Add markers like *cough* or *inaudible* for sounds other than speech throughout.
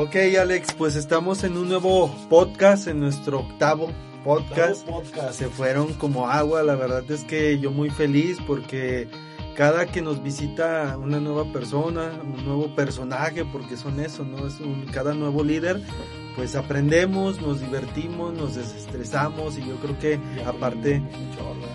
Ok, Alex, pues estamos en un nuevo podcast, en nuestro octavo podcast. podcast. Se fueron como agua, la verdad es que yo muy feliz porque cada que nos visita una nueva persona, un nuevo personaje, porque son eso, ¿no? Es un, cada nuevo líder, pues aprendemos, nos divertimos, nos desestresamos y yo creo que aparte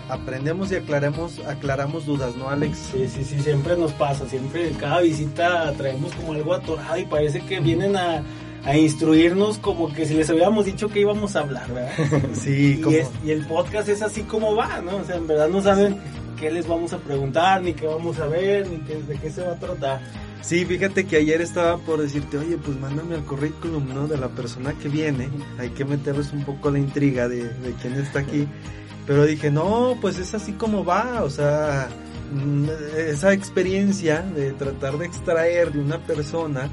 aprendemos y aclaramos, aclaramos dudas, ¿no, Alex? Sí, sí, sí, siempre nos pasa, siempre en cada visita traemos como algo atorado y parece que vienen a, a instruirnos como que si les hubiéramos dicho que íbamos a hablar, ¿verdad? *laughs* Sí, y, como... es- y el podcast es así como va, ¿no? O sea, en verdad no saben qué les vamos a preguntar, ni qué vamos a ver, ni qué, de qué se va a tratar. Sí, fíjate que ayer estaba por decirte, oye, pues mándame el currículum, ¿no? De la persona que viene. Hay que meterles un poco la intriga de, de quién está aquí. Pero dije, no, pues es así como va, o sea, mm, esa experiencia de tratar de extraer de una persona,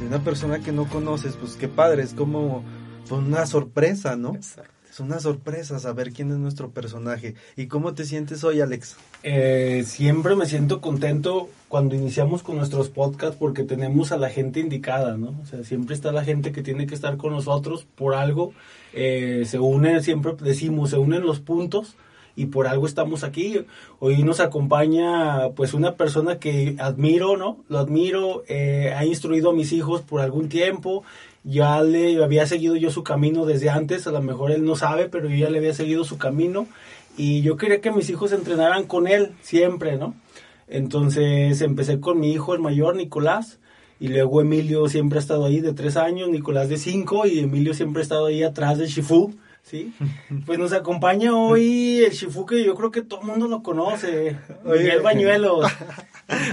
de una persona que no conoces, pues qué padre, es como pues, una sorpresa, ¿no? Es una sorpresa saber quién es nuestro personaje. ¿Y cómo te sientes hoy, Alex? Eh, siempre me siento contento cuando iniciamos con nuestros podcasts porque tenemos a la gente indicada, ¿no? O sea, siempre está la gente que tiene que estar con nosotros por algo. Eh, se une, siempre decimos, se unen los puntos y por algo estamos aquí. Hoy nos acompaña pues una persona que admiro, ¿no? Lo admiro, eh, ha instruido a mis hijos por algún tiempo. Ya le había seguido yo su camino desde antes, a lo mejor él no sabe, pero yo ya le había seguido su camino y yo quería que mis hijos entrenaran con él siempre, ¿no? Entonces empecé con mi hijo el mayor, Nicolás, y luego Emilio siempre ha estado ahí de tres años, Nicolás de cinco, y Emilio siempre ha estado ahí atrás del Shifu, ¿sí? *laughs* Pues nos acompaña hoy el Shifu que yo creo que todo el mundo lo conoce. Miguel Bañuelos. *laughs*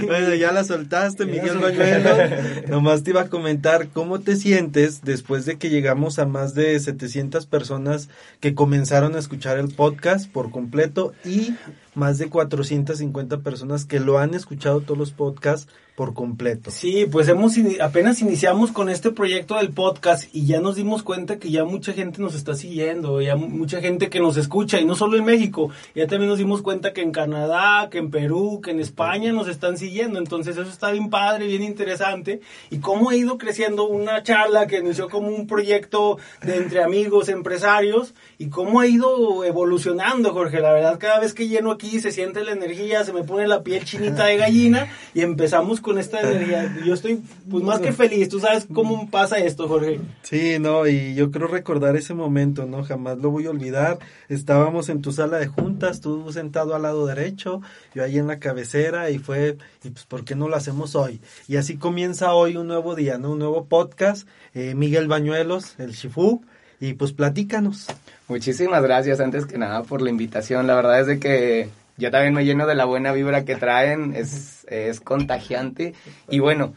Bueno, ya la soltaste, Miguel la Bañuelo. solté. *laughs* Nomás te iba a comentar cómo te sientes después de que llegamos a más de 700 personas que comenzaron a escuchar el podcast por completo y más de 450 personas que lo han escuchado todos los podcasts por completo. Sí, pues hemos apenas iniciamos con este proyecto del podcast y ya nos dimos cuenta que ya mucha gente nos está siguiendo, ya mu- mucha gente que nos escucha y no solo en México, ya también nos dimos cuenta que en Canadá, que en Perú, que en España nos están siguiendo, entonces eso está bien padre, bien interesante. Y cómo ha ido creciendo una charla que inició como un proyecto de entre amigos, empresarios y cómo ha ido evolucionando, Jorge, la verdad cada vez que lleno aquí se siente la energía, se me pone la piel chinita de gallina y empezamos con esta energía. Yo estoy pues más que feliz, tú sabes cómo pasa esto, Jorge. Sí, no, y yo creo recordar ese momento, ¿no? Jamás lo voy a olvidar. Estábamos en tu sala de juntas, tú sentado al lado derecho, yo ahí en la cabecera, y fue, y pues, ¿por qué no lo hacemos hoy? Y así comienza hoy un nuevo día, ¿no? Un nuevo podcast. Eh, Miguel Bañuelos, el Shifu, y pues platícanos. Muchísimas gracias antes que nada por la invitación. La verdad es de que yo también me lleno de la buena vibra que traen, es, es contagiante y bueno,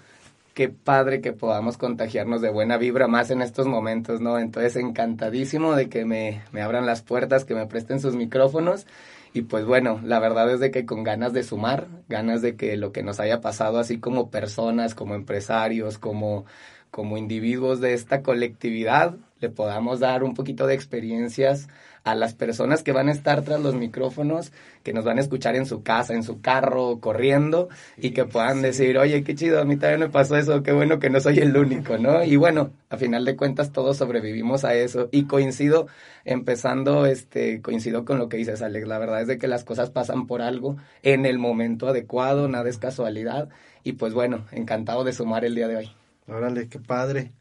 qué padre que podamos contagiarnos de buena vibra más en estos momentos, ¿no? Entonces encantadísimo de que me, me abran las puertas, que me presten sus micrófonos y pues bueno, la verdad es de que con ganas de sumar, ganas de que lo que nos haya pasado así como personas, como empresarios, como, como individuos de esta colectividad, le podamos dar un poquito de experiencias a las personas que van a estar tras los micrófonos, que nos van a escuchar en su casa, en su carro, corriendo, y que puedan decir, oye, qué chido, a mí también me pasó eso, qué bueno que no soy el único, ¿no? Y bueno, a final de cuentas todos sobrevivimos a eso, y coincido, empezando, este, coincido con lo que dices, Alex, la verdad es de que las cosas pasan por algo, en el momento adecuado, nada es casualidad, y pues bueno, encantado de sumar el día de hoy. Órale, qué padre.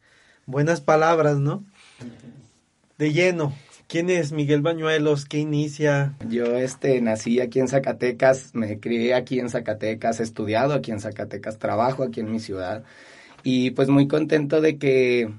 Buenas palabras, ¿no? De lleno. ¿Quién es Miguel Bañuelos? ¿Qué inicia? Yo este nací aquí en Zacatecas, me crié aquí en Zacatecas, he estudiado aquí en Zacatecas, trabajo aquí en mi ciudad y pues muy contento de que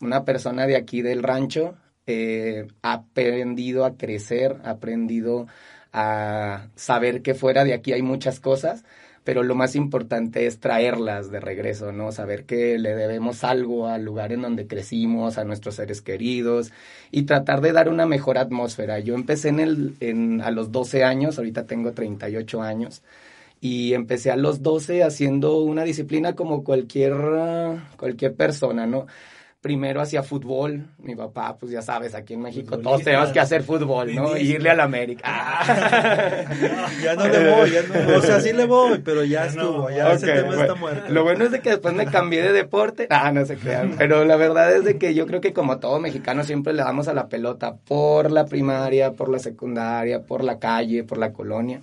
una persona de aquí del rancho eh, ha aprendido a crecer, ha aprendido a saber que fuera de aquí hay muchas cosas, pero lo más importante es traerlas de regreso, ¿no? Saber que le debemos algo al lugar en donde crecimos, a nuestros seres queridos y tratar de dar una mejor atmósfera. Yo empecé en el, en, a los 12 años, ahorita tengo 38 años, y empecé a los 12 haciendo una disciplina como cualquier, cualquier persona, ¿no? Primero hacía fútbol. Mi papá, pues ya sabes, aquí en México todos tenemos que hacer fútbol, ¿no? Y irle a la América. *laughs* ya no le voy, ya no. O sea, sí le voy, pero ya, estuvo, ya ese tema está muerto. Lo bueno es de que después me cambié de deporte. Ah, no se crean. Pero la verdad es de que yo creo que como todo mexicano siempre le damos a la pelota por la primaria, por la secundaria, por la calle, por la colonia.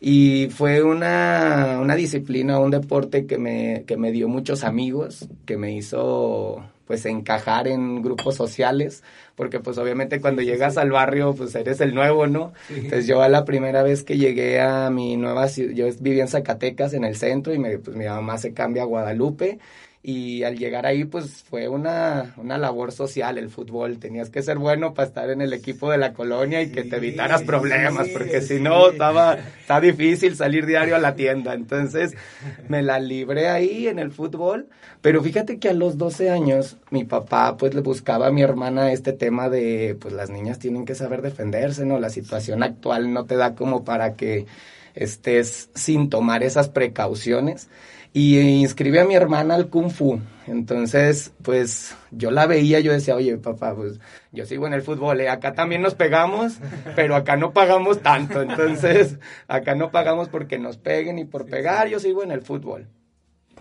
Y fue una, una disciplina, un deporte que me, que me dio muchos amigos, que me hizo pues encajar en grupos sociales, porque pues obviamente cuando llegas al barrio pues eres el nuevo, ¿no? Entonces yo a la primera vez que llegué a mi nueva ciudad, yo vivía en Zacatecas en el centro y me, pues mi mamá se cambia a Guadalupe y al llegar ahí pues fue una, una labor social el fútbol, tenías que ser bueno para estar en el equipo de la colonia y que te evitaras problemas, porque si no estaba, está difícil salir diario a la tienda, entonces me la libré ahí en el fútbol, pero fíjate que a los 12 años mi papá pues le buscaba a mi hermana este tema de pues las niñas tienen que saber defenderse, ¿no? La situación actual no te da como para que estés sin tomar esas precauciones y inscribí a mi hermana al kung fu. Entonces, pues yo la veía, yo decía, oye, papá, pues yo sigo en el fútbol, ¿eh? acá también nos pegamos, pero acá no pagamos tanto. Entonces, acá no pagamos porque nos peguen y por pegar, yo sigo en el fútbol.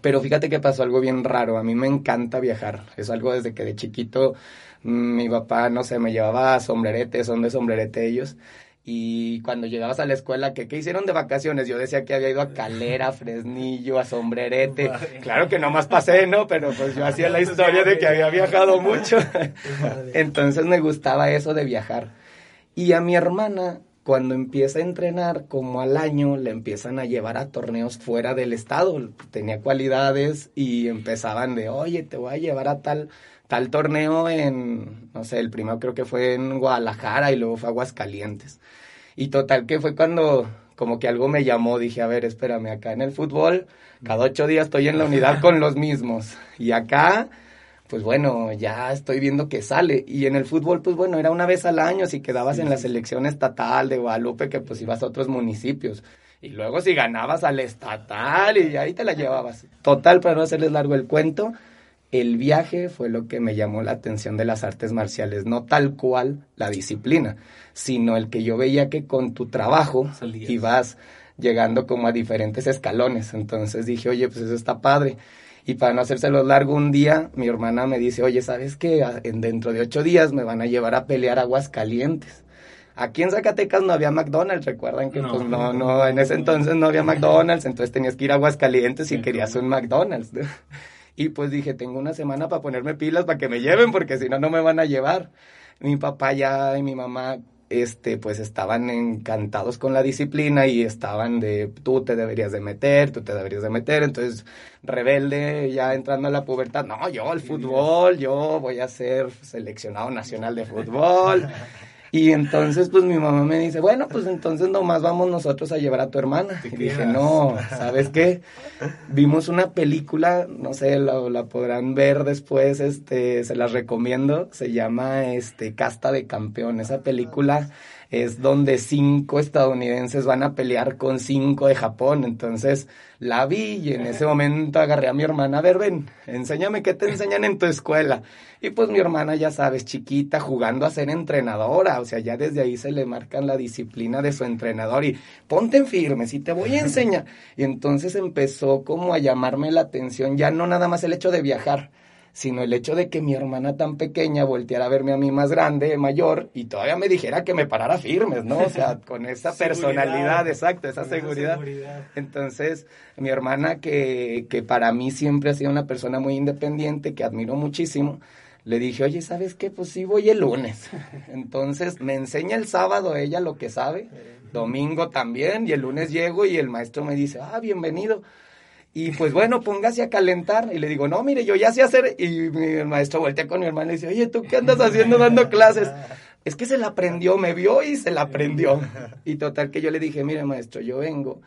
Pero fíjate que pasó algo bien raro, a mí me encanta viajar, es algo desde que de chiquito mm, mi papá, no sé, me llevaba sombrerete, son de sombrerete ellos, y cuando llegabas a la escuela, ¿qué, ¿qué hicieron de vacaciones? Yo decía que había ido a Calera, *laughs* Fresnillo, a Sombrerete. Claro que no más pasé, ¿no? Pero pues yo hacía la historia de que había viajado *laughs* mucho. Entonces me gustaba eso de viajar. Y a mi hermana, cuando empieza a entrenar, como al año, le empiezan a llevar a torneos fuera del estado. Tenía cualidades y empezaban de, oye, te voy a llevar a tal tal torneo en, no sé, el primero creo que fue en Guadalajara y luego fue Aguascalientes. Y total que fue cuando como que algo me llamó, dije, a ver, espérame, acá en el fútbol, cada ocho días estoy en la unidad con los mismos. Y acá, pues bueno, ya estoy viendo que sale. Y en el fútbol, pues bueno, era una vez al año, si quedabas en la selección estatal de Guadalupe, que pues ibas a otros municipios. Y luego si ganabas al estatal y ahí te la llevabas. Total, para no hacerles largo el cuento, el viaje fue lo que me llamó la atención de las artes marciales, no tal cual la disciplina, sino el que yo veía que con tu trabajo ibas llegando como a diferentes escalones. Entonces dije, oye, pues eso está padre. Y para no hacérselo largo, un día mi hermana me dice, oye, ¿sabes qué? Dentro de ocho días me van a llevar a pelear aguas calientes. Aquí en Zacatecas no había McDonald's, recuerdan que no, pues no, no, en ese entonces no había McDonald's, entonces tenías que ir a Aguascalientes si querías un McDonald's. Y pues dije, tengo una semana para ponerme pilas para que me lleven, porque si no, no me van a llevar. Mi papá ya y mi mamá, este, pues estaban encantados con la disciplina y estaban de, tú te deberías de meter, tú te deberías de meter. Entonces, rebelde, ya entrando a la pubertad, no, yo al fútbol, yo voy a ser seleccionado nacional de fútbol. *laughs* Y entonces, pues mi mamá me dice, bueno, pues entonces nomás vamos nosotros a llevar a tu hermana. Y dije, no, ¿sabes qué? Vimos una película, no sé, la, la, podrán ver después, este, se las recomiendo, se llama, este, Casta de Campeón. Esa película es donde cinco estadounidenses van a pelear con cinco de Japón. Entonces la vi y en ese momento agarré a mi hermana, a ver, ven, enséñame qué te enseñan en tu escuela. Y pues mi hermana, ya sabes, chiquita, jugando a ser entrenadora, o sea, ya desde ahí se le marcan la disciplina de su entrenador y ponte en firme, si te voy a enseñar. Y entonces empezó como a llamarme la atención, ya no nada más el hecho de viajar, sino el hecho de que mi hermana tan pequeña volteara a verme a mí más grande, mayor, y todavía me dijera que me parara firmes, ¿no? O sea, *laughs* con esa personalidad, exacto, esa seguridad. Entonces, mi hermana, que, que para mí siempre ha sido una persona muy independiente, que admiro muchísimo, le dije, oye, ¿sabes qué? Pues sí, voy el lunes. *laughs* Entonces, me enseña el sábado ella lo que sabe, domingo también, y el lunes llego y el maestro me dice, ah, bienvenido. Y pues bueno, póngase a calentar. Y le digo, no, mire, yo ya sé hacer. Y mi maestro voltea con mi hermano y dice, oye, ¿tú qué andas haciendo dando clases? Es que se la aprendió, me vio y se la aprendió. Y total que yo le dije, mire, maestro, yo vengo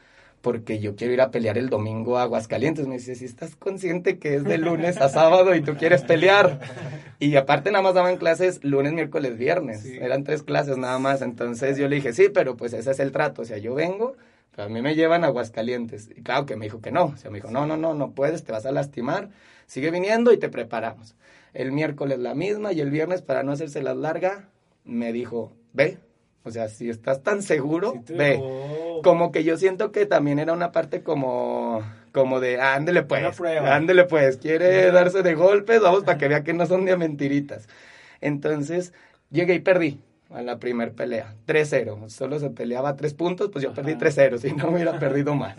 porque yo quiero ir a pelear el domingo a Aguascalientes. Me dice, si estás consciente que es de lunes a sábado y tú quieres pelear. Y aparte nada más daban clases lunes, miércoles, viernes. Eran tres clases nada más. Entonces yo le dije, sí, pero pues ese es el trato. O sea, yo vengo a mí me llevan a Aguascalientes. Y claro que me dijo que no. O sea, me dijo, no, no, no, no puedes, te vas a lastimar. Sigue viniendo y te preparamos. el miércoles la misma y el viernes, para no hacerse la larga, me dijo, ve, o sea, si estás tan seguro, ve. Como que yo siento que también era una parte como, como de, ándele pues, ándele pues, quiere darse de golpes, vamos para que *laughs* vea que no son de mentiritas. Entonces, llegué y perdí a la primer pelea, 3-0. Solo se peleaba tres puntos, pues yo perdí 3-0, si no hubiera perdido más.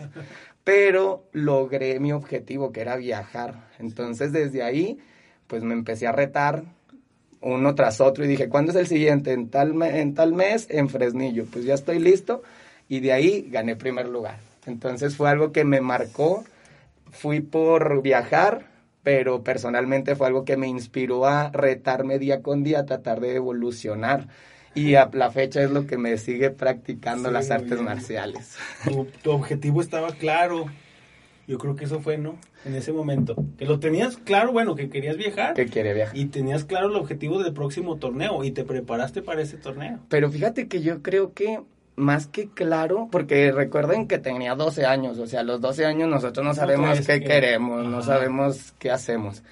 Pero logré mi objetivo, que era viajar. Entonces, desde ahí, pues me empecé a retar uno tras otro y dije, ¿cuándo es el siguiente? En tal, en tal mes, en Fresnillo. Pues ya estoy listo y de ahí gané primer lugar. Entonces fue algo que me marcó. Fui por viajar, pero personalmente fue algo que me inspiró a retarme día con día, a tratar de evolucionar. Y a la fecha es lo que me sigue practicando las artes marciales. tu objetivo estaba claro, yo creo que eso fue, ¿no? En ese momento. Que lo tenías claro, bueno, que querías viajar. Que quiere viajar. Y tenías claro el objetivo del próximo torneo y te preparaste para ese torneo. Pero fíjate que yo creo que más que claro, porque recuerden que tenía 12 años, o sea, a los 12 años nosotros no sabemos qué queremos, no sabemos qué hacemos.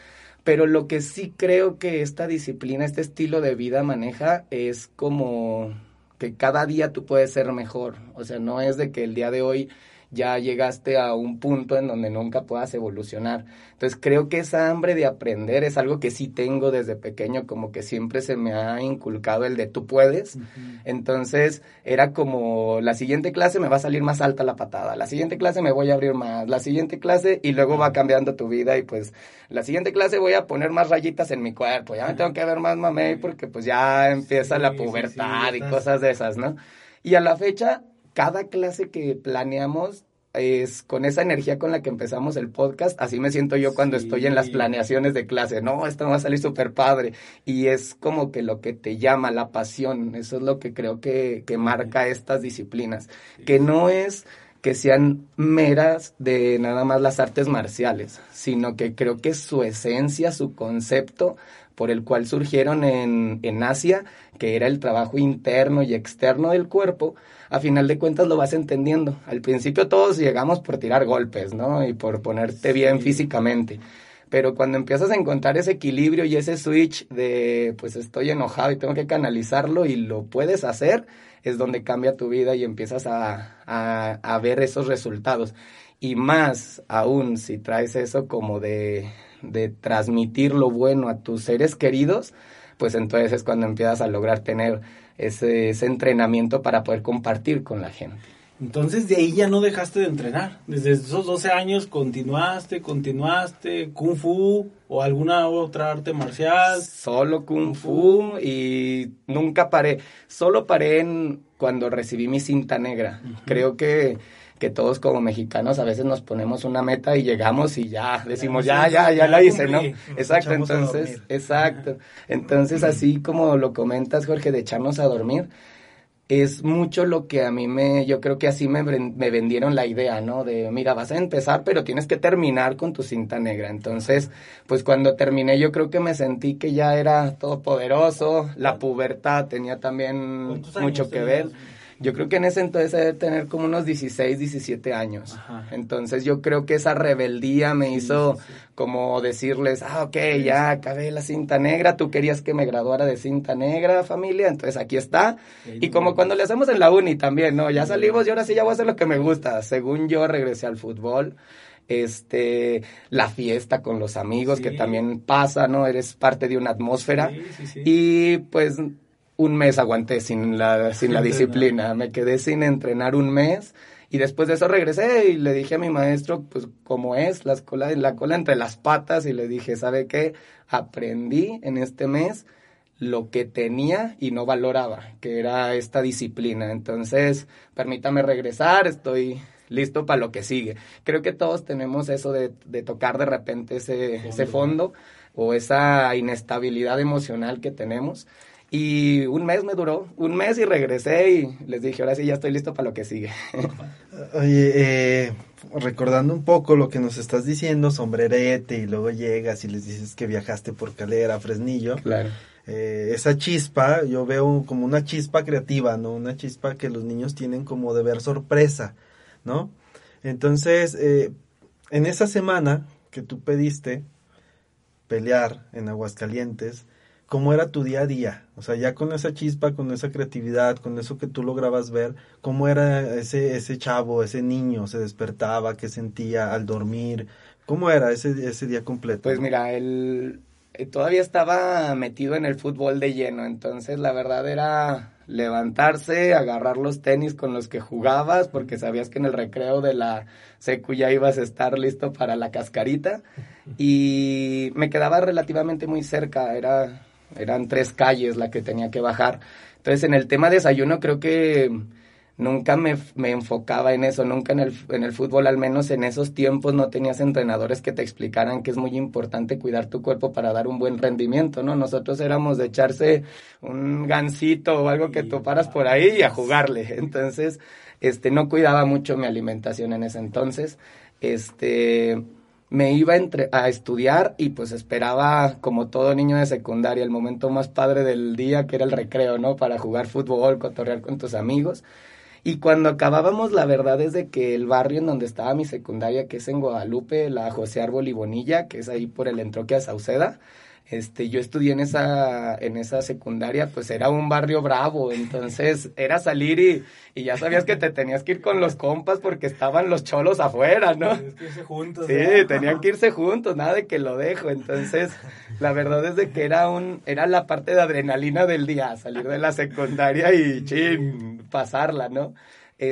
Pero lo que sí creo que esta disciplina, este estilo de vida maneja es como que cada día tú puedes ser mejor. O sea, no es de que el día de hoy ya llegaste a un punto en donde nunca puedas evolucionar. Entonces creo que esa hambre de aprender es algo que sí tengo desde pequeño, como que siempre se me ha inculcado el de tú puedes. Entonces era como la siguiente clase me va a salir más alta la patada, la siguiente clase me voy a abrir más, la siguiente clase y luego va cambiando tu vida y pues la siguiente clase voy a poner más rayitas en mi cuerpo, ya me tengo que ver más mamey porque pues ya empieza la pubertad y cosas de esas, ¿no? Y a la fecha cada clase que planeamos es con esa energía con la que empezamos el podcast, así me siento yo cuando estoy en las planeaciones de clase, no, esto va a salir súper padre, y es como que lo que te llama, la pasión, eso es lo que creo que, que marca estas disciplinas, que no es que sean meras de nada más las artes marciales, sino que creo que su esencia, su concepto por el cual surgieron en, en Asia, que era el trabajo interno y externo del cuerpo, a final de cuentas lo vas entendiendo. Al principio todos llegamos por tirar golpes, ¿no? Y por ponerte bien físicamente. Pero cuando empiezas a encontrar ese equilibrio y ese switch de, pues estoy enojado y tengo que canalizarlo y lo puedes hacer, es donde cambia tu vida y empiezas a, a, a ver esos resultados. Y más aún si traes eso como de, de transmitir lo bueno a tus seres queridos, pues entonces es cuando empiezas a lograr tener ese, ese entrenamiento para poder compartir con la gente. Entonces de ahí ya no dejaste de entrenar. Desde esos 12 años continuaste, continuaste, kung fu o alguna otra arte marcial. Solo kung fu y nunca paré. Solo paré en cuando recibí mi cinta negra. Creo que que todos como mexicanos a veces nos ponemos una meta y llegamos y ya decimos, ya, ya, ya la hice, ¿no? *laughs* Exacto, entonces, exacto. Entonces, así como lo comentas, Jorge, de echarnos a dormir, es mucho lo que a mí me, yo creo que así me, me vendieron la idea, ¿no? De, mira, vas a empezar, pero tienes que terminar con tu cinta negra. Entonces, pues cuando terminé, yo creo que me sentí que ya era todopoderoso, la pubertad tenía también mucho que ver. Yo creo que en ese entonces debe tener como unos 16, 17 años. Entonces yo creo que esa rebeldía me hizo como decirles, ah, ok, ya acabé la cinta negra, tú querías que me graduara de cinta negra, familia, entonces aquí está. Y como cuando le hacemos en la uni también, ¿no? Ya salimos y ahora sí ya voy a hacer lo que me gusta. Según yo regresé al fútbol este, la fiesta con los amigos que también pasa, ¿no? Eres parte de una atmósfera. y pues un mes aguanté sin la, sin la disciplina, me quedé sin entrenar un mes y después de eso regresé y le dije a mi maestro, pues como es, la cola, la cola entre las patas y le dije, ¿sabe qué? Aprendí en este mes lo que tenía y no valoraba, que era esta disciplina. Entonces, permítame regresar, estoy listo para lo que sigue. Creo que todos tenemos eso de, de tocar de repente ese, ese fondo o esa inestabilidad emocional que tenemos y un mes me duró, un mes y regresé y les dije, ahora sí ya estoy listo para lo que sigue. *laughs* Oye, eh, recordando un poco lo que nos estás diciendo, sombrerete, y luego llegas y les dices que viajaste por Calera, Fresnillo. Claro. Eh, esa chispa, yo veo como una chispa creativa, ¿no? Una chispa que los niños tienen como de ver sorpresa, ¿no? Entonces, eh, en esa semana que tú pediste, pelear en Aguascalientes, ¿cómo era tu día a día? O sea, ya con esa chispa, con esa creatividad, con eso que tú lograbas ver, ¿cómo era ese, ese chavo, ese niño? ¿Se despertaba? ¿Qué sentía al dormir? ¿Cómo era ese, ese día completo? Pues mira, él eh, todavía estaba metido en el fútbol de lleno, entonces la verdad era levantarse, agarrar los tenis con los que jugabas, porque sabías que en el recreo de la secu ya ibas a estar listo para la cascarita, y me quedaba relativamente muy cerca, era, eran tres calles la que tenía que bajar. Entonces en el tema desayuno creo que nunca me, me, enfocaba en eso, nunca en el, en el fútbol, al menos en esos tiempos no tenías entrenadores que te explicaran que es muy importante cuidar tu cuerpo para dar un buen rendimiento, ¿no? Nosotros éramos de echarse un gansito o algo que toparas por ahí y a jugarle. Entonces, este, no cuidaba mucho mi alimentación en ese entonces. Este, me iba entre, a estudiar y pues esperaba, como todo niño de secundaria, el momento más padre del día, que era el recreo, ¿no? Para jugar fútbol, cotorrear con tus amigos. Y cuando acabábamos, la verdad es de que el barrio en donde estaba mi secundaria, que es en Guadalupe, la José Árbol y Bonilla, que es ahí por el entroque a Sauceda, este, yo estudié en esa, en esa secundaria, pues era un barrio bravo, entonces era salir y, y ya sabías que te tenías que ir con los compas porque estaban los cholos afuera, ¿no? Tenían que irse juntos. Sí, tenían que irse juntos, nada de que lo dejo, entonces la verdad es de que era un, era la parte de adrenalina del día, salir de la secundaria y chin, pasarla, ¿no?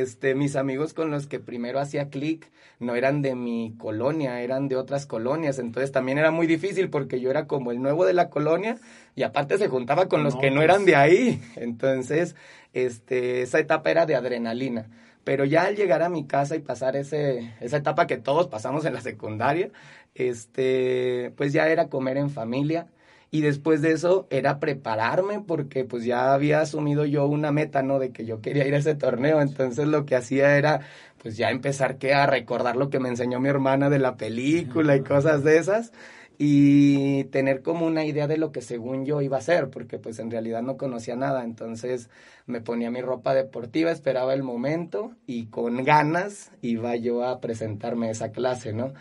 Este, mis amigos con los que primero hacía clic, no eran de mi colonia, eran de otras colonias, entonces también era muy difícil porque yo era como el nuevo de la colonia y aparte se juntaba con los que no eran de ahí, *laughs* entonces este, esa etapa era de adrenalina. Pero ya al llegar a mi casa y pasar ese, esa etapa que todos pasamos en la secundaria, este, pues ya era comer en familia, y después de eso era prepararme porque pues ya había asumido yo una meta, ¿no? De que yo quería ir a ese torneo, entonces lo que hacía era pues ya empezar que a recordar lo que me enseñó mi hermana de la película y cosas de esas y tener como una idea de lo que según yo iba a hacer, porque pues en realidad no conocía nada, entonces me ponía mi ropa deportiva, esperaba el momento y con ganas iba yo a presentarme esa clase, ¿no?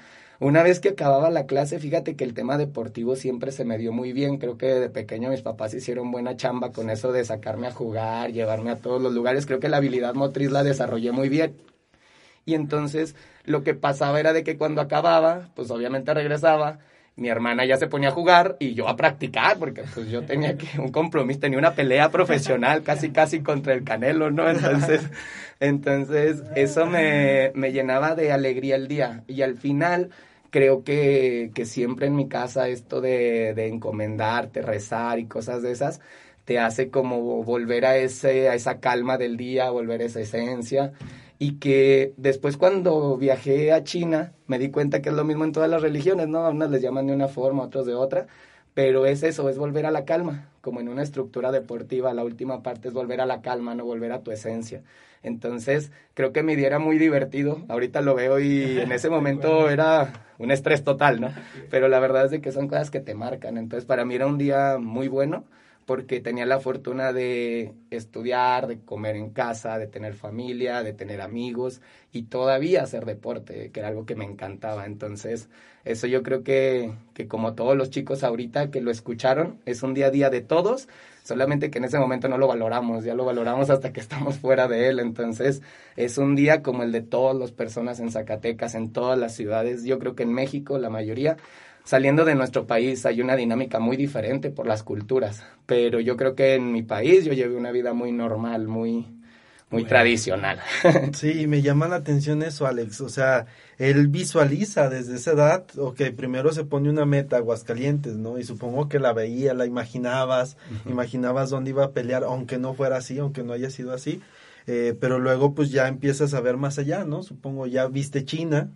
Una vez que acababa la clase, fíjate que el tema deportivo siempre se me dio muy bien. Creo que de pequeño mis papás hicieron buena chamba con eso de sacarme a jugar, llevarme a todos los lugares. Creo que la habilidad motriz la desarrollé muy bien. Y entonces lo que pasaba era de que cuando acababa, pues obviamente regresaba, mi hermana ya se ponía a jugar y yo a practicar, porque pues yo tenía que *laughs* un compromiso, tenía una pelea profesional casi casi contra el Canelo, ¿no? Entonces, *laughs* entonces eso me, me llenaba de alegría el día. Y al final creo que, que siempre en mi casa esto de, de encomendarte, rezar y cosas de esas, te hace como volver a, ese, a esa calma del día, volver a esa esencia. Y que después cuando viajé a China me di cuenta que es lo mismo en todas las religiones, ¿no? Unas les llaman de una forma, otros de otra, pero es eso, es volver a la calma, como en una estructura deportiva, la última parte es volver a la calma, no volver a tu esencia. Entonces, creo que mi día era muy divertido. Ahorita lo veo y en ese *laughs* momento era un estrés total, ¿no? Pero la verdad es de que son cosas que te marcan. Entonces, para mí era un día muy bueno porque tenía la fortuna de estudiar, de comer en casa, de tener familia, de tener amigos y todavía hacer deporte, que era algo que me encantaba. Entonces, eso yo creo que, que como todos los chicos ahorita que lo escucharon, es un día a día de todos, solamente que en ese momento no lo valoramos, ya lo valoramos hasta que estamos fuera de él, entonces es un día como el de todas las personas en Zacatecas, en todas las ciudades, yo creo que en México la mayoría, saliendo de nuestro país hay una dinámica muy diferente por las culturas, pero yo creo que en mi país yo llevé una vida muy normal, muy muy tradicional. *laughs* Sí, me llama la atención eso, Alex. O sea, él visualiza desde esa edad, ok, primero se pone una meta, Aguascalientes, ¿no? Y supongo que la veía, la imaginabas, imaginabas dónde iba a pelear, aunque no fuera así, aunque no haya sido así. Eh, pero luego pues ya empiezas a ver más allá, ¿no? Supongo ya viste China,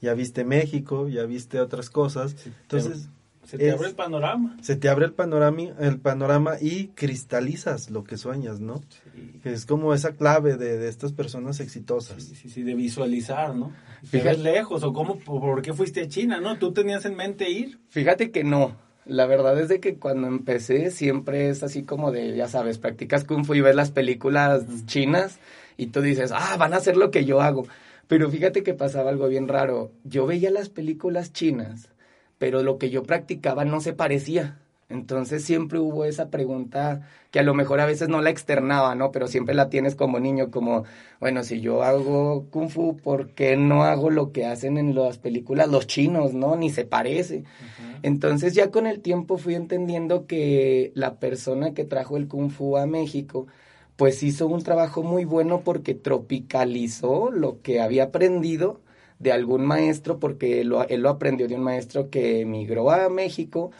ya viste México, ya viste otras cosas. Entonces... Se te abre el panorama. Se te abre el panorama, el panorama y cristalizas lo que sueñas, ¿no? Sí. Es como esa clave de, de estas personas exitosas. Sí, sí, sí, de visualizar, ¿no? Fíjate lejos, o cómo, por qué fuiste a China, ¿no? ¿Tú tenías en mente ir? Fíjate que no. La verdad es de que cuando empecé siempre es así como de, ya sabes, practicas kung fu y ves las películas chinas y tú dices, ah, van a hacer lo que yo hago. Pero fíjate que pasaba algo bien raro. Yo veía las películas chinas pero lo que yo practicaba no se parecía. Entonces siempre hubo esa pregunta que a lo mejor a veces no la externaba, ¿no? Pero siempre la tienes como niño, como, bueno, si yo hago kung fu, ¿por qué no hago lo que hacen en las películas los chinos, ¿no? Ni se parece. Entonces ya con el tiempo fui entendiendo que la persona que trajo el kung fu a México, pues hizo un trabajo muy bueno porque tropicalizó lo que había aprendido de algún maestro, porque él lo, él lo aprendió de un maestro que emigró a México,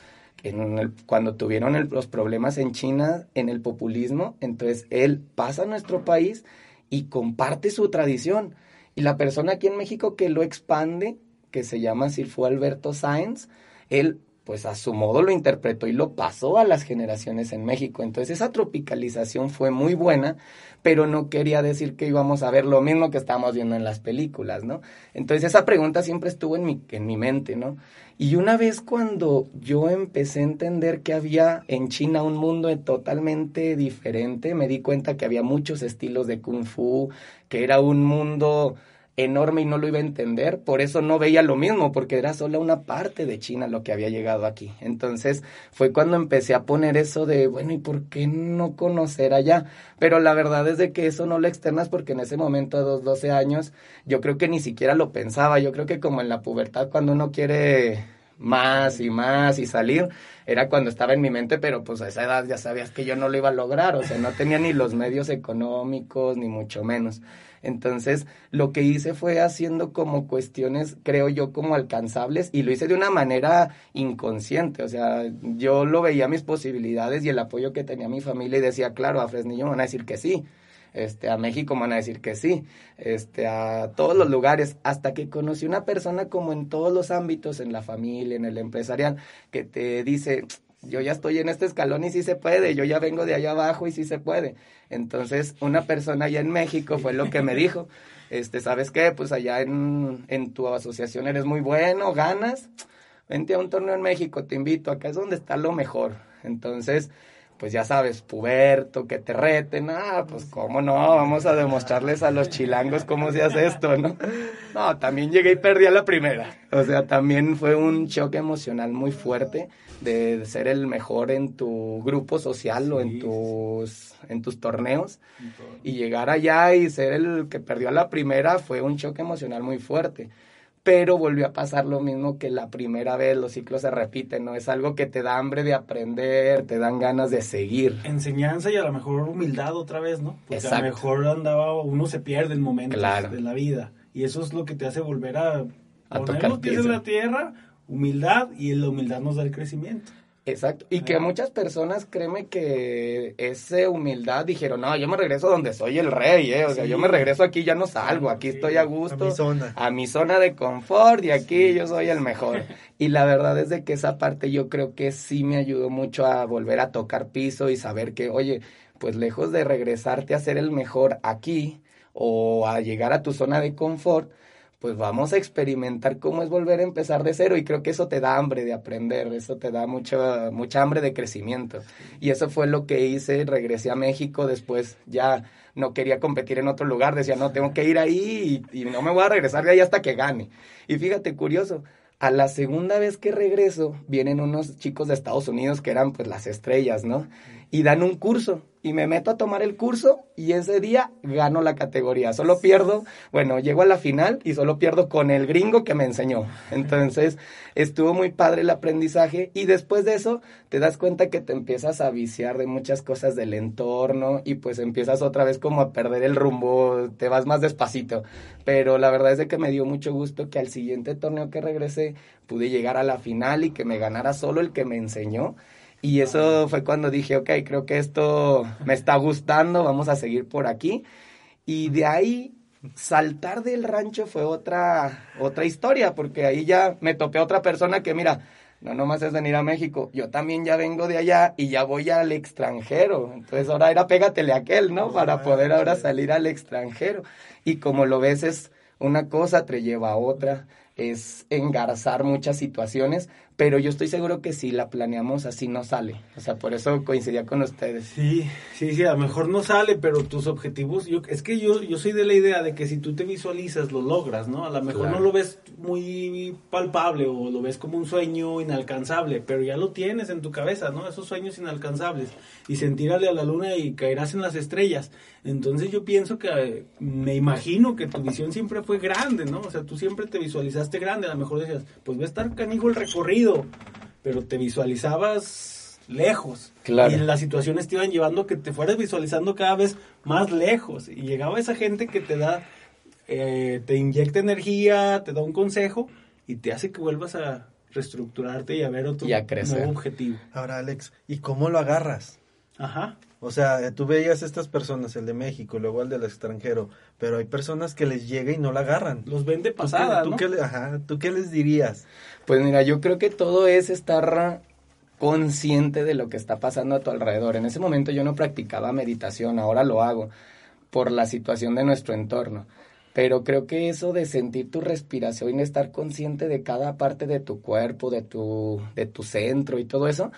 cuando tuvieron los problemas en China, en el populismo, entonces él pasa a nuestro país y comparte su tradición. Y la persona aquí en México que lo expande, que se llama Silfo Alberto Sáenz, él pues a su modo lo interpretó y lo pasó a las generaciones en México. Entonces esa tropicalización fue muy buena, pero no quería decir que íbamos a ver lo mismo que estábamos viendo en las películas, ¿no? Entonces esa pregunta siempre estuvo en mi, en mi mente, ¿no? Y una vez cuando yo empecé a entender que había en China un mundo totalmente diferente, me di cuenta que había muchos estilos de kung fu, que era un mundo enorme y no lo iba a entender, por eso no veía lo mismo, porque era solo una parte de China lo que había llegado aquí. Entonces fue cuando empecé a poner eso de, bueno, ¿y por qué no conocer allá? Pero la verdad es de que eso no lo externas porque en ese momento de los 12 años yo creo que ni siquiera lo pensaba, yo creo que como en la pubertad cuando uno quiere más y más y salir, era cuando estaba en mi mente, pero pues a esa edad ya sabías que yo no lo iba a lograr, o sea, no tenía ni los medios económicos, ni mucho menos. Entonces, lo que hice fue haciendo como cuestiones, creo yo, como alcanzables y lo hice de una manera inconsciente. O sea, yo lo veía mis posibilidades y el apoyo que tenía mi familia y decía, claro, a Fresnillo me van a decir que sí. Este, a México me van a decir que sí, este, a todos los lugares, hasta que conocí una persona como en todos los ámbitos, en la familia, en el empresarial, que te dice, yo ya estoy en este escalón y sí se puede, yo ya vengo de allá abajo y sí se puede. Entonces, una persona allá en México fue lo que me dijo, este, ¿sabes qué? Pues allá en, en tu asociación eres muy bueno, ganas, vente a un torneo en México, te invito, acá es donde está lo mejor. Entonces, pues ya sabes, puberto, que te reten, ah, pues cómo no, vamos a demostrarles a los chilangos cómo se hace esto, ¿no? No, también llegué y perdí a la primera. O sea, también fue un choque emocional muy fuerte de ser el mejor en tu grupo social o en tus, en tus torneos. Y llegar allá y ser el que perdió a la primera fue un choque emocional muy fuerte pero volvió a pasar lo mismo que la primera vez, los ciclos se repiten, ¿no? Es algo que te da hambre de aprender, te dan ganas de seguir. Enseñanza y a lo mejor humildad otra vez, ¿no? Porque a lo mejor andaba, uno se pierde en momentos de la vida. Y eso es lo que te hace volver a, a poner los pies en la tierra, humildad, y la humildad nos da el crecimiento. Exacto. Y que muchas personas, créeme que esa humildad dijeron, no, yo me regreso donde soy el rey, ¿eh? O sea, yo me regreso aquí, ya no salgo, aquí estoy a gusto. A mi zona. A mi zona de confort y aquí yo soy el mejor. y la verdad es de que esa parte yo creo que sí me ayudó mucho a volver a tocar piso y saber que, oye, pues lejos de regresarte a ser el mejor aquí o a llegar a tu zona de confort, pues vamos a experimentar cómo es volver a empezar de cero y creo que eso te da hambre de aprender, eso te da mucha, mucha hambre de crecimiento. Y eso fue lo que hice, regresé a México, después ya no quería competir en otro lugar, decía, no, tengo que ir ahí y, y no me voy a regresar de ahí hasta que gane. Y fíjate, curioso, a la segunda vez que regreso, vienen unos chicos de Estados Unidos que eran pues las estrellas, ¿no? Y dan un curso y me meto a tomar el curso y ese día gano la categoría. Solo pierdo, bueno, llego a la final y solo pierdo con el gringo que me enseñó. Entonces, estuvo muy padre el aprendizaje y después de eso te das cuenta que te empiezas a viciar de muchas cosas del entorno y pues empiezas otra vez como a perder el rumbo, te vas más despacito. Pero la verdad es de que me dio mucho gusto que al siguiente torneo que regresé pude llegar a la final y que me ganara solo el que me enseñó. Y eso fue cuando dije, ok, creo que esto me está gustando, vamos a seguir por aquí. Y de ahí saltar del rancho fue otra, otra historia, porque ahí ya me topé a otra persona que, mira, no nomás es venir a México, yo también ya vengo de allá y ya voy al extranjero. Entonces ahora era pégatele a aquel, ¿no? Para poder ahora salir al extranjero. Y como lo ves, es una cosa te lleva a otra es engarzar muchas situaciones, pero yo estoy seguro que si la planeamos así no sale. O sea, por eso coincidía con ustedes. Sí, sí, sí, a lo mejor no sale, pero tus objetivos, yo, es que yo, yo soy de la idea de que si tú te visualizas, lo logras, ¿no? A lo mejor no lo ves muy palpable o lo ves como un sueño inalcanzable, pero ya lo tienes en tu cabeza, ¿no? Esos sueños inalcanzables. Y sentirle a la luna y caerás en las estrellas. Entonces yo pienso que, me imagino que tu visión siempre fue grande, ¿no? O sea, tú siempre te visualizaste grande, a lo mejor decías, pues va a estar canijo el recorrido, pero te visualizabas lejos. Claro. Y las situaciones te iban llevando a que te fueras visualizando cada vez más lejos. Y llegaba esa gente que te da, eh, te inyecta energía, te da un consejo y te hace que vuelvas a reestructurarte y a ver otro nuevo objetivo. Ahora, Alex, ¿y cómo lo agarras? Ajá. O sea, tú veías estas personas, el de México, luego el del extranjero, pero hay personas que les llega y no la agarran. Los ven de pasada, ¿Tú, qué, ajá, ¿Tú qué les dirías? Pues mira, yo creo que todo es estar consciente de lo que está pasando a tu alrededor. En ese momento yo no practicaba meditación, ahora lo hago por la situación de nuestro entorno. Pero creo que eso de sentir tu respiración y estar consciente de cada parte de tu cuerpo, de tu, de tu centro y todo eso,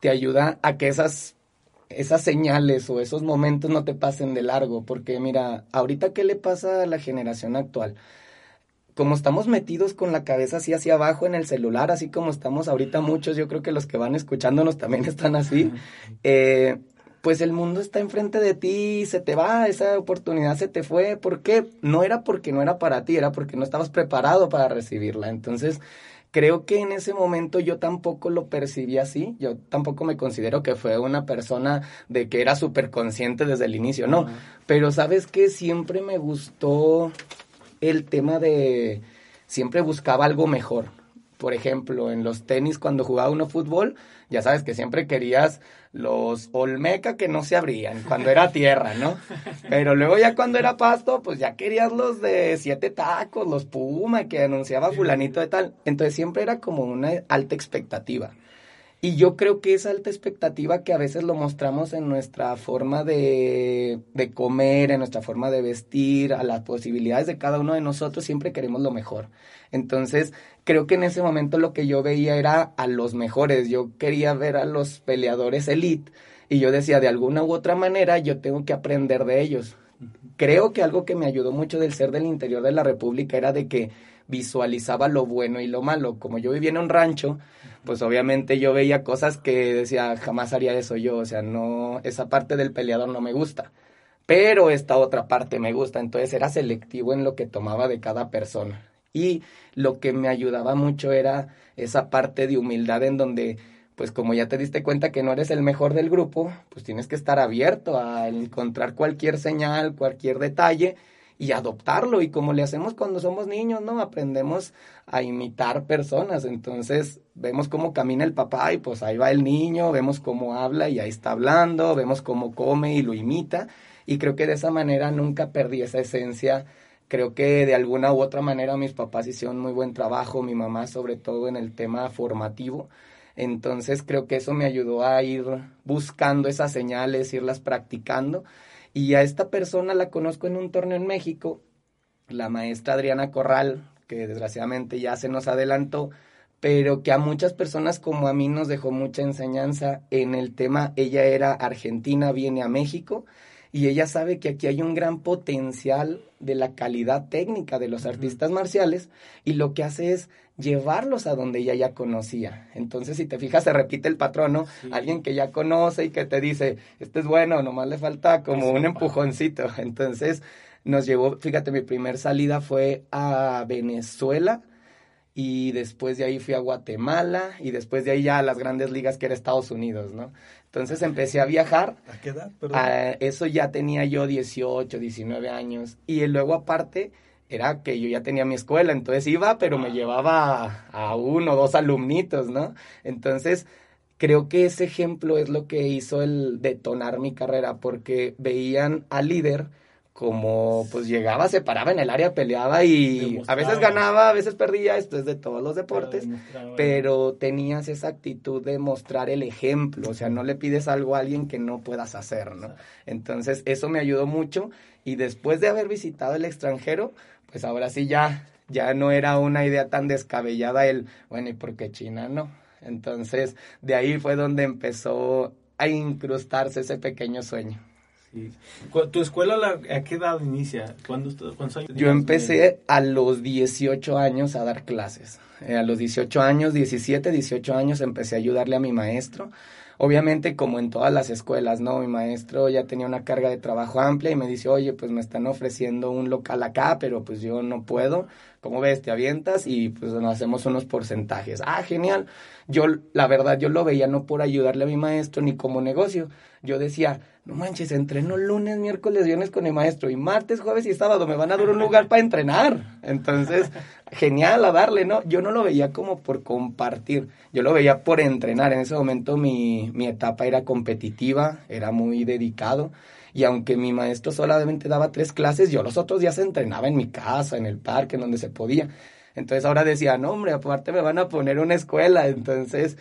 te ayuda a que esas esas señales o esos momentos no te pasen de largo, porque mira, ahorita qué le pasa a la generación actual? Como estamos metidos con la cabeza así hacia abajo en el celular, así como estamos ahorita muchos, yo creo que los que van escuchándonos también *laughs* están así, eh, pues el mundo está enfrente de ti, se te va, esa oportunidad se te fue, ¿por qué? No era porque no era para ti, era porque no estabas preparado para recibirla, entonces creo que en ese momento yo tampoco lo percibí así, yo tampoco me considero que fue una persona de que era súper consciente desde el inicio, no, pero sabes que siempre me gustó el tema de, siempre buscaba algo mejor. Por ejemplo, en los tenis cuando jugaba uno fútbol, ya sabes que siempre querías los Olmeca que no se abrían cuando era tierra, ¿no? Pero luego ya cuando era pasto, pues ya querías los de siete tacos, los Puma que anunciaba fulanito de tal. Entonces siempre era como una alta expectativa. Y yo creo que esa alta expectativa que a veces lo mostramos en nuestra forma de, de comer, en nuestra forma de vestir, a las posibilidades de cada uno de nosotros, siempre queremos lo mejor. Entonces, creo que en ese momento lo que yo veía era a los mejores. Yo quería ver a los peleadores elite y yo decía, de alguna u otra manera, yo tengo que aprender de ellos. Creo que algo que me ayudó mucho del ser del interior de la República era de que visualizaba lo bueno y lo malo. Como yo vivía en un rancho, pues obviamente yo veía cosas que decía, jamás haría eso yo, o sea, no, esa parte del peleador no me gusta. Pero esta otra parte me gusta, entonces era selectivo en lo que tomaba de cada persona. Y lo que me ayudaba mucho era esa parte de humildad en donde, pues como ya te diste cuenta que no eres el mejor del grupo, pues tienes que estar abierto a encontrar cualquier señal, cualquier detalle y adoptarlo. Y como le hacemos cuando somos niños, ¿no? Aprendemos a imitar personas. Entonces vemos cómo camina el papá y pues ahí va el niño, vemos cómo habla y ahí está hablando, vemos cómo come y lo imita. Y creo que de esa manera nunca perdí esa esencia. Creo que de alguna u otra manera mis papás hicieron muy buen trabajo, mi mamá sobre todo en el tema formativo. Entonces creo que eso me ayudó a ir buscando esas señales, irlas practicando y a esta persona la conozco en un torneo en México, la maestra Adriana Corral, que desgraciadamente ya se nos adelantó, pero que a muchas personas como a mí nos dejó mucha enseñanza en el tema. Ella era argentina, viene a México y ella sabe que aquí hay un gran potencial de la calidad técnica de los artistas marciales y lo que hace es llevarlos a donde ella ya conocía. Entonces, si te fijas, se repite el patrón, ¿no? Alguien que ya conoce y que te dice, este es bueno, nomás le falta como un empujoncito. *laughs* Entonces, nos llevó, fíjate, mi primer salida fue a Venezuela y después de ahí fui a Guatemala y después de ahí ya a las grandes ligas que era Estados Unidos, ¿no? Entonces empecé a viajar. ¿A qué edad? eso ya tenía yo 18, 19 años y luego aparte era que yo ya tenía mi escuela, entonces iba, pero me llevaba a, uno o dos alumnitos, ¿no? Entonces, creo que ese ejemplo es lo que hizo el detonar mi carrera, porque veían al líder como pues llegaba, se paraba en el área, peleaba y a veces ganaba, a veces perdía, esto es de todos los deportes, pero tenías esa actitud de mostrar el ejemplo, o sea, no le pides algo a alguien que no puedas hacer, ¿no? Entonces, eso me ayudó mucho y después de haber visitado el extranjero, pues ahora sí ya Ya no era una idea tan descabellada el, bueno, ¿y por qué China no? Entonces, de ahí fue donde empezó a incrustarse ese pequeño sueño. ¿Tu escuela a qué edad inicia? ¿Cuántos años? Yo empecé a los 18 años a dar clases. Eh, a los 18 años, 17, 18 años empecé a ayudarle a mi maestro. Obviamente, como en todas las escuelas, ¿no? Mi maestro ya tenía una carga de trabajo amplia y me dice, oye, pues me están ofreciendo un local acá, pero pues yo no puedo. ¿Cómo ves? Te avientas y pues nos hacemos unos porcentajes. Ah, genial. Yo, la verdad, yo lo veía no por ayudarle a mi maestro ni como negocio. Yo decía, no manches, entreno lunes, miércoles, viernes con el maestro y martes, jueves y sábado me van a dar un lugar para entrenar. Entonces, *laughs* genial a darle, ¿no? Yo no lo veía como por compartir, yo lo veía por entrenar. En ese momento mi, mi etapa era competitiva, era muy dedicado. Y aunque mi maestro solamente daba tres clases, yo los otros días entrenaba en mi casa, en el parque, en donde se podía. Entonces ahora decía, no, hombre, aparte me van a poner una escuela. Entonces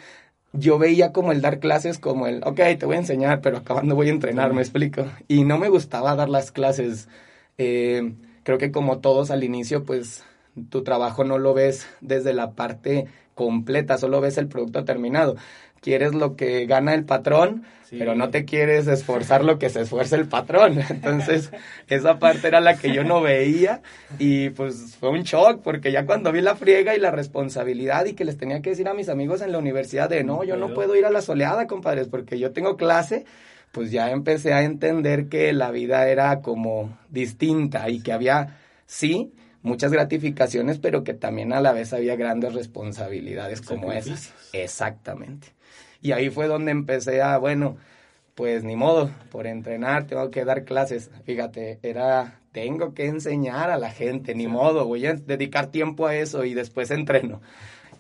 yo veía como el dar clases como el, ok, te voy a enseñar, pero acabando voy a entrenar, me explico. Y no me gustaba dar las clases. Eh, creo que como todos al inicio, pues tu trabajo no lo ves desde la parte completa, solo ves el producto terminado quieres lo que gana el patrón, pero no te quieres esforzar lo que se esfuerza el patrón. *laughs* Entonces, esa parte era la que yo no veía y pues fue un shock porque ya cuando vi la friega y la responsabilidad y que les tenía que decir a mis amigos en la universidad de, no, yo no puedo ir a la soleada, compadres, porque yo tengo clase, pues ya empecé a entender que la vida era como distinta y que había, sí, muchas gratificaciones, pero que también a la vez había grandes responsabilidades como esas. Exactamente. Y ahí fue donde empecé a, bueno, pues ni modo, por entrenar tengo que dar clases. Fíjate, era, tengo que enseñar a la gente, ni modo, voy a dedicar tiempo a eso y después entreno.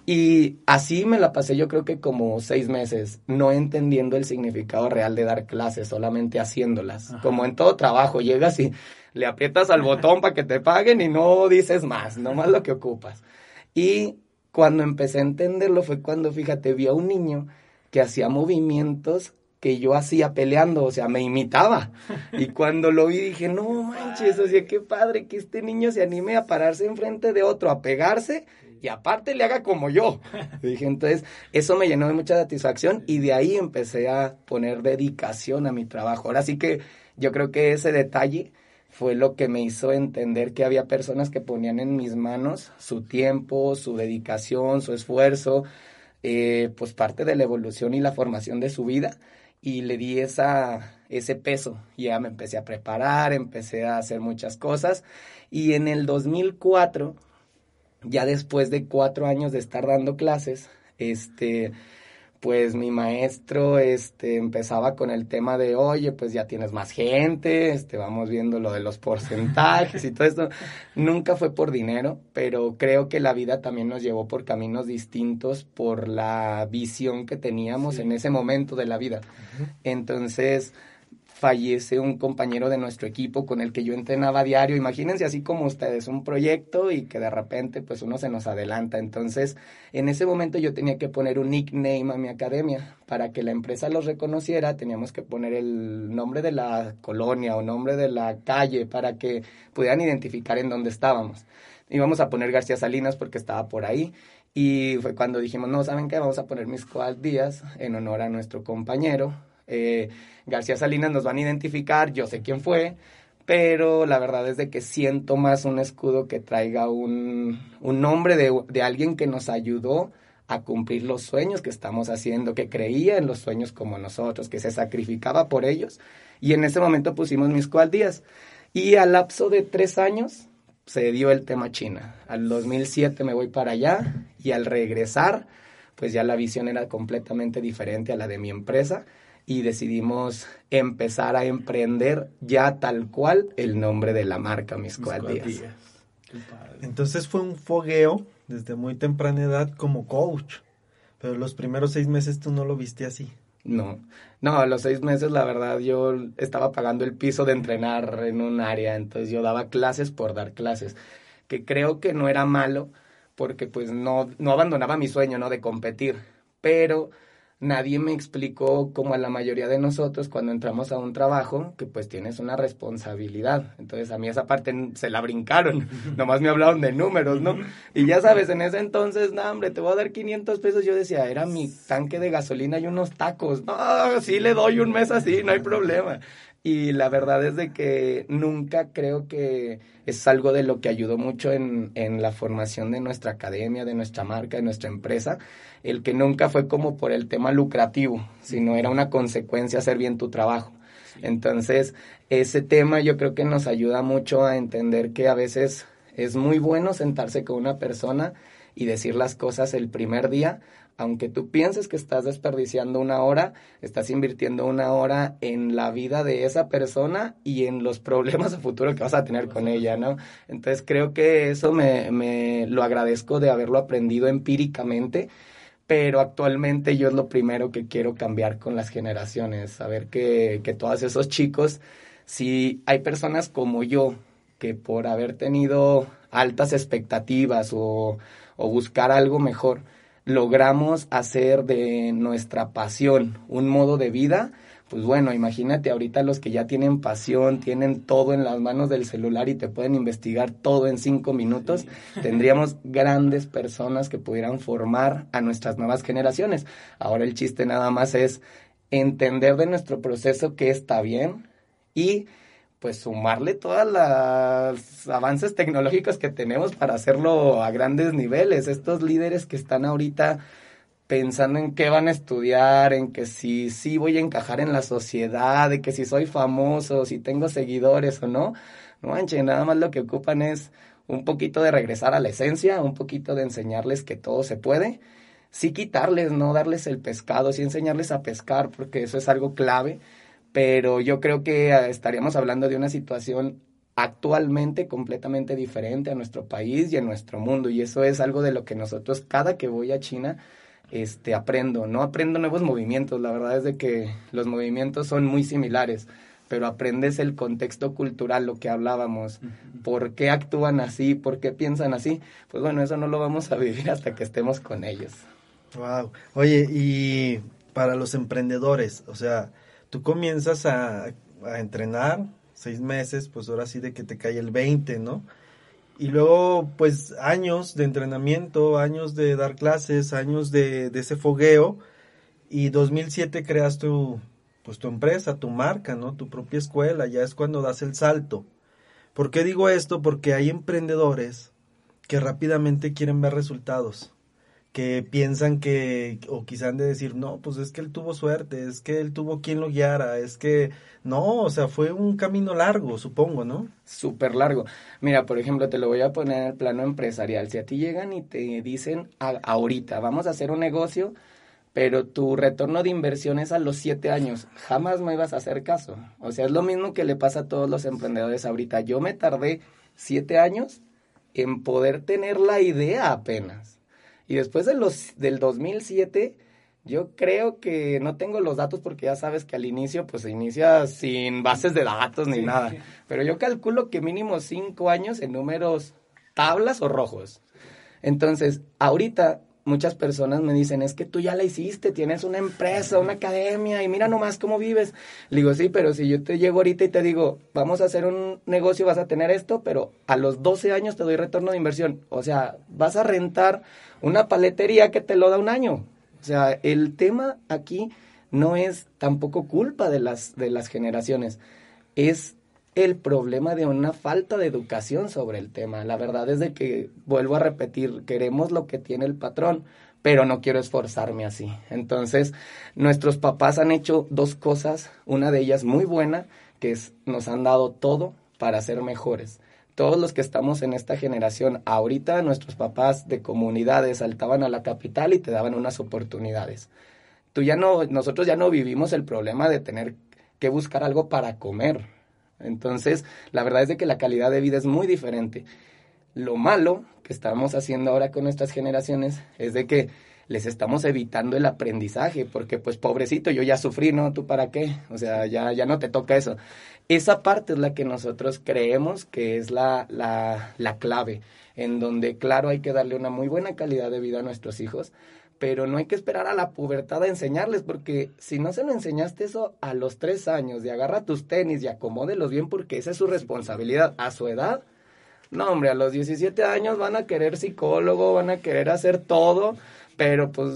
Y así me la pasé yo creo que como seis meses, no entendiendo el significado real de dar clases, solamente haciéndolas. Como en todo trabajo, llegas y le aprietas al botón para que te paguen y no dices más, no más lo que ocupas. Y cuando empecé a entenderlo fue cuando, fíjate, vi a un niño que hacía movimientos que yo hacía peleando, o sea, me imitaba. *laughs* Y cuando lo vi dije, no manches, o sea, qué padre que este niño se anime a pararse enfrente de otro, a pegarse y aparte le haga como yo. *laughs* dije, entonces, eso me llenó de mucha satisfacción y de ahí empecé a poner dedicación a mi trabajo. Ahora sí que yo creo que ese detalle fue lo que me hizo entender que había personas que ponían en mis manos su tiempo, su dedicación, su esfuerzo, eh, pues parte de la evolución y la formación de su vida y le di esa, ese peso. Ya me empecé a preparar, empecé a hacer muchas cosas y en el 2004, ya después de cuatro años de estar dando clases, este, pues mi maestro este, empezaba con el tema de, oye, pues ya tienes más gente, este, vamos viendo lo de los porcentajes y todo esto. Nunca fue por dinero, pero creo que la vida también nos llevó por caminos distintos por la visión que teníamos en ese momento de la vida. Entonces, fallece un compañero de nuestro equipo con el que yo entrenaba a diario. Imagínense así como ustedes, un proyecto y que de repente pues uno se nos adelanta. Entonces, en ese momento yo tenía que poner un nickname a mi academia. Para que la empresa los reconociera, teníamos que poner el nombre de la colonia o nombre de la calle para que pudieran identificar en dónde estábamos. Íbamos a poner García Salinas porque estaba por ahí. Y fue cuando dijimos, no, ¿saben qué? Vamos a poner mis Díaz en honor a nuestro compañero eh, García Salinas nos van a identificar, yo sé quién fue, pero la verdad es de que siento más un escudo que traiga un, un nombre de, de, alguien que nos ayudó a cumplir los sueños que estamos haciendo, que creía en los sueños como nosotros, que se sacrificaba por ellos. Y en ese momento pusimos mis días. Y al lapso de tres años se dio el tema China. Al 2007 me voy para allá y al regresar, pues ya la visión era completamente diferente a la de mi empresa y decidimos empezar a emprender ya tal cual el nombre de la marca Mis Díaz. Entonces fue un fogueo desde muy temprana edad como coach, pero los primeros seis meses tú no lo viste así. No, no, a los seis meses la verdad yo estaba pagando el piso de entrenar en un área, entonces yo daba clases por dar clases, que creo que no era malo porque pues no, no abandonaba mi sueño, ¿no? De competir, pero nadie me explicó como a la mayoría de nosotros cuando entramos a un trabajo que pues tienes una responsabilidad. Entonces a mí esa parte se la brincaron, *laughs* nomás me hablaron de números, ¿no? *laughs* Y ya sabes, en ese entonces, no, hombre, te voy a dar 500 pesos. Yo decía, era mi tanque de gasolina y unos tacos. No, sí le doy un mes así, no hay problema. Y la verdad es de que nunca creo que es algo de lo que ayudó mucho en, en la formación de nuestra academia, de nuestra marca, de nuestra empresa, el que nunca fue como por el tema lucrativo, sino era una consecuencia hacer bien tu trabajo. Entonces, ese tema yo creo que nos ayuda mucho a entender que a veces es muy bueno sentarse con una persona y decir las cosas el primer día, aunque tú pienses que estás desperdiciando una hora, estás invirtiendo una hora en la vida de esa persona y en los *laughs* problemas a futuro que vas a tener con ella, ¿no? Entonces creo que eso me, me lo agradezco de haberlo aprendido empíricamente, pero actualmente yo es lo primero que quiero cambiar con las generaciones, saber que, que todos esos chicos, si hay personas como yo, que por haber tenido altas expectativas o, o buscar algo mejor, logramos hacer de nuestra pasión un modo de vida, pues bueno, imagínate ahorita los que ya tienen pasión, tienen todo en las manos del celular y te pueden investigar todo en cinco minutos, *laughs* tendríamos grandes personas que pudieran formar a nuestras nuevas generaciones. Ahora el chiste nada más es entender de nuestro proceso que está bien y pues sumarle todos los avances tecnológicos que tenemos para hacerlo a grandes niveles. Estos líderes que están ahorita pensando en qué van a estudiar, en que si sí voy a encajar en la sociedad, de que si soy famoso, si tengo seguidores o no, no manchen, nada más lo que ocupan es un poquito de regresar a la esencia, un poquito de enseñarles que todo se puede, sí quitarles, no darles el pescado, sí enseñarles a pescar, porque eso es algo clave pero yo creo que ah, estaríamos hablando de una situación actualmente completamente diferente a nuestro país y a nuestro mundo y eso es algo de lo que nosotros cada que voy a China este aprendo, no aprendo nuevos movimientos, la verdad es de que los movimientos son muy similares, pero aprendes el contexto cultural, lo que hablábamos, por qué actúan así, por qué piensan así, pues bueno, eso no lo vamos a vivir hasta que estemos con ellos. Wow. Oye, y para los emprendedores, o sea, tú comienzas a, entrenar seis meses, pues ahora sí de que te cae el 20, ¿no? Y luego, pues años de entrenamiento, años de dar clases, años de, de ese fogueo. Y 2007 creas tu, pues tu empresa, tu marca, ¿no? Tu propia escuela, ya es cuando das el salto. ¿Por qué digo esto? Porque hay emprendedores que rápidamente quieren ver resultados que piensan que, o quizá han de decir, no, pues es que él tuvo suerte, es que él tuvo quien lo guiara, es que, no, o sea, fue un camino largo, supongo, ¿no? Súper largo. Mira, por ejemplo, te lo voy a poner en el plano empresarial. Si a ti llegan y te dicen, ahorita, vamos a hacer un negocio, pero tu retorno de inversión es a los siete años, jamás me ibas a hacer caso. O sea, es lo mismo que le pasa a todos los emprendedores ahorita. Yo me tardé siete años en poder tener la idea apenas. Y después de los, del 2007, yo creo que no tengo los datos porque ya sabes que al inicio pues se inicia sin bases de datos ni nada. Pero yo calculo que mínimo cinco años en números tablas o rojos. Entonces, ahorita muchas personas me dicen, es que tú ya la hiciste, tienes una empresa, una academia y mira nomás cómo vives. Le digo, sí, pero si yo te llego ahorita y te digo, vamos a hacer un negocio, vas a tener esto, pero a los 12 años te doy retorno de inversión. O sea, vas a rentar una paletería que te lo da un año. O sea, el tema aquí no es tampoco culpa de las, de las generaciones, es el problema de una falta de educación sobre el tema. La verdad es de que, vuelvo a repetir, queremos lo que tiene el patrón, pero no quiero esforzarme así. Entonces, nuestros papás han hecho dos cosas, una de ellas muy buena, que es nos han dado todo para ser mejores. Todos los que estamos en esta generación, ahorita nuestros papás de comunidades saltaban a la capital y te daban unas oportunidades. Tú ya no, nosotros ya no vivimos el problema de tener que buscar algo para comer entonces, la verdad es de que la calidad de vida es muy diferente. Lo malo que estamos haciendo ahora con nuestras generaciones es de que les estamos evitando el aprendizaje, porque pues pobrecito, yo ya sufrí, ¿no? ¿Tú para qué? O sea, ya, ya no te toca eso. Esa parte es la que nosotros creemos que es la, la, la clave, en donde claro hay que darle una muy buena calidad de vida a nuestros hijos, pero no hay que esperar a la pubertad a enseñarles, porque si no se lo enseñaste eso a los tres años, de agarra tus tenis y acomódelos bien, porque esa es su responsabilidad a su edad. No, hombre, a los 17 años van a querer psicólogo, van a querer hacer todo, pero pues,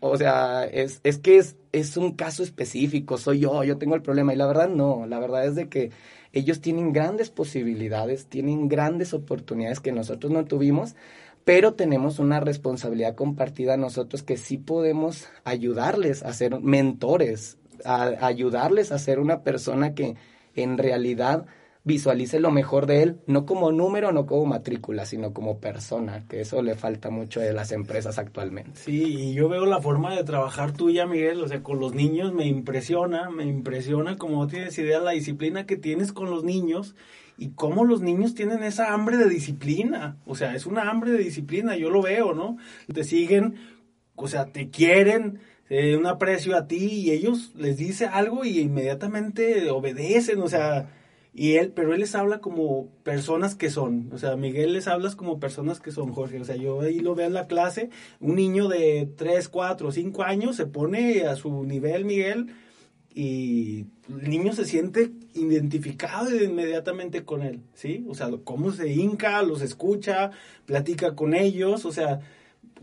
o sea, es, es que es, es un caso específico, soy yo, yo tengo el problema, y la verdad no, la verdad es de que ellos tienen grandes posibilidades, tienen grandes oportunidades que nosotros no tuvimos, pero tenemos una responsabilidad compartida nosotros que sí podemos ayudarles a ser mentores, a ayudarles a ser una persona que en realidad visualice lo mejor de él, no como número, no como matrícula, sino como persona, que eso le falta mucho de las empresas actualmente. Sí, y yo veo la forma de trabajar tuya, Miguel, o sea, con los niños me impresiona, me impresiona como tienes idea la disciplina que tienes con los niños y cómo los niños tienen esa hambre de disciplina. O sea, es una hambre de disciplina, yo lo veo, ¿no? Te siguen, o sea, te quieren, eh, un aprecio a ti y ellos les dice algo y inmediatamente obedecen, o sea, y él, pero él les habla como personas que son, o sea, Miguel les hablas como personas que son, Jorge, o sea, yo ahí lo veo en la clase, un niño de 3, 4, 5 años se pone a su nivel, Miguel, y el niño se siente identificado inmediatamente con él, ¿sí? O sea, cómo se hinca, los escucha, platica con ellos, o sea,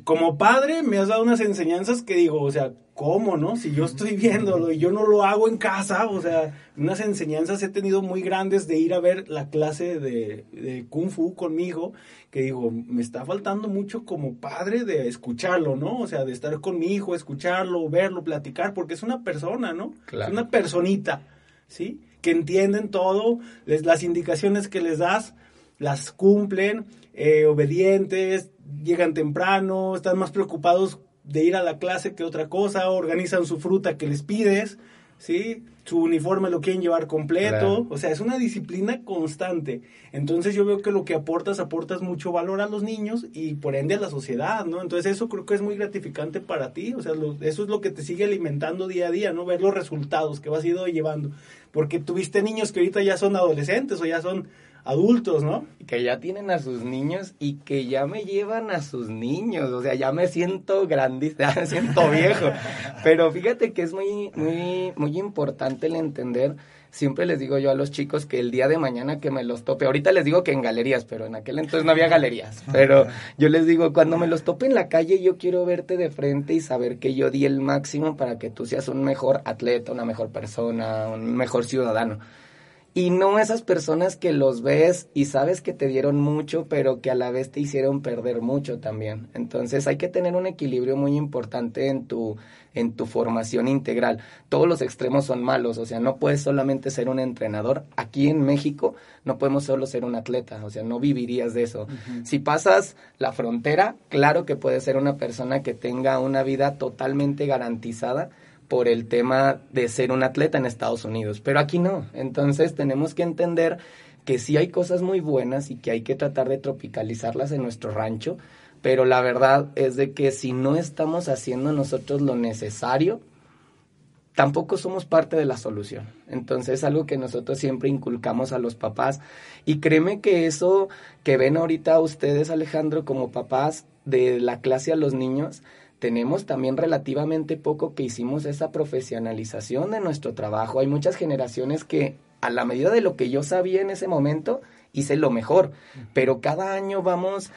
como padre me has dado unas enseñanzas que digo, o sea, ¿cómo, no? Si yo estoy viéndolo y yo no lo hago en casa, o sea, unas enseñanzas he tenido muy grandes de ir a ver la clase de, de Kung Fu conmigo, que digo, me está faltando mucho como padre de escucharlo, ¿no? O sea, de estar con mi hijo, escucharlo, verlo, platicar, porque es una persona, ¿no? Es una personita, ¿sí? Que entienden todo, les, las indicaciones que les das, las cumplen, eh, obedientes, llegan temprano, están más preocupados de ir a la clase que otra cosa, organizan su fruta que les pides, ¿sí? Su uniforme lo quieren llevar completo, o sea, es una disciplina constante. Entonces yo veo que lo que aportas, aportas mucho valor a los niños y por ende a la sociedad, ¿no? Entonces eso creo que es muy gratificante para ti, o sea, eso es lo que te sigue alimentando día a día, ¿no? Ver los resultados que vas ido llevando. Porque tuviste niños que ahorita ya son adolescentes o ya son adultos, ¿no? Que ya tienen a sus niños y que ya me llevan a sus niños, o sea, ya me siento grande, *laughs* ya me siento viejo. Pero fíjate que es muy, muy, muy importante el entender, siempre les digo yo a los chicos que el día de mañana que me los tope, ahorita les digo que en galerías, pero en aquel entonces no había galerías, pero yo les digo, cuando me los tope en la calle, yo quiero verte de frente y saber que yo di el máximo para que tú seas un mejor atleta, una mejor persona, un mejor ciudadano y no esas personas que los ves y sabes que te dieron mucho, pero que a la vez te hicieron perder mucho también. Entonces hay que tener un equilibrio muy importante en tu, en tu formación integral. Todos los extremos son malos, o sea, no puedes solamente ser un entrenador. Aquí en México no podemos solo ser un atleta, o sea, no vivirías de eso. Si pasas la frontera, claro que puedes ser una persona que tenga una vida totalmente garantizada por el tema de ser un atleta en Estados Unidos, pero aquí no. Entonces tenemos que entender que sí hay cosas muy buenas y que hay que tratar de tropicalizarlas en nuestro rancho, pero la verdad es de que si no estamos haciendo nosotros lo necesario, tampoco somos parte de la solución. Entonces es algo que nosotros siempre inculcamos a los papás y créeme que eso que ven ahorita ustedes, Alejandro, como papás de la clase a los niños, tenemos también relativamente poco que hicimos esa profesionalización de nuestro trabajo. Hay muchas generaciones que a la medida de lo que yo sabía en ese momento, hice lo mejor, pero cada año vamos,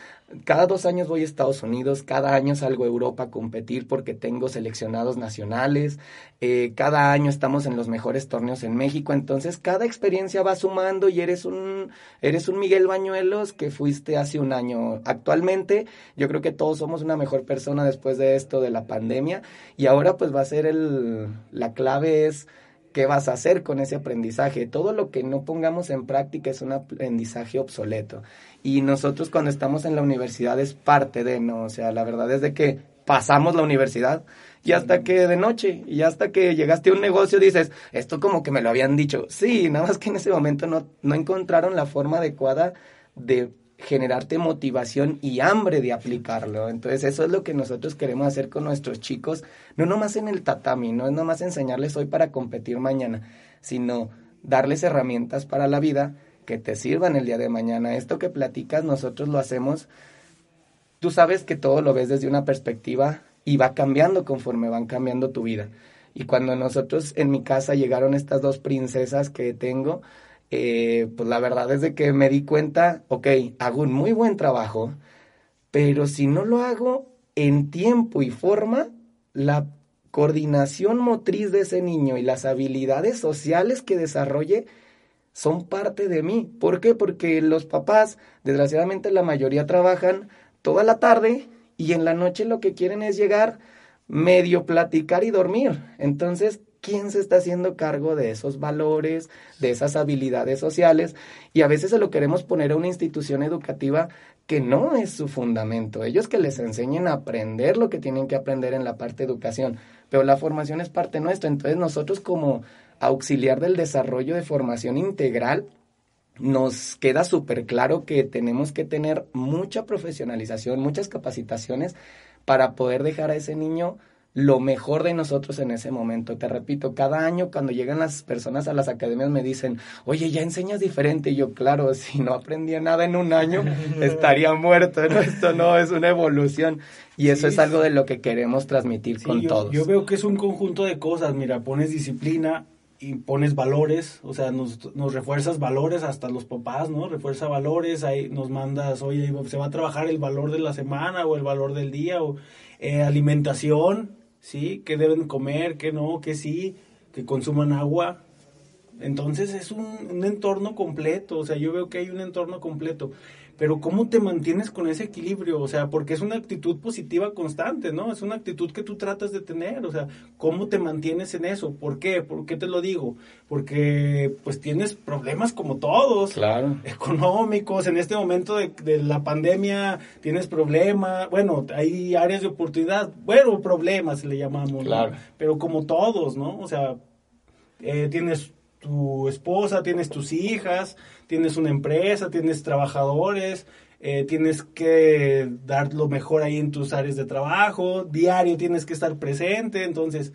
cada dos años voy a Estados Unidos, cada año salgo a Europa a competir porque tengo seleccionados nacionales, eh, cada año estamos en los mejores torneos en México, entonces cada experiencia va sumando y eres un, eres un Miguel Bañuelos que fuiste hace un año. Actualmente yo creo que todos somos una mejor persona después de esto de la pandemia y ahora pues va a ser el, la clave es ¿qué vas a hacer con ese aprendizaje? Todo lo que no pongamos en práctica es un aprendizaje obsoleto. Y nosotros cuando estamos en la universidad es parte de, ¿no? O sea, la verdad es de que pasamos la universidad y hasta que de noche y hasta que llegaste a un negocio dices, esto como que me lo habían dicho. Sí, nada más que en ese momento no, no encontraron la forma adecuada de generarte motivación y hambre de aplicarlo. Entonces eso es lo que nosotros queremos hacer con nuestros chicos, no nomás en el tatami, no es nomás enseñarles hoy para competir mañana, sino darles herramientas para la vida que te sirvan el día de mañana. Esto que platicas nosotros lo hacemos, tú sabes que todo lo ves desde una perspectiva y va cambiando conforme van cambiando tu vida. Y cuando nosotros en mi casa llegaron estas dos princesas que tengo, eh, pues la verdad es de que me di cuenta, ok, hago un muy buen trabajo, pero si no lo hago en tiempo y forma, la coordinación motriz de ese niño y las habilidades sociales que desarrolle son parte de mí. ¿Por qué? Porque los papás, desgraciadamente la mayoría trabajan toda la tarde y en la noche lo que quieren es llegar, medio platicar y dormir. Entonces, ¿quién se está haciendo cargo de esos valores, de esas habilidades sociales? Y a veces se lo queremos poner a una institución educativa que no es su fundamento. Ellos que les enseñen a aprender lo que tienen que aprender en la parte de educación, pero la formación es parte nuestra. Entonces nosotros como auxiliar del desarrollo de formación integral, nos queda súper claro que tenemos que tener mucha profesionalización, muchas capacitaciones para poder dejar a ese niño lo mejor de nosotros en ese momento. Te repito, cada año cuando llegan las personas a las academias me dicen, oye, ya enseñas diferente. Y yo, claro, *laughs* si no aprendía nada en un año, *laughs* estaría muerto. Esto no es una evolución. Y eso es algo de lo que queremos transmitir con todos. Yo veo que es un conjunto de cosas. Mira, pones disciplina, y pones valores, o sea, nos, nos, refuerzas valores hasta los papás, ¿no? Refuerza valores, ahí nos mandas, oye, se va a trabajar el valor de la semana o el valor del día, o eh, alimentación, ¿sí? ¿Qué deben comer, qué no, qué sí, que consuman agua. Entonces es un, un entorno completo, o sea, yo veo que hay un entorno completo pero ¿cómo te mantienes con ese equilibrio? O sea, porque es una actitud positiva constante, ¿no? Es una actitud que tú tratas de tener, o sea, ¿cómo te mantienes en eso? ¿Por qué? ¿Por qué te lo digo? Porque pues tienes problemas como todos, claro. económicos, en este momento de, de la pandemia tienes problemas, bueno, hay áreas de oportunidad, bueno, problemas le llamamos, claro. ¿no? Pero como todos, ¿no? O sea, eh, tienes tu esposa, tienes tus hijas, tienes una empresa, tienes trabajadores, eh, tienes que dar lo mejor ahí en tus áreas de trabajo, diario tienes que estar presente, entonces,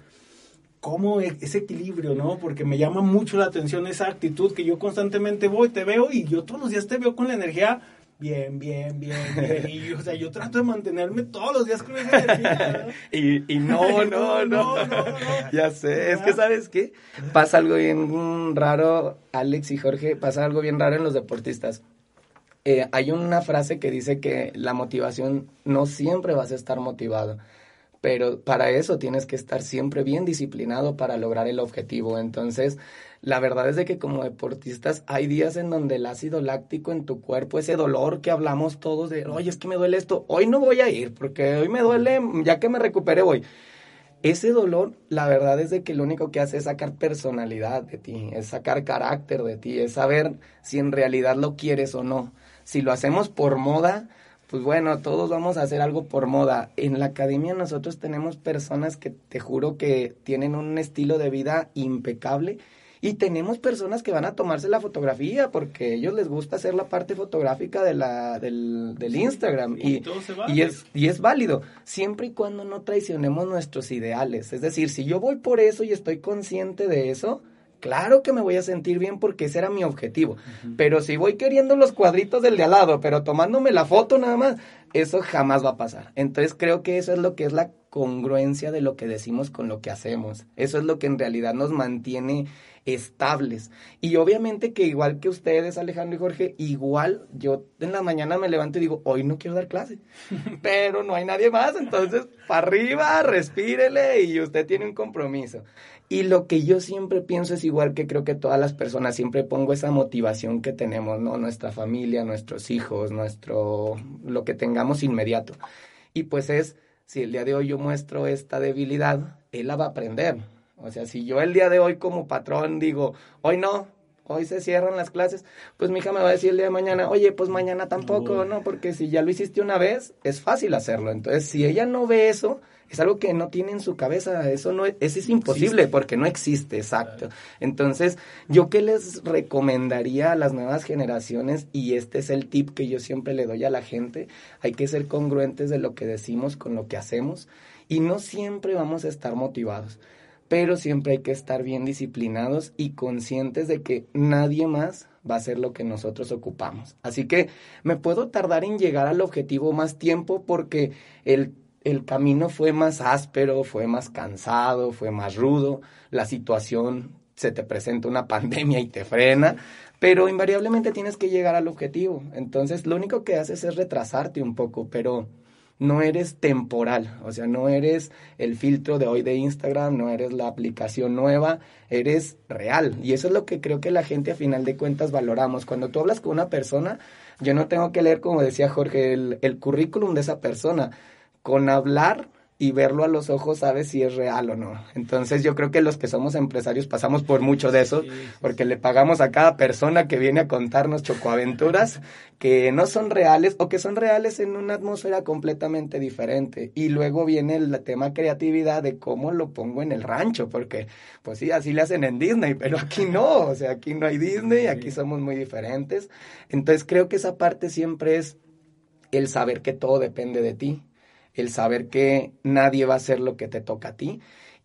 ¿cómo e-, ese equilibrio, no? Porque me llama mucho la atención esa actitud que yo constantemente voy, te veo y yo todos los días te veo con la energía bien, bien, bien, bien. *laughs* Y, o sea, yo trato de mantenerme todos los días con esa *laughs* energía. y, y no, no, no, no, Ya sé, es que ¿sabes qué? Pasa algo bien raro, Alex y Jorge, pasa algo bien raro en los deportistas. Eh, hay una frase que dice que la motivación no siempre vas a estar motivado pero para eso tienes que estar siempre bien disciplinado para lograr el objetivo. Entonces, la verdad es de que como deportistas hay días en donde el ácido láctico en tu cuerpo, ese dolor que hablamos todos de, oye, es que me duele esto, hoy no voy a ir porque hoy me duele, ya que me recupere voy. Ese dolor, la verdad es de que lo único que hace es sacar personalidad de ti, es sacar carácter de ti, es saber si en realidad lo quieres o no. Si lo hacemos por moda, pues bueno, todos vamos a hacer algo por moda. En la academia nosotros tenemos personas que te juro que tienen un estilo de vida impecable y tenemos personas que van a tomarse la fotografía porque a ellos les gusta hacer la parte fotográfica de la, del, del Instagram. Y, y, es, y es válido, siempre y cuando no traicionemos nuestros ideales. Es decir, si yo voy por eso y estoy consciente de eso, Claro que me voy a sentir bien porque ese era mi objetivo. Pero si voy queriendo los cuadritos del de al lado, pero tomándome la foto nada más, eso jamás va a pasar. Entonces creo que eso es lo que es la congruencia de lo que decimos con lo que hacemos. Eso es lo que en realidad nos mantiene estables. Y obviamente que igual que ustedes, Alejandro y Jorge, igual yo en la mañana me levanto y digo, hoy no quiero dar clase, *laughs* pero no hay nadie más, entonces para arriba, respírele y usted tiene un compromiso. Y lo que yo siempre pienso es igual que creo que todas las personas, siempre pongo esa motivación que tenemos, ¿no? Nuestra familia, nuestros hijos, nuestro, lo que tengamos inmediato. Y pues es, si el día de hoy yo muestro esta debilidad, él la va a aprender. O sea, si yo el día de hoy como patrón digo, hoy no, hoy se cierran las clases, pues mi hija me va a decir el día de mañana, oye, pues mañana tampoco, ¿no? Porque si ya lo hiciste una vez, es fácil hacerlo. Entonces, si ella no ve eso, es algo que no tiene en su cabeza, eso no es, eso es imposible porque no existe, exacto. Entonces, yo qué les recomendaría a las nuevas generaciones y este es el tip que yo siempre le doy a la gente, hay que ser congruentes de lo que decimos con lo que hacemos y no siempre vamos a estar motivados, pero siempre hay que estar bien disciplinados y conscientes de que nadie más va a ser lo que nosotros ocupamos. Así que me puedo tardar en llegar al objetivo más tiempo porque el el camino fue más áspero, fue más cansado, fue más rudo, la situación se te presenta una *laughs* pandemia y te frena, pero invariablemente tienes que llegar al objetivo. Entonces, lo único que haces es retrasarte un poco, pero no eres temporal, o sea, no eres el filtro de hoy de Instagram, no eres la aplicación nueva, eres real. Y eso es lo que creo que la gente a final de cuentas valoramos. Cuando tú hablas con una persona, yo no tengo que leer, como decía Jorge, el, el currículum de esa persona. Con hablar y verlo a los ojos sabes si es real o no. Entonces yo creo que los que somos empresarios pasamos por mucho de eso, porque le pagamos a cada persona que viene a contarnos chocoaventuras que no son reales o que son reales en una atmósfera completamente diferente. Y luego viene el tema creatividad de cómo lo pongo en el rancho, porque pues sí, así le hacen en Disney, pero aquí no, o sea, aquí no hay Disney, aquí somos muy diferentes. Entonces creo que esa parte siempre es el saber que todo depende de ti el saber que nadie va a hacer lo que te toca a ti.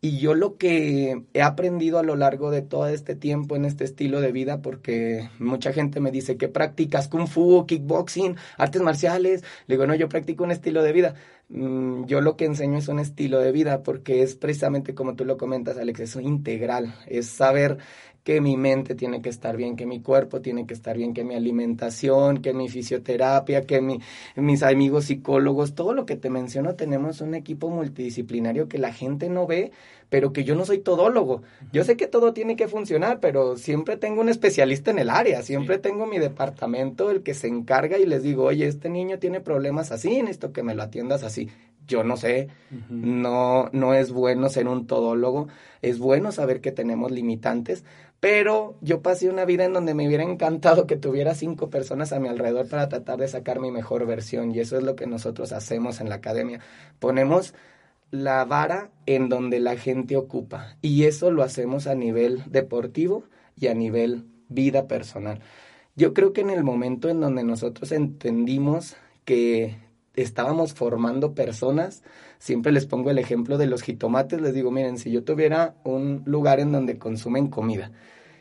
Y yo lo que he aprendido a lo largo de todo este tiempo en este estilo de vida, porque mucha gente me dice, ¿qué practicas? Kung Fu, kickboxing, artes marciales. Le digo, no, yo practico un estilo de vida. Mm, yo lo que enseño es un estilo de vida, porque es precisamente como tú lo comentas, Alex, es integral. Es saber que mi mente tiene que estar bien, que mi cuerpo tiene que estar bien, que mi alimentación, que mi fisioterapia, que mi, mis amigos psicólogos, todo lo que te menciono, tenemos un equipo multidisciplinario que la gente no ve, pero que yo no soy todólogo. Yo sé que todo tiene que funcionar, pero siempre tengo un especialista en el área, siempre tengo mi departamento, el que se encarga y les digo, oye, este niño tiene problemas así, necesito que me lo atiendas así yo no sé, no, no es bueno ser un todólogo, es bueno saber que tenemos limitantes, pero yo pasé una vida en donde me hubiera encantado que tuviera cinco personas a mi alrededor para tratar de sacar mi mejor versión y eso es lo que nosotros hacemos en la academia. Ponemos la vara en donde la gente ocupa y eso lo hacemos a nivel deportivo y a nivel vida personal. Yo creo que en el momento en donde nosotros entendimos que estábamos formando personas, siempre les pongo el ejemplo de los jitomates, les digo, miren, si yo tuviera un lugar en donde consumen comida,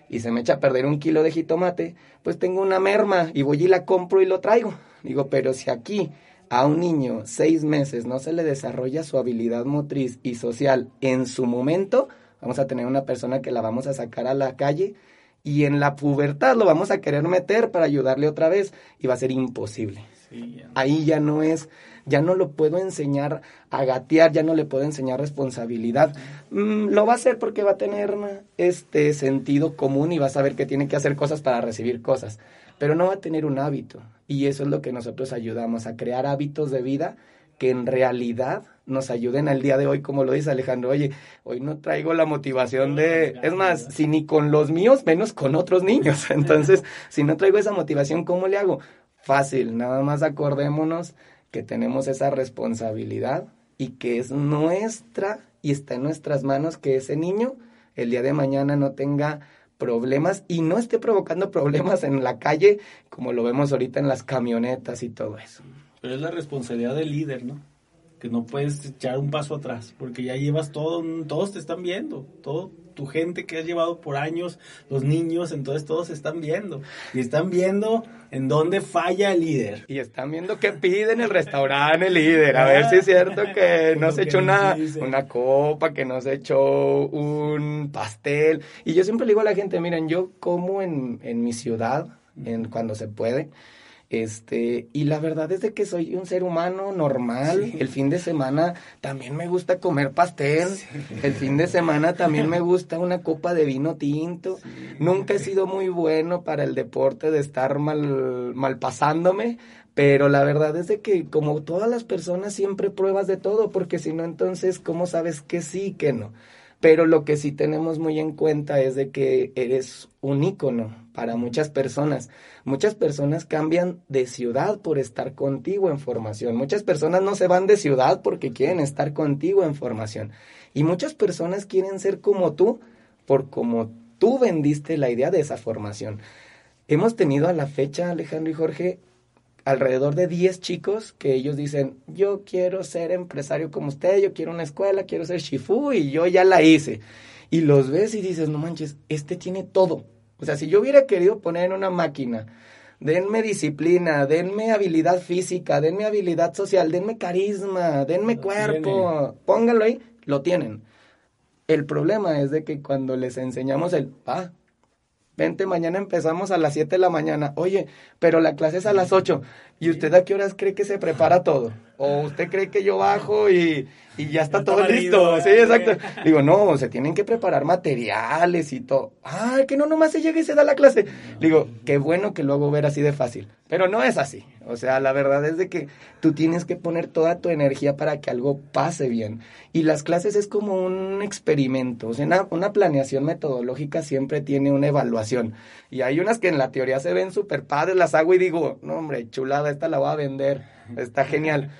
y se me echa a perder un kilo de jitomate, pues tengo una merma y voy y la compro y lo traigo. Digo, pero si aquí a un niño seis meses no se le desarrolla su habilidad motriz y social en su momento, vamos a tener una persona que la vamos a sacar a la calle y en la pubertad lo vamos a querer meter para ayudarle otra vez y va a ser imposible. Ahí ya no es ya no lo puedo enseñar a gatear, ya no le puedo enseñar responsabilidad. Mm, lo va a hacer porque va a tener este sentido común y va a saber que tiene que hacer cosas para recibir cosas, pero no va a tener un hábito. Y eso es lo que nosotros ayudamos, a crear hábitos de vida que en realidad nos ayuden al día de hoy, como lo dice Alejandro, oye, hoy no traigo la motivación de, es más, si ni con los míos, menos con otros niños. *laughs* Entonces, si no traigo esa motivación, ¿cómo le hago? Fácil, nada más acordémonos que tenemos esa responsabilidad y que es nuestra y está en nuestras manos que ese niño el día de mañana no tenga problemas y no esté provocando problemas en la calle como lo vemos ahorita en las camionetas y todo eso. Pero es la responsabilidad del líder, ¿no? Que no puedes echar un paso atrás porque ya llevas todo, todos te están viendo, todo tu gente que has llevado por años, los niños, entonces todos están viendo. Y están viendo en dónde falla el líder. Y están viendo qué pide en el restaurante el líder. A ver si es cierto que *laughs* no se echó una, una copa, que no se echó un pastel. Y yo siempre le digo a la gente, miren, yo como en, en mi ciudad, en, cuando se puede, este, y la verdad es de que soy un ser humano normal. El fin de semana también me gusta comer pastel. El fin de semana también me gusta una copa de vino tinto. Nunca he sido muy bueno para el deporte de estar mal, mal pasándome. Pero la verdad es de que como todas las personas siempre pruebas de todo, porque si no entonces, ¿cómo sabes que sí que no? Pero lo que sí tenemos muy en cuenta es de que eres un ícono para muchas personas. Muchas personas cambian de ciudad por estar contigo en formación. Muchas personas no se van de ciudad porque quieren estar contigo en formación. Y muchas personas quieren ser como tú por como tú vendiste la idea de esa formación. Hemos tenido a la fecha, Alejandro y Jorge, alrededor de 10 chicos que ellos dicen, yo quiero ser empresario como usted, yo quiero una escuela, quiero ser Shifu y yo ya la hice. Y los ves y dices, no manches, este tiene todo. O sea, si yo hubiera querido poner en una máquina denme disciplina, denme habilidad física, denme habilidad social, denme carisma, denme cuerpo, póngalo ahí, lo tienen. El problema es de que cuando les enseñamos el, ah, vente, mañana empezamos a las 7 de la mañana, oye, pero la clase es a las 8, ¿y usted a qué horas cree que se prepara todo? ¿O usted cree que yo bajo y, y ya está todo listo? Sí, exacto. Digo, no, se tienen que preparar materiales y todo. Ay, que no nomás se llega y se da la clase. Digo, qué bueno que lo hago ver así de fácil. Pero no es así. O sea, la verdad es de que tú tienes que poner toda tu energía para que algo pase bien. Y las clases es como un experimento. O sea, una, una planeación metodológica siempre tiene una evaluación. Y hay unas que en la teoría se ven súper padres, las hago y digo, no hombre, chulada, esta la voy a vender. Está genial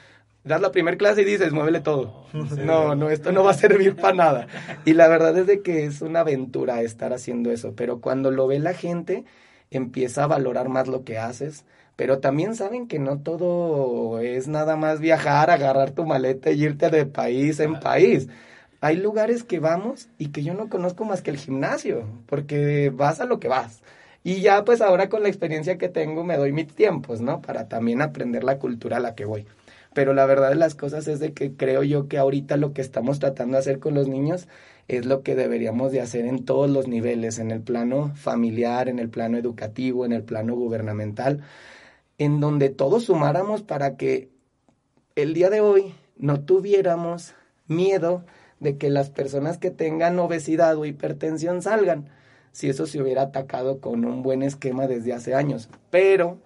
das la primera clase y dices, muévele todo. No, no, esto no va a servir para nada. Y la verdad es de que es una aventura estar haciendo eso, pero cuando lo ve la gente, empieza a valorar más lo que haces, pero también saben que no todo es nada más viajar, agarrar tu maleta y irte de país en país. Hay lugares que vamos y que yo no conozco más que el gimnasio, porque vas a lo que vas. Y ya pues ahora con la experiencia que tengo me doy mis tiempos, ¿no? Para también aprender la cultura a la que voy pero la verdad de las cosas es de que creo yo que ahorita lo que estamos tratando de hacer con los niños es lo que deberíamos de hacer en todos los niveles, en el plano familiar, en el plano educativo, en el plano gubernamental, en donde todos sumáramos para que el día de hoy no tuviéramos miedo de que las personas que tengan obesidad o hipertensión salgan, si eso se hubiera atacado con un buen esquema desde hace años. Pero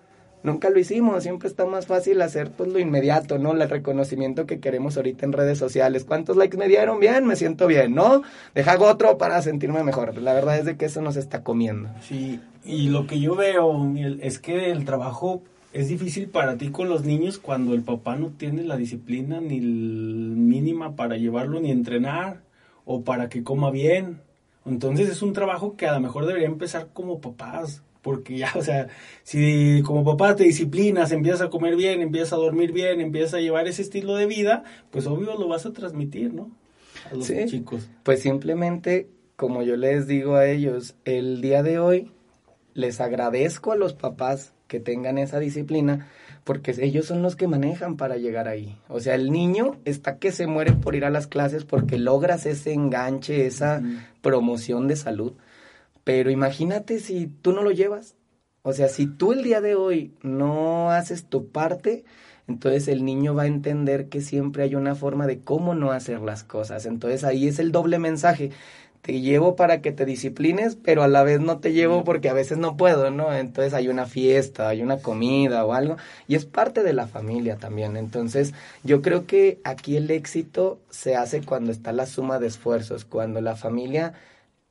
nunca lo hicimos, siempre está más fácil hacer pues lo inmediato, ¿no? El reconocimiento que queremos ahorita en redes sociales. ¿Cuántos likes me dieron? Bien, me siento bien, ¿no? Deja otro para sentirme mejor. La verdad es de que eso nos está comiendo. Sí, y lo que yo veo es que el trabajo es difícil para ti con los niños cuando el papá no tiene la disciplina ni mínima para llevarlo ni entrenar o para que coma bien. Entonces es un trabajo que a lo mejor debería empezar como papás, porque ya, o sea, si como papá te disciplinas, empiezas a comer bien, empiezas a dormir bien, empiezas a llevar ese estilo de vida, pues obvio lo vas a transmitir, ¿no? A los chicos. Pues simplemente, como yo les digo a ellos, el día de hoy les agradezco a los papás que tengan esa disciplina, porque ellos son los que manejan para llegar ahí. O sea, el niño está que se muere por ir a las clases porque logras ese enganche, esa promoción de salud pero imagínate si tú no lo llevas. O sea, si tú el día de hoy no haces tu parte, entonces el niño va a entender que siempre hay una forma de cómo no hacer las cosas. Entonces ahí es el doble mensaje. Te llevo para que te disciplines, pero a la vez no te llevo porque a veces no puedo, ¿no? Entonces hay una fiesta, hay una comida o algo, y es parte de la familia también. Entonces yo creo que aquí el éxito se hace cuando está la suma de esfuerzos, cuando la familia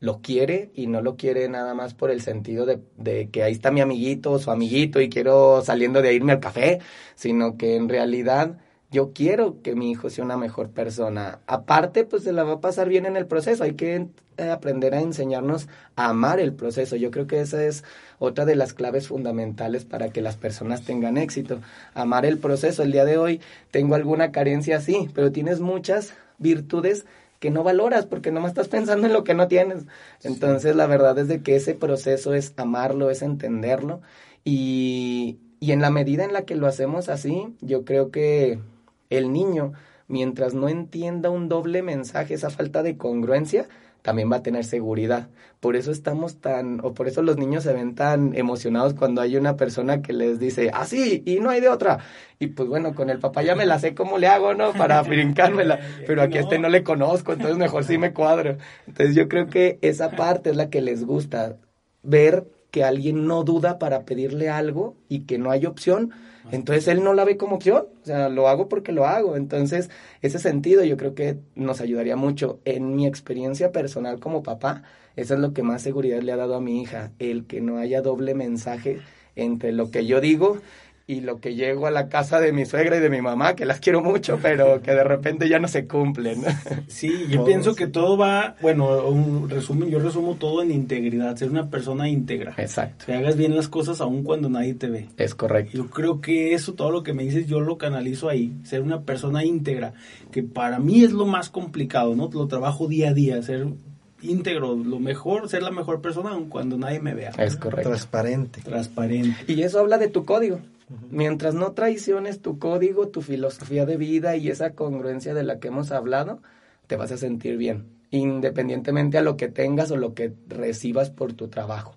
lo quiere y no lo quiere nada más por el sentido de, de, que ahí está mi amiguito o su amiguito y quiero saliendo de irme al café, sino que en realidad yo quiero que mi hijo sea una mejor persona. Aparte, pues se la va a pasar bien en el proceso. Hay que eh, aprender a enseñarnos a amar el proceso. Yo creo que esa es otra de las claves fundamentales para que las personas tengan éxito. Amar el proceso. El día de hoy tengo alguna carencia, sí, pero tienes muchas virtudes que no valoras porque no me estás pensando en lo que no tienes. Entonces, la verdad es de que ese proceso es amarlo, es entenderlo y, y en la medida en la que lo hacemos así, yo creo que el niño, mientras no entienda un doble mensaje, esa falta de congruencia, también va a tener seguridad. Por eso estamos tan, o por eso los niños se ven tan emocionados cuando hay una persona que les dice, ah, sí, y no hay de otra. Y pues bueno, con el papá ya me la sé cómo le hago, ¿no? Para *laughs* brincármela. Pero aquí a este no le conozco, entonces mejor sí me cuadro. Entonces yo creo que esa parte es la que les gusta, ver que alguien no duda para pedirle algo y que no hay opción entonces él no la ve como opción, o sea, lo hago porque lo hago. Entonces, ese sentido yo creo que nos ayudaría mucho. En mi experiencia personal como papá, eso es lo que más seguridad le ha dado a mi hija, el que no haya doble mensaje entre lo que yo digo y lo que llego a la casa de mi suegra y de mi mamá, que las quiero mucho, pero que de repente ya no se cumplen. Sí, *laughs* yo pienso que todo va, bueno, un resumen, yo resumo todo en integridad, ser una persona íntegra. Exacto. Que hagas bien las cosas aun cuando nadie te ve. Es correcto. Yo creo que eso, todo lo que me dices, yo lo canalizo ahí, ser una persona íntegra, que para mí es lo más complicado, ¿no? Lo trabajo día a día, ser íntegro, lo mejor, ser la mejor persona aun cuando nadie me vea. Es correcto. Transparente. Transparente. Y eso habla de tu código. Mientras no traiciones tu código, tu filosofía de vida y esa congruencia de la que hemos hablado, te vas a sentir bien, independientemente a lo que tengas o lo que recibas por tu trabajo.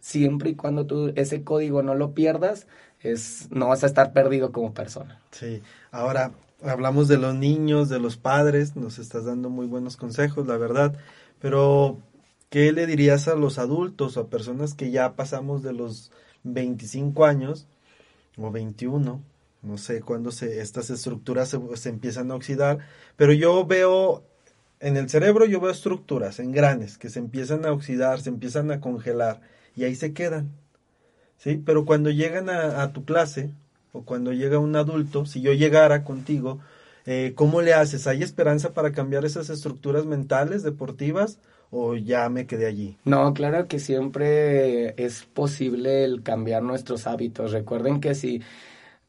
Siempre y cuando tú ese código no lo pierdas, es no vas a estar perdido como persona. Sí. Ahora hablamos de los niños, de los padres, nos estás dando muy buenos consejos, la verdad. Pero ¿qué le dirías a los adultos o a personas que ya pasamos de los 25 años o 21? No sé cuándo se, estas estructuras se, empiezan a oxidar, pero yo veo en el cerebro yo veo estructuras, engranes, que se empiezan a oxidar, se empiezan a congelar y ahí se quedan. ¿Sí? Pero cuando llegan a, a tu clase o cuando llega un adulto, si yo llegara contigo, eh, ¿cómo le haces? ¿Hay esperanza para cambiar esas estructuras mentales, deportivas? ¿O ya me quedé allí? No, claro que siempre es posible el cambiar nuestros hábitos. Recuerden que si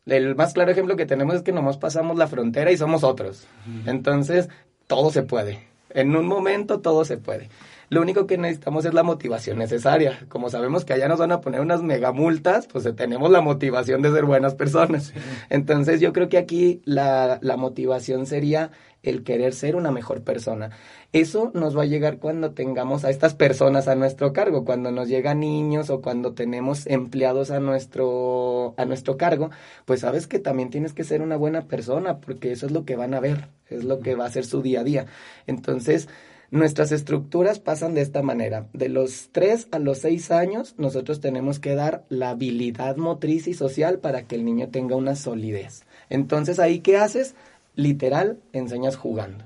el más claro ejemplo que tenemos es que nomás pasamos la frontera y somos otros. Entonces, todo se puede. En un momento todo se puede. Lo único que necesitamos es la motivación necesaria. Como sabemos que allá nos van a poner unas megamultas, pues tenemos la motivación de ser buenas personas. Entonces yo creo que aquí la, la motivación sería el querer ser una mejor persona. Eso nos va a llegar cuando tengamos a estas personas a nuestro cargo, cuando nos llegan niños o cuando tenemos empleados a nuestro, a nuestro cargo, pues sabes que también tienes que ser una buena persona, porque eso es lo que van a ver, es lo que va a ser su día a día. Entonces, Nuestras estructuras pasan de esta manera. De los 3 a los 6 años, nosotros tenemos que dar la habilidad motriz y social para que el niño tenga una solidez. Entonces, ¿ahí qué haces? Literal, enseñas jugando.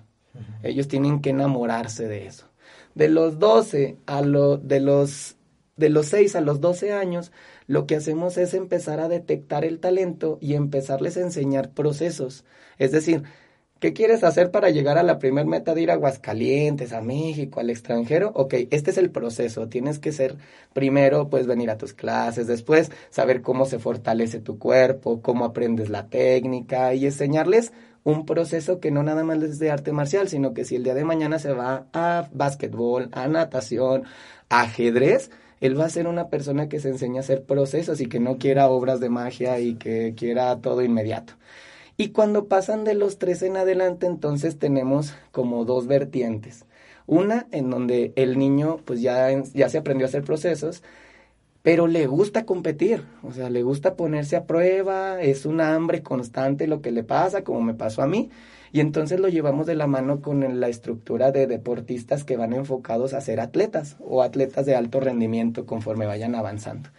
Ellos tienen que enamorarse de eso. De los 12 a lo, de los de los 6 a los 12 años, lo que hacemos es empezar a detectar el talento y empezarles a enseñar procesos. Es decir, ¿Qué quieres hacer para llegar a la primer meta de ir a Aguascalientes, a México, al extranjero? Ok, este es el proceso. Tienes que ser primero, pues venir a tus clases, después saber cómo se fortalece tu cuerpo, cómo aprendes la técnica y enseñarles un proceso que no nada más es de arte marcial, sino que si el día de mañana se va a básquetbol, a natación, a ajedrez, él va a ser una persona que se enseña a hacer procesos y que no quiera obras de magia y que quiera todo inmediato. Y cuando pasan de los tres en adelante, entonces tenemos como dos vertientes. Una en donde el niño pues ya, ya se aprendió a hacer procesos, pero le gusta competir, o sea, le gusta ponerse a prueba, es un hambre constante lo que le pasa, como me pasó a mí, y entonces lo llevamos de la mano con la estructura de deportistas que van enfocados a ser atletas o atletas de alto rendimiento conforme vayan avanzando.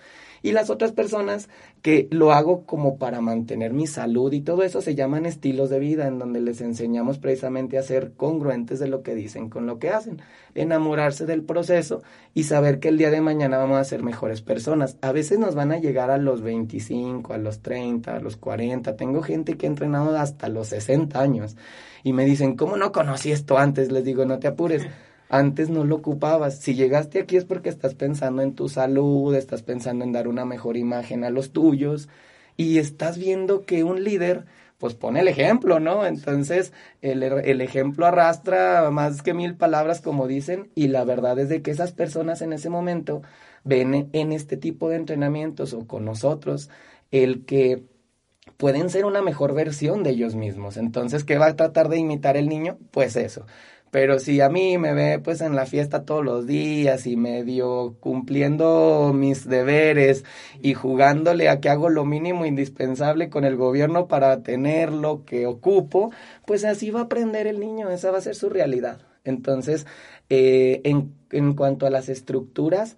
Y las otras personas que lo hago como para mantener mi salud y todo eso se llaman estilos de vida, en donde les enseñamos precisamente a ser congruentes de lo que dicen con lo que hacen, enamorarse del proceso y saber que el día de mañana vamos a ser mejores personas. A veces nos van a llegar a los 25, a los 30, a los 40. Tengo gente que ha entrenado hasta los 60 años y me dicen, ¿cómo no conocí esto antes? Les digo, no te apures antes no lo ocupabas. Si llegaste aquí es porque estás pensando en tu salud, estás pensando en dar una mejor imagen a los tuyos y estás viendo que un líder pues pone el ejemplo, ¿no? Entonces el, el, ejemplo arrastra más que mil palabras como dicen y la verdad es que esas personas en ese momento ven en este tipo de entrenamientos o con nosotros el que pueden ser una mejor versión de ellos mismos. Entonces, ¿qué va a tratar de imitar el niño? Pues eso, pero si a mí me ve pues en la fiesta todos los días y medio cumpliendo mis deberes y jugándole a que hago lo mínimo indispensable con el gobierno para tener lo que ocupo, pues así va a aprender el niño, esa va a ser su realidad. Entonces, eh, en, en cuanto a las estructuras,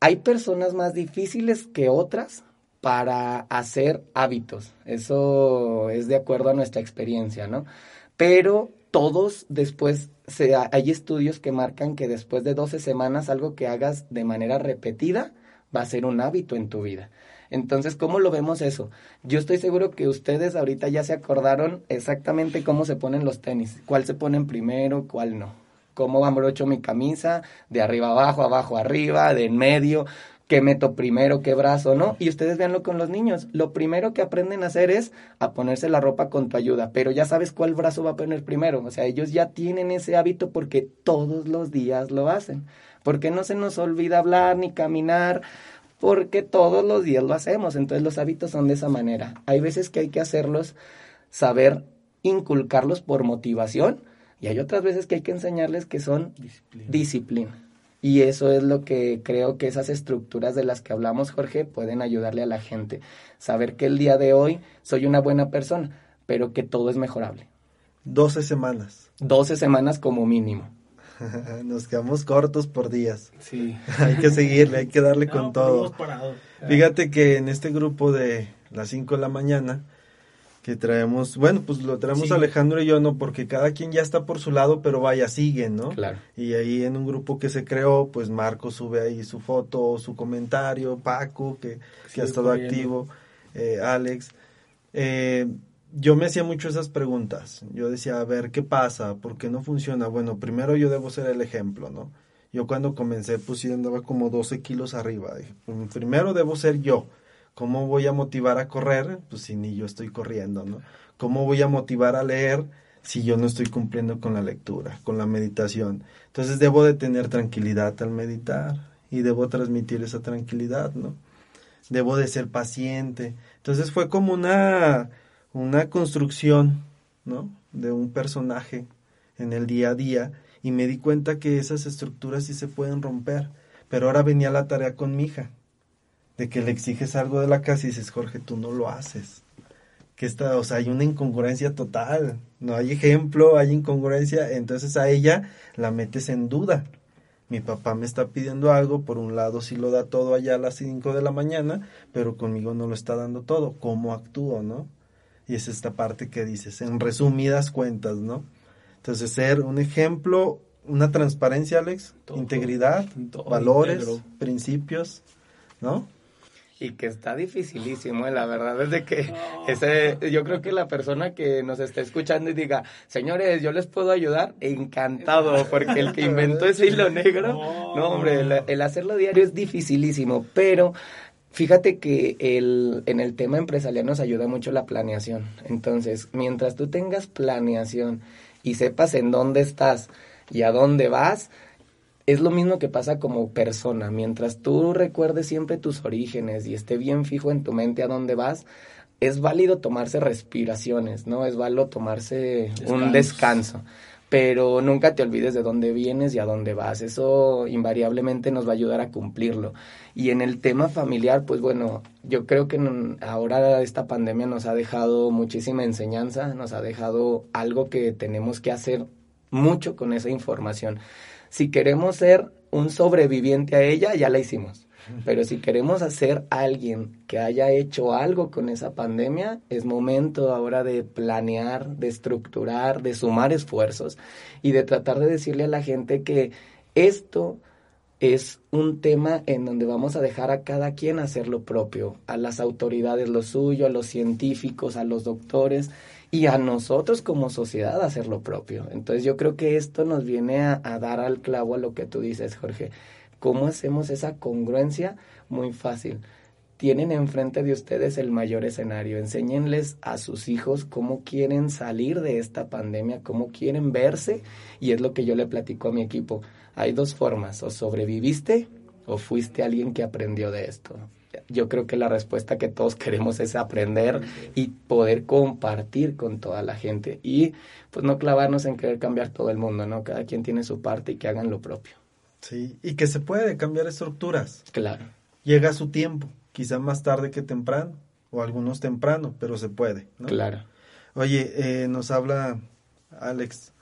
hay personas más difíciles que otras para hacer hábitos. Eso es de acuerdo a nuestra experiencia, ¿no? Pero todos después, se, hay estudios que marcan que después de 12 semanas algo que hagas de manera repetida va a ser un hábito en tu vida. Entonces, ¿cómo lo vemos eso? Yo estoy seguro que ustedes ahorita ya se acordaron exactamente cómo se ponen los tenis, cuál se ponen primero, cuál no. Cómo abrocho mi camisa, de arriba abajo, abajo arriba, de en medio, qué meto primero, qué brazo, ¿no? Y ustedes véanlo con los niños. Lo primero que aprenden a hacer es a ponerse la ropa con tu ayuda, pero ya sabes cuál brazo va a poner primero. O sea, ellos ya tienen ese hábito porque todos los días lo hacen. Porque no se nos olvida hablar ni caminar, porque todos los días lo hacemos. Entonces los hábitos son de esa manera. Hay veces que hay que hacerlos, saber inculcarlos por motivación, y hay otras veces que hay que enseñarles que son disciplina. Y eso es lo que creo que esas estructuras de las que hablamos, Jorge, pueden ayudarle a la gente. Saber que el día de hoy soy una buena persona, pero que todo es mejorable. 12 semanas. 12 semanas como mínimo. *laughs* Nos quedamos cortos por días. Sí. *laughs* hay que seguirle, hay que darle *laughs* con No, todo. Fíjate que en este grupo de las 5 de la mañana, que traemos, bueno, pues lo traemos Sí. Alejandro y yo, ¿no? Porque cada quien ya está por su lado, pero vaya, siguen, ¿no? Claro. Y ahí en un grupo que se creó, pues Marco sube ahí su foto, su comentario, Paco, que, que ha estado activo, eh, Alex. Eh, yo me hacía mucho esas preguntas. Yo decía, a ver, ¿qué pasa? ¿Por qué no funciona? Bueno, primero yo debo ser el ejemplo, ¿no? Yo cuando comencé, pues sí andaba como 12 kilos arriba. Dije, "Pues, primero debo ser yo. ¿Cómo voy a motivar a correr? Pues si ni yo estoy corriendo, ¿no? ¿Cómo voy a motivar a leer si yo no estoy cumpliendo con la lectura, con la meditación? Entonces debo de tener tranquilidad al meditar y debo transmitir esa tranquilidad, ¿no? Debo de ser paciente. Entonces fue como una, una construcción, ¿no? De un personaje en el día a día y me di cuenta que esas estructuras sí se pueden romper. Pero ahora venía la tarea con mi hija, de que le exiges algo de la casa y dices, Jorge, tú no lo haces. Que está, o sea, hay una incongruencia total, no hay ejemplo, hay incongruencia, entonces a ella la metes en duda. Mi papá me está pidiendo algo, por un lado sí lo da todo allá a las 5 de la mañana, pero conmigo no lo está dando todo. ¿Cómo actúo, no? Y es esta parte que dices, en resumidas cuentas, ¿no? Entonces, ser un ejemplo, una transparencia, Alex, Todo, integridad, todo valores, principios, ¿no? Y que está dificilísimo, eh, la verdad es de que ese, yo creo que la persona que nos está escuchando y diga, señores, yo les puedo ayudar, encantado, porque el que inventó ese hilo negro, No. no hombre, el, el hacerlo diario es dificilísimo, pero fíjate que el, en el tema empresarial nos ayuda mucho la planeación. Entonces, mientras tú tengas planeación y sepas en dónde estás y a dónde vas, es lo mismo que pasa como persona. Mientras tú recuerdes siempre tus orígenes y esté bien fijo en tu mente a dónde vas, es válido tomarse respiraciones, ¿no? Es válido tomarse un descanso. Pero nunca te olvides de dónde vienes y a dónde vas. Eso invariablemente nos va a ayudar a cumplirlo. Y en el tema familiar, pues bueno, yo creo que ahora esta pandemia nos ha dejado muchísima enseñanza, nos ha dejado algo que tenemos que hacer mucho con esa información. Si queremos ser un sobreviviente a ella, ya la hicimos. Pero si queremos hacer alguien que haya hecho algo con esa pandemia, es momento ahora de planear, de estructurar, de sumar esfuerzos y de tratar de decirle a la gente que esto es un tema en donde vamos a dejar a cada quien hacer lo propio, a las autoridades lo suyo, a los científicos, a los doctores y a nosotros como sociedad hacer lo propio. Entonces yo creo que esto nos viene a, dar al clavo a lo que tú dices, Jorge. ¿Cómo hacemos esa congruencia? Muy fácil. Tienen enfrente de ustedes el mayor escenario. Enséñenles a sus hijos cómo quieren salir de esta pandemia, cómo quieren verse. Y es lo que yo le platico a mi equipo. Hay dos formas. O sobreviviste o fuiste alguien que aprendió de esto. Yo creo que la respuesta que todos queremos es aprender y poder compartir con toda la gente. Y pues no clavarnos en querer cambiar todo el mundo, ¿no? Cada quien tiene su parte y que hagan lo propio. Sí, y que se puede cambiar estructuras. Claro. Llega su tiempo, quizá más tarde que temprano, o algunos temprano, pero se puede, ¿no? Claro. Oye, eh, nos habla Alex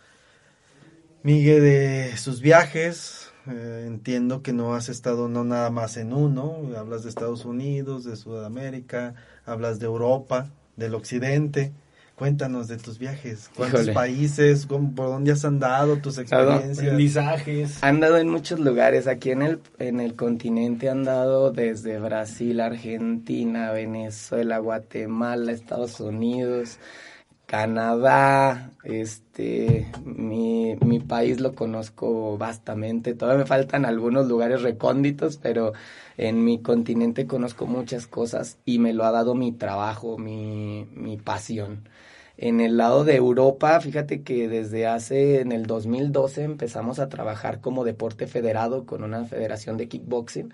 Miguel de sus viajes. Eh, entiendo que no has estado no nada más en uno. Hablas de Estados Unidos, de Sudamérica, hablas de Europa, del Occidente. Cuéntanos de tus viajes. ¿Cuántos Híjole. países? ¿Cómo- ¿Por dónde has andado? ¿Tus experiencias? Aprendizajes. Han dado en muchos lugares. Aquí en el, en el continente han dado desde Brasil, Argentina, Venezuela, Guatemala, Estados Unidos, Canadá, este, mi, mi país lo conozco bastante, todavía me faltan algunos lugares recónditos, pero en mi continente conozco muchas cosas y me lo ha dado mi trabajo, mi, mi pasión. En el lado de Europa, fíjate que desde hace, en el 2012, empezamos a trabajar como deporte federado con una federación de kickboxing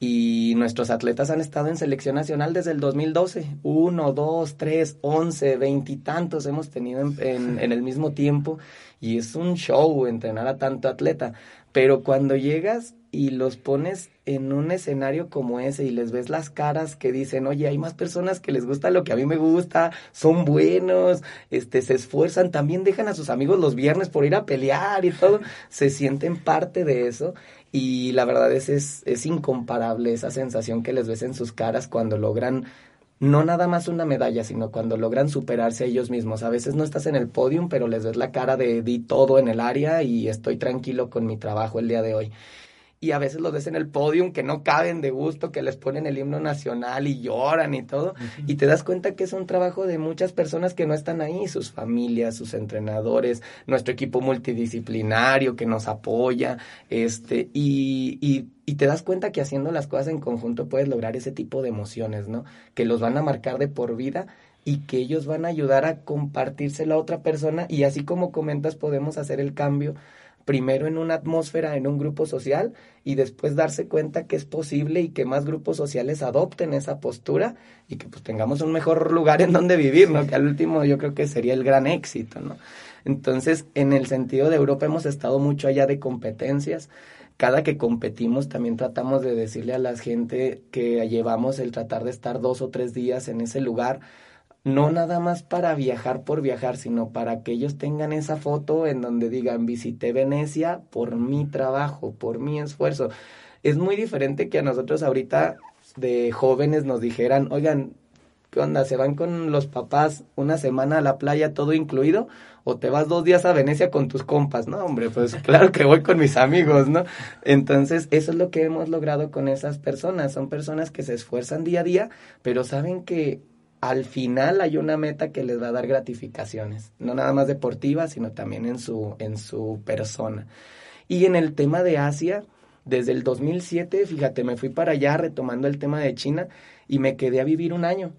y nuestros atletas han estado en selección nacional desde el 2012. Uno, dos, tres, once, veintitantos hemos tenido en, *laughs* en, el mismo tiempo y es un show entrenar a tanto atleta. Pero cuando llegas y los pones en un escenario como ese y les ves las caras que dicen, oye, hay más personas que les gusta lo que a mí me gusta, son buenos, este, se esfuerzan, también dejan a sus amigos los viernes por ir a pelear y todo, se sienten parte de eso y la verdad es, es, es incomparable esa sensación que les ves en sus caras cuando logran no nada más una medalla, sino cuando logran superarse a ellos mismos. A veces no estás en el podium, pero les ves la cara de di todo en el área y estoy tranquilo con mi trabajo el día de hoy y a veces los ves en el podium que no caben de gusto, que les ponen el himno nacional y lloran y todo, y te das cuenta que es un trabajo de muchas personas que no están ahí, sus familias, sus entrenadores, nuestro equipo multidisciplinario que nos apoya, este, y, y, y te das cuenta que haciendo las cosas en conjunto puedes lograr ese tipo de emociones, ¿no? Que los van a marcar de por vida y que ellos van a ayudar a compartírselo a otra persona y así como comentas podemos hacer el cambio primero en una atmósfera, en un grupo social, y después darse cuenta que es posible y que más grupos sociales adopten esa postura y que pues tengamos un mejor lugar en donde vivir, ¿no? Que al último yo creo que sería el gran éxito, ¿no? Entonces, en el sentido de Europa hemos estado mucho allá de competencias. Cada que competimos también tratamos de decirle a la gente que llevamos el tratar de estar dos o tres días en ese lugar, no nada más para viajar por viajar, sino para que ellos tengan esa foto en donde digan visité Venecia por mi trabajo, por mi esfuerzo. Es muy diferente que a nosotros ahorita de jóvenes nos dijeran, oigan, ¿qué onda? ¿Se van con los papás una semana a la playa todo incluido? ¿O te vas dos días a Venecia con tus compas? No, hombre, pues *laughs* claro que voy con mis amigos, ¿no? Entonces, eso es lo que hemos logrado con esas personas. Son personas que se esfuerzan día a día, pero saben que al final hay una meta que les va a dar gratificaciones, no nada más deportivas, sino también en su, en su persona. Y en el tema de Asia, desde el 2007, fíjate, me fui para allá retomando el tema de China y me quedé a vivir un año.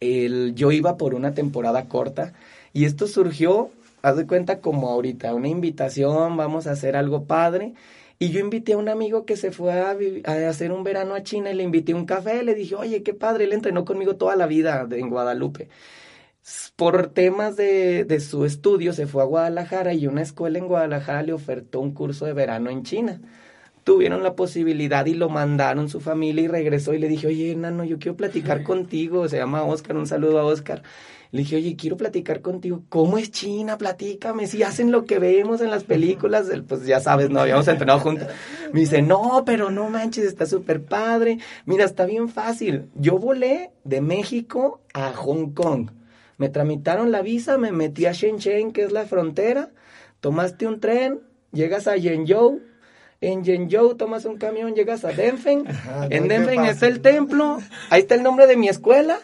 El, yo iba por una temporada corta y esto surgió, haz de cuenta como ahorita, una invitación, vamos a hacer algo padre y yo invité a un amigo que se fue a, hacer un verano a China y le invité un café. Le dije, oye, qué padre, él entrenó conmigo toda la vida en Guadalupe. Por temas de, de su estudio se fue a Guadalajara y una escuela en Guadalajara le ofertó un curso de verano en China tuvieron la posibilidad y lo mandaron su familia y regresó y le dije, oye, enano, yo quiero platicar contigo, se llama Oscar, un saludo a Oscar. Le dije, oye, quiero platicar contigo. ¿Cómo es China? Platícame. Si hacen lo que vemos en las películas, pues ya sabes, no habíamos entrenado juntos. Me dice, no, pero no manches, está súper padre. Mira, está bien fácil. Yo volé de México a Hong Kong. Me tramitaron la visa, me metí a Shenzhen, que es la frontera. Tomaste un tren, llegas a Yenzhou, en Yenzhou tomas un camión, llegas a Denfen. en Denfen está el templo. Ahí está el nombre de mi escuela.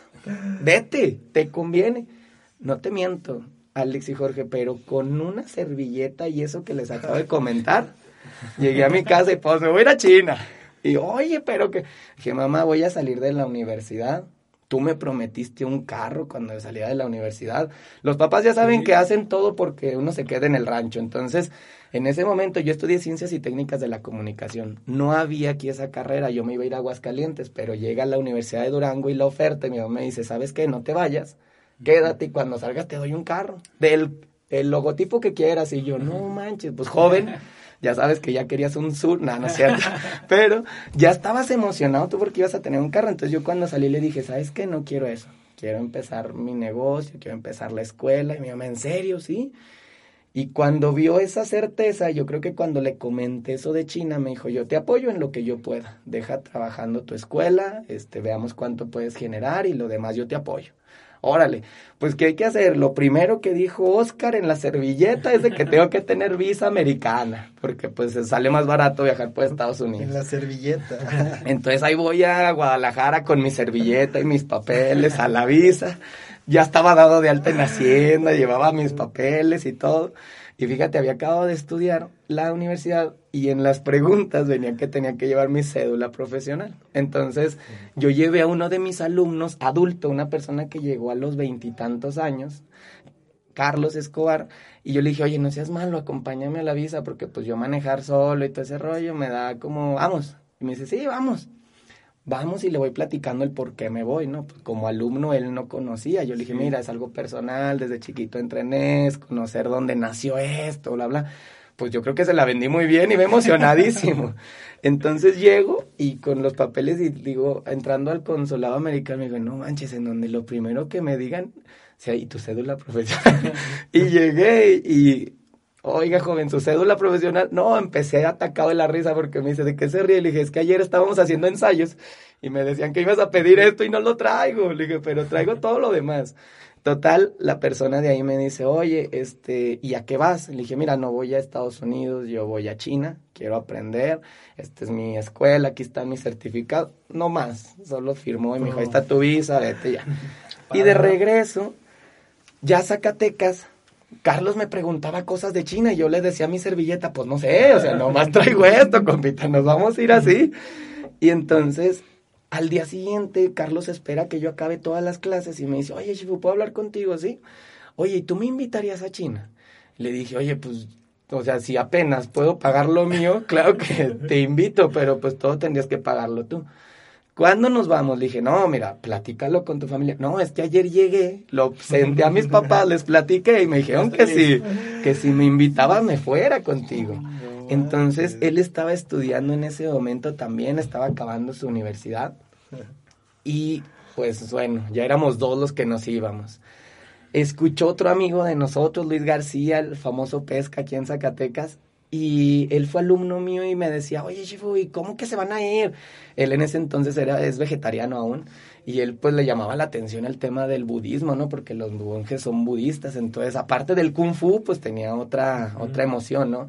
Vete, te conviene. No te miento, Alex y Jorge, pero con una servilleta y eso que les acabo de comentar, llegué a mi casa y pues me voy a ir a China. Y oye, pero que dije, mamá, voy a salir de la universidad. Tú me prometiste un carro cuando salía de la universidad. Los papás ya saben que hacen todo porque uno se queda en el rancho. Entonces, en ese momento yo estudié ciencias y técnicas de la comunicación. No había aquí esa carrera, yo me iba a ir a Aguascalientes, pero llega a la Universidad de Durango y la oferta y mi mamá me dice, ¿sabes qué? No te vayas, quédate y cuando salgas te doy un carro del el logotipo que quieras. Y yo, no manches, pues joven, ya sabes que ya querías un sur, no, no es cierto, *laughs* pero ya estabas emocionado tú porque ibas a tener un carro. Entonces yo cuando salí le dije, ¿sabes qué? No quiero eso. Quiero empezar mi negocio, quiero empezar la escuela. Y mi mamá, ¿en serio? Sí. Y cuando vio esa certeza, yo creo que cuando le comenté eso de China, me dijo, yo te apoyo en lo que yo pueda. Deja trabajando tu escuela, este, veamos cuánto puedes generar y lo demás yo te apoyo. Órale, pues ¿qué hay que hacer? Lo primero que dijo Oscar en la servilleta es de que tengo que tener visa americana, porque pues sale más barato viajar por Estados Unidos. En la servilleta. Entonces ahí voy a Guadalajara con mi servilleta y mis papeles a la visa ya estaba dado de alta en Hacienda, llevaba mis papeles y todo. Y fíjate, había acabado de estudiar la universidad y en las preguntas venía que tenía que llevar mi cédula profesional. Entonces, yo llevé a uno de mis alumnos, adulto, una persona que llegó a los veintitantos años, Carlos Escobar, y yo le dije, oye, no seas malo, acompáñame a la visa, porque pues yo manejar solo y todo ese rollo me da como, vamos. Y me dice, sí, vamos. Vamos y le voy platicando el por qué me voy, ¿no? Pues como alumno él no conocía. Yo le dije, mira, es algo personal, desde chiquito entrené, conocer dónde nació esto, bla, bla. Pues yo creo que se la vendí muy bien y me emocionadísimo. *laughs* Entonces llego y con los papeles y digo, entrando al consulado americano, me digo, no manches, en donde lo primero que me digan sea, ¿y tu cédula profesional? *laughs* *laughs* y llegué y, oiga, joven, su cédula profesional. No, empecé atacado de la risa porque me dice, ¿de qué se ríe? Le dije, es que ayer estábamos haciendo ensayos y me decían que ibas a pedir esto y no lo traigo. Le dije, pero traigo todo lo demás. Total, la persona de ahí me dice, oye, este, ¿y a qué vas? Le dije, mira, no voy a Estados Unidos, yo voy a China, quiero aprender, esta es mi escuela, aquí está mi certificado, no más, solo firmó y me dijo, ahí está tu visa, vete ya. Y de regreso, ya Zacatecas, Carlos me preguntaba cosas de China y yo le decía a mi servilleta, pues no sé, o sea, nomás traigo esto, compita, nos vamos a ir así. Y entonces, al día siguiente, Carlos espera que yo acabe todas las clases y me dice, oye, Shifu, ¿puedo hablar contigo? Sí. Oye, ¿y tú me invitarías a China? Le dije, oye, pues, o sea, si apenas puedo pagar lo mío, claro que te invito, pero pues todo tendrías que pagarlo tú. ¿Cuándo nos vamos? Le dije, no, mira, platícalo con tu familia. No, es que ayer llegué, lo senté a mis papás, les platiqué y me dijeron que sí, que si me invitaba me fuera contigo. Entonces, él estaba estudiando en ese momento también, estaba acabando su universidad. Y pues bueno, ya éramos dos los que nos íbamos. Escuchó otro amigo de nosotros, Luis García, el famoso pesca aquí en Zacatecas, y él fue alumno mío y me decía, oye, Shifu, ¿y cómo que se van a ir? Él en ese entonces era, es vegetariano aún. Y él pues le llamaba la atención el tema del budismo, ¿no? Porque los monjes son budistas. Entonces, aparte del kung fu, pues tenía otra, otra emoción, ¿no?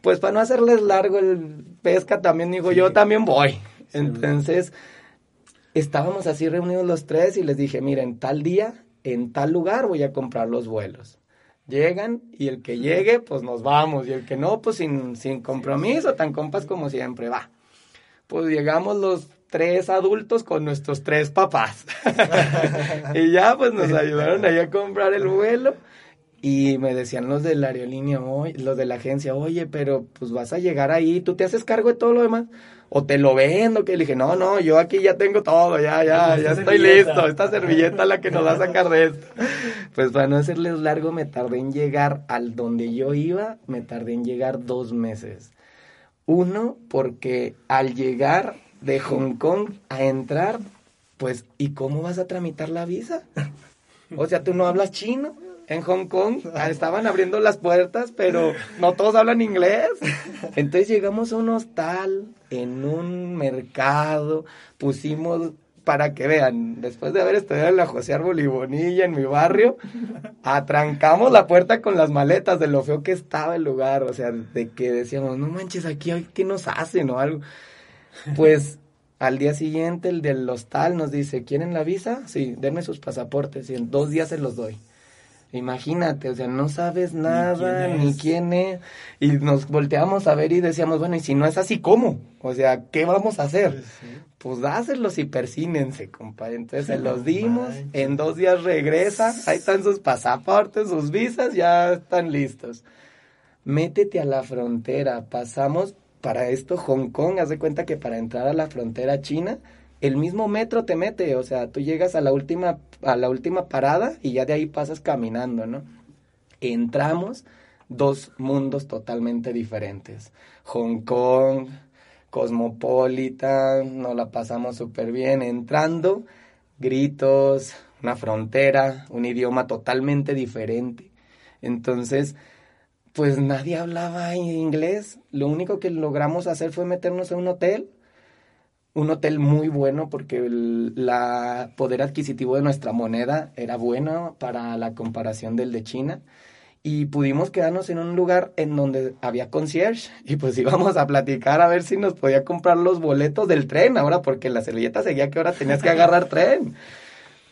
Pues para no hacerles largo el pesca, también digo, yo también voy. Entonces, estábamos así reunidos los tres y les dije, miren, tal día, en tal lugar voy a comprar los vuelos llegan y el que llegue, pues nos vamos, y el que no, pues sin, sin compromiso, tan compas como siempre, va. Pues llegamos los tres adultos con nuestros tres papás. *laughs* y ya, pues nos ayudaron ahí a comprar el vuelo. Y me decían los de la aerolínea, los de la agencia, oye, pero pues vas a llegar ahí, tú te haces cargo de todo lo demás o te lo vendo, que le dije, no, no, yo aquí ya tengo todo, ya, ya, ya estoy listo, esta servilleta la que nos va a sacar de esto. *laughs* Pues para no hacerles largo, me tardé en llegar al donde yo iba, me tardé en llegar dos meses. Uno, porque al llegar de Hong Kong a entrar, pues, ¿y cómo vas a tramitar la visa? *laughs* O sea, tú no hablas chino en Hong Kong ah, estaban abriendo las puertas, pero no todos hablan inglés. Entonces llegamos a un hostal, en un mercado, pusimos, para que vean, después de haber estudiado en la José Árbol en mi barrio, atrancamos la puerta con las maletas de lo feo que estaba el lugar, o sea, de que decíamos, no manches, aquí, ¿qué nos hacen o algo? Pues al día siguiente el del hostal nos dice, ¿quieren la visa? Sí, denme sus pasaportes y en dos días se los doy. Imagínate, o sea, no sabes nada, ni quién, es. Y nos volteamos a ver y decíamos, bueno, y si no es así, ¿cómo? O sea, ¿qué vamos a hacer? Pues, dáselos y persínense, compadre. Entonces se los dimos, en dos días regresa, ahí están sus pasaportes, sus visas, ya están listos. Métete a la frontera, pasamos para esto Hong Kong, haz de cuenta que para entrar a la frontera china, el mismo metro te mete, o sea, tú llegas a la última, a la última parada y ya de ahí pasas caminando, ¿no? Entramos dos mundos totalmente diferentes. Hong Kong, cosmopolita, nos la pasamos súper bien. Entrando, gritos, una frontera, un idioma totalmente diferente. Entonces, pues nadie hablaba inglés. Lo único que logramos hacer fue meternos en un hotel un hotel muy bueno porque el la poder adquisitivo de nuestra moneda era bueno para la comparación del de China y pudimos quedarnos en un lugar en donde había concierge *laughs* y pues íbamos a platicar a ver si nos podía comprar los boletos del tren ahora porque la servilleta seguía que ahora tenías que agarrar tren.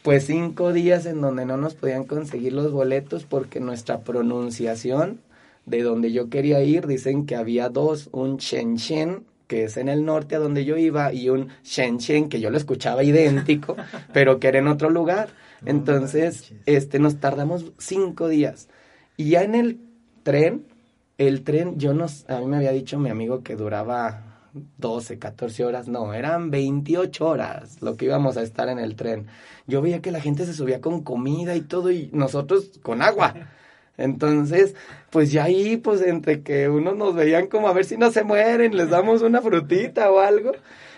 Pues cinco días en donde no nos podían conseguir los boletos porque nuestra pronunciación de donde yo quería ir, dicen que había dos, un Shenzhen, que es en el norte a donde yo iba, y un Shenzhen, que yo lo escuchaba idéntico, *laughs* pero que era en otro lugar. Entonces, este, nos tardamos cinco días. Y ya en el tren, el tren, yo nos, a mí me había dicho mi amigo que duraba 12, 14 horas, no, eran 28 horas lo que íbamos a estar en el tren. Yo veía que la gente se subía con comida y todo y nosotros con agua. *laughs* Entonces, pues ya ahí, pues entre que unos nos veían como a ver si no se mueren, les damos una frutita o algo.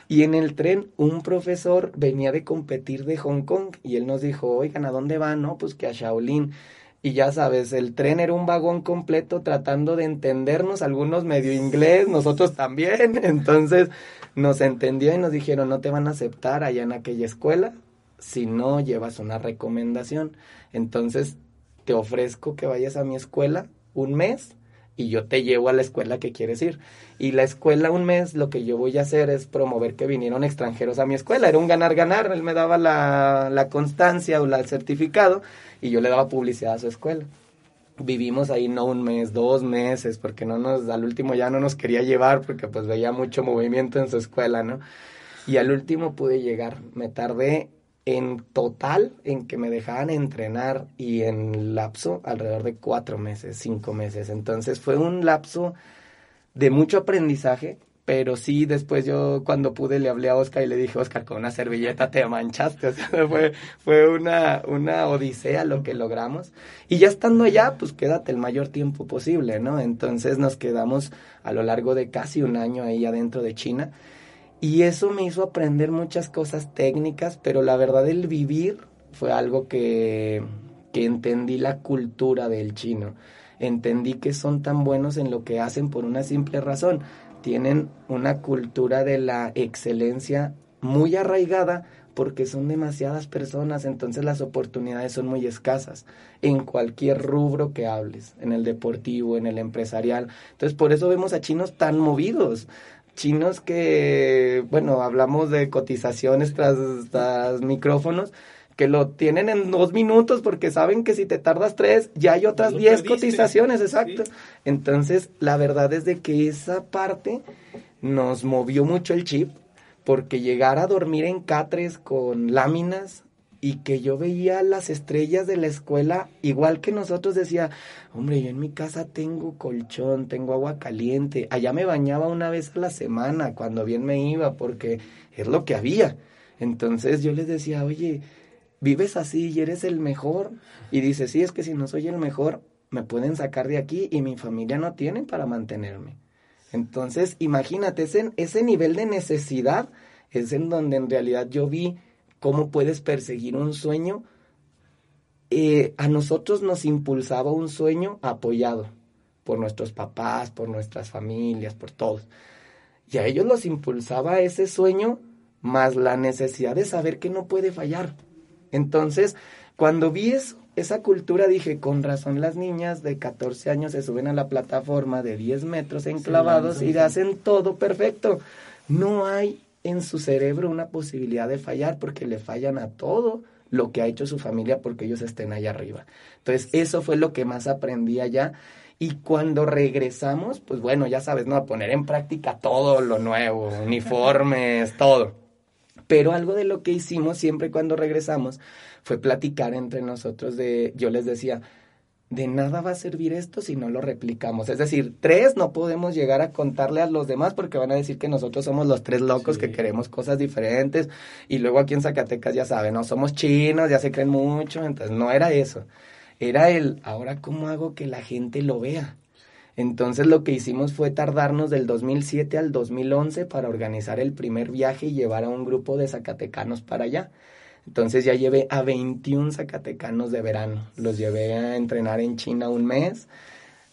Y en el tren un profesor venía de competir de Hong Kong y él nos dijo, oigan, ¿a dónde van? No, pues que a Shaolin. Y ya sabes, el tren era un vagón completo tratando de entendernos, algunos medio inglés, nosotros también. *laughs* Entonces nos entendió y nos dijeron, no te van a aceptar allá en aquella escuela si no llevas una recomendación. Entonces te ofrezco que vayas a mi escuela un mes y yo te llevo a la escuela que quieres ir. Y la escuela un mes, lo que yo voy a hacer es promover que vinieron extranjeros a mi escuela. Era un ganar-ganar. Él me daba la, la constancia o el certificado y yo le daba publicidad a su escuela. Vivimos ahí no un mes, dos meses, porque no nos, al último ya no nos quería llevar porque pues veía mucho movimiento en su escuela, ¿no? Y al último pude llegar. Me tardé en total en que me dejaban entrenar y en lapso alrededor de cuatro meses, cinco meses. Entonces fue un lapso de mucho aprendizaje, pero sí después yo cuando pude le hablé a Oscar y le dije, Oscar, con una servilleta te manchaste. *laughs* *laughs* Fue, fue una, una odisea lo que logramos. Y ya estando allá, pues quédate el mayor tiempo posible, ¿no? Entonces nos quedamos a lo largo de casi un año ahí adentro de China y eso me hizo aprender muchas cosas técnicas, pero la verdad el vivir fue algo que, que entendí la cultura del chino. Entendí que son tan buenos en lo que hacen por una simple razón. Tienen una cultura de la excelencia muy arraigada porque son demasiadas personas, entonces las oportunidades son muy escasas en cualquier rubro que hables, en el deportivo, en el empresarial. Entonces por eso vemos a chinos tan movidos chinos que, bueno, hablamos de cotizaciones tras, tras micrófonos, que lo tienen en dos minutos porque saben que si te tardas tres, ya hay otras diez cotizaciones, exacto. Entonces, la verdad es de que esa parte nos movió mucho el chip, porque llegar a dormir en catres con láminas y que yo veía las estrellas de la escuela igual que nosotros decía, hombre, yo en mi casa tengo colchón, tengo agua caliente, allá me bañaba una vez a la semana cuando bien me iba porque es lo que había. Entonces yo les decía, oye, vives así y eres el mejor. Y dice, sí, es que si no soy el mejor, me pueden sacar de aquí y mi familia no tiene para mantenerme. Entonces, imagínate, ese, ese nivel de necesidad es en donde en realidad yo vi cómo puedes perseguir un sueño. Eh, a nosotros nos impulsaba un sueño apoyado por nuestros papás, por nuestras familias, por todos. Y a ellos los impulsaba ese sueño más la necesidad de saber que no puede fallar. Entonces, cuando vi esa cultura, dije, con razón las niñas de 14 años se suben a la plataforma de 10 metros enclavados y hacen todo perfecto. No hay en su cerebro una posibilidad de fallar porque le fallan a todo lo que ha hecho su familia porque ellos estén allá arriba. Entonces, eso fue lo que más aprendí allá. Y cuando regresamos, pues bueno, ya sabes, ¿no? A poner en práctica todo lo nuevo, *laughs* uniformes, todo. Pero algo de lo que hicimos siempre cuando regresamos fue platicar entre nosotros de, yo les decía, de nada va a servir esto si no lo replicamos. Es decir, tres no podemos llegar a contarle a los demás porque van a decir que nosotros somos los tres locos que queremos cosas diferentes. Y luego aquí en Zacatecas ya saben, no somos chinos, ya se creen mucho. Entonces no era eso. Era el, ahora cómo hago que la gente lo vea. Entonces lo que hicimos fue tardarnos del 2007 al 2011 para organizar el primer viaje y llevar a un grupo de zacatecanos para allá. Entonces ya llevé a 21 zacatecanos de verano. Los llevé a entrenar en China un mes.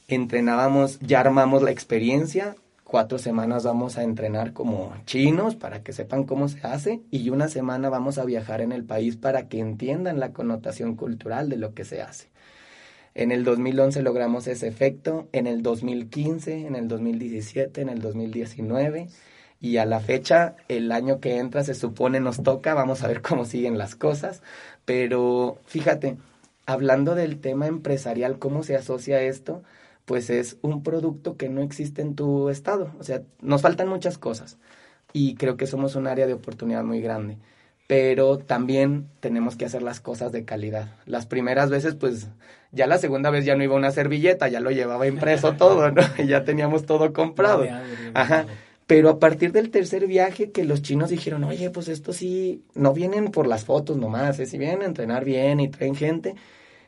Entrenábamos, ya armamos la experiencia. Cuatro semanas vamos a entrenar como chinos para que sepan cómo se hace y una semana vamos a viajar en el país para que entiendan la connotación cultural de lo que se hace. En el 2011 logramos ese efecto, en el 2015, en el 2017, en el 2019 Y a la fecha, el año que entra se supone nos toca, vamos a ver cómo siguen las cosas. Pero fíjate, hablando del tema empresarial, ¿cómo se asocia esto? Pues es un producto que no existe en tu estado. O sea, nos faltan muchas cosas y creo que somos un área de oportunidad muy grande. Pero también tenemos que hacer las cosas de calidad. Las primeras veces, pues, ya la segunda vez ya no iba una servilleta, ya lo llevaba impreso *laughs* todo, ¿no? *laughs* ya teníamos todo comprado. Ajá. Pero a partir del tercer viaje que los chinos dijeron, oye, pues esto sí, no vienen por las fotos nomás, ¿eh? si vienen a entrenar bien y traen gente,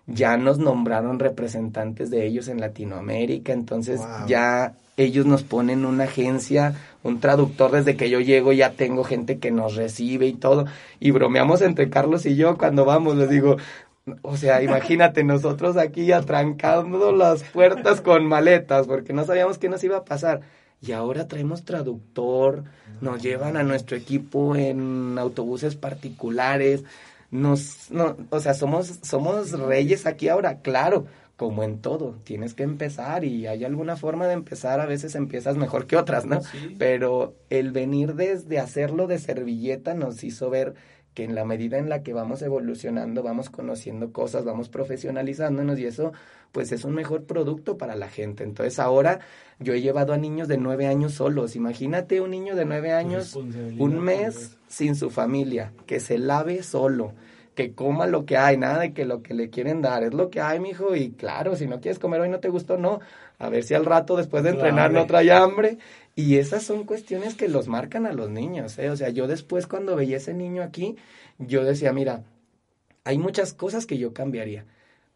ya nos nombraron representantes de ellos en Latinoamérica, entonces ya ellos nos ponen una agencia, un traductor desde que yo llego ya tengo gente que nos recibe y todo, y bromeamos entre Carlos y yo cuando vamos, les digo, o sea, *laughs* imagínate nosotros aquí atrancando las puertas con maletas porque no sabíamos qué nos iba a pasar. Y ahora traemos traductor, nos llevan a nuestro equipo en autobuses particulares, nos, no, o sea, somos, somos reyes aquí ahora, claro, como en todo, tienes que empezar y hay alguna forma de empezar, a veces empiezas mejor que otras, ¿no? Pero el venir desde hacerlo de servilleta nos hizo ver que en la medida en la que vamos evolucionando, vamos conociendo cosas, vamos profesionalizándonos y eso pues es un mejor producto para la gente. Entonces ahora yo he llevado a niños de nueve años solos. Imagínate un niño de nueve años, un mes sin su familia, que se lave solo, que coma lo que hay, nada de que lo que le quieren dar, es lo que hay, mijo, y claro, si no quieres comer hoy no te gustó, no, a ver si al rato después de entrenar no trae hambre. Y esas son cuestiones que los marcan a los niños, ¿eh? O sea, yo después cuando veía ese niño aquí, yo decía, mira, hay muchas cosas que yo cambiaría,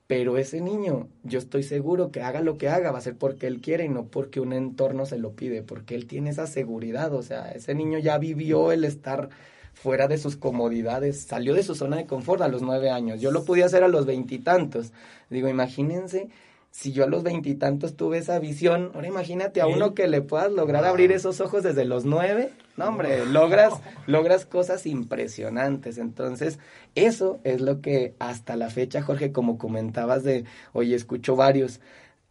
pero ese niño, yo estoy seguro que haga lo que haga, va a ser porque él quiere y no porque un entorno se lo pide, porque él tiene esa seguridad, o sea, ese niño ya vivió el estar fuera de sus comodidades, salió de su zona de confort a los nueve años, yo lo pude hacer a los veintitantos, digo, imagínense si yo a los veintitantos tuve esa visión, ahora imagínate a uno que le puedas lograr abrir esos ojos desde los nueve, no hombre, logras, logras cosas impresionantes. Entonces, eso es lo que hasta la fecha, Jorge, como comentabas de, oye, escucho varios,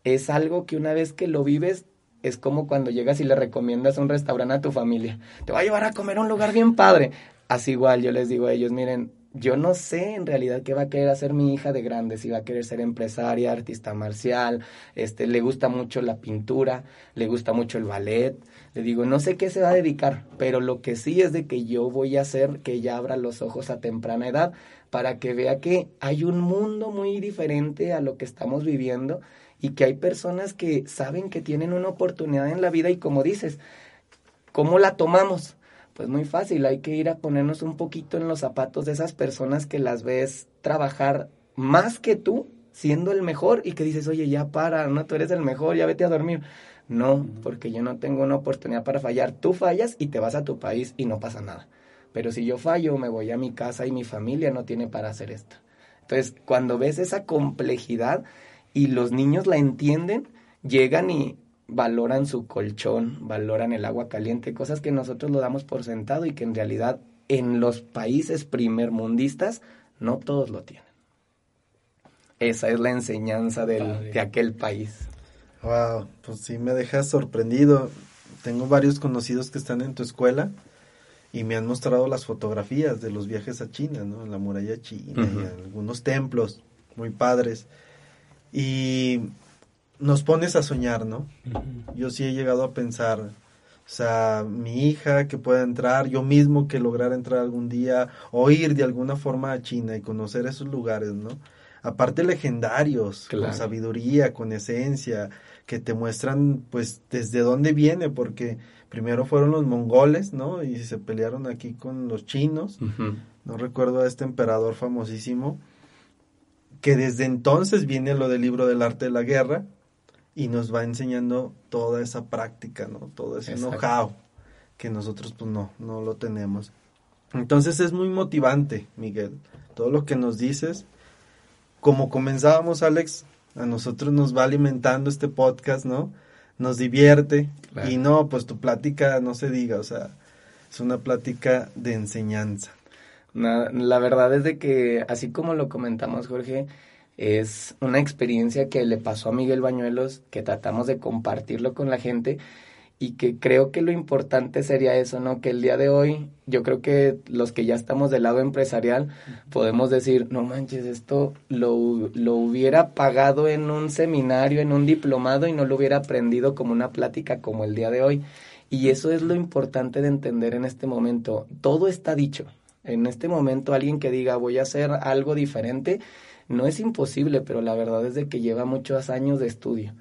es algo que una vez que lo vives, es como cuando llegas y le recomiendas un restaurante a tu familia. Te va a llevar a comer a un lugar bien padre. Así igual, yo les digo a ellos, miren, yo no sé en realidad qué va a querer hacer mi hija de grande, si va a querer ser empresaria, artista marcial, este, le gusta mucho la pintura, le gusta mucho el ballet. Le digo, no sé qué se va a dedicar, pero lo que sí es de que yo voy a hacer que ella abra los ojos a temprana edad para que vea que hay un mundo muy diferente a lo que estamos viviendo y que hay personas que saben que tienen una oportunidad en la vida y como dices, ¿cómo la tomamos? Pues muy fácil, hay que ir a ponernos un poquito en los zapatos de esas personas que las ves trabajar más que tú, siendo el mejor y que dices, oye, ya para, no, tú eres el mejor, ya vete a dormir. No, porque yo no tengo una oportunidad para fallar. Tú fallas y te vas a tu país y no pasa nada. Pero si yo fallo, me voy a mi casa y mi familia no tiene para hacer esto. Entonces, cuando ves esa complejidad y los niños la entienden, llegan y, valoran su colchón, valoran el agua caliente, cosas que nosotros lo damos por sentado y que en realidad en los países primermundistas no todos lo tienen. Esa es la enseñanza del, de aquel país. Wow, pues sí me dejas sorprendido. Tengo varios conocidos que están en tu escuela y me han mostrado las fotografías de los viajes a China, ¿no? En la muralla china y algunos templos muy padres. Y nos pones a soñar, ¿no? Yo sí he llegado a pensar, o sea, mi hija que pueda entrar, yo mismo que lograr entrar algún día, o ir de alguna forma a China y conocer esos lugares, ¿no? Aparte legendarios, con sabiduría, con esencia, que te muestran pues desde dónde viene, porque primero fueron los mongoles, ¿no? Y se pelearon aquí con los chinos, no recuerdo a este emperador famosísimo, que desde entonces viene lo del libro del arte de la guerra, y nos va enseñando toda esa práctica, ¿no? Todo ese know-how que nosotros pues no, no lo tenemos. Entonces es muy motivante, Miguel, todo lo que nos dices. Como comenzábamos, Alex, a nosotros nos va alimentando este podcast, ¿no? Nos divierte y no, pues tu plática no se diga, o sea, es una plática de enseñanza. la verdad es de que, así como lo comentamos, Jorge, es una experiencia que le pasó a Miguel Bañuelos, que tratamos de compartirlo con la gente y que creo que lo importante sería eso, ¿no? Que el día de hoy, yo creo que los que ya estamos del lado empresarial, podemos decir, no manches, esto lo, lo hubiera pagado en un seminario, en un diplomado y no lo hubiera aprendido como una plática como el día de hoy. Y eso es lo importante de entender en este momento. Todo está dicho. En este momento alguien que diga voy a hacer algo diferente, no es imposible, pero la verdad es de que lleva muchos años de estudio.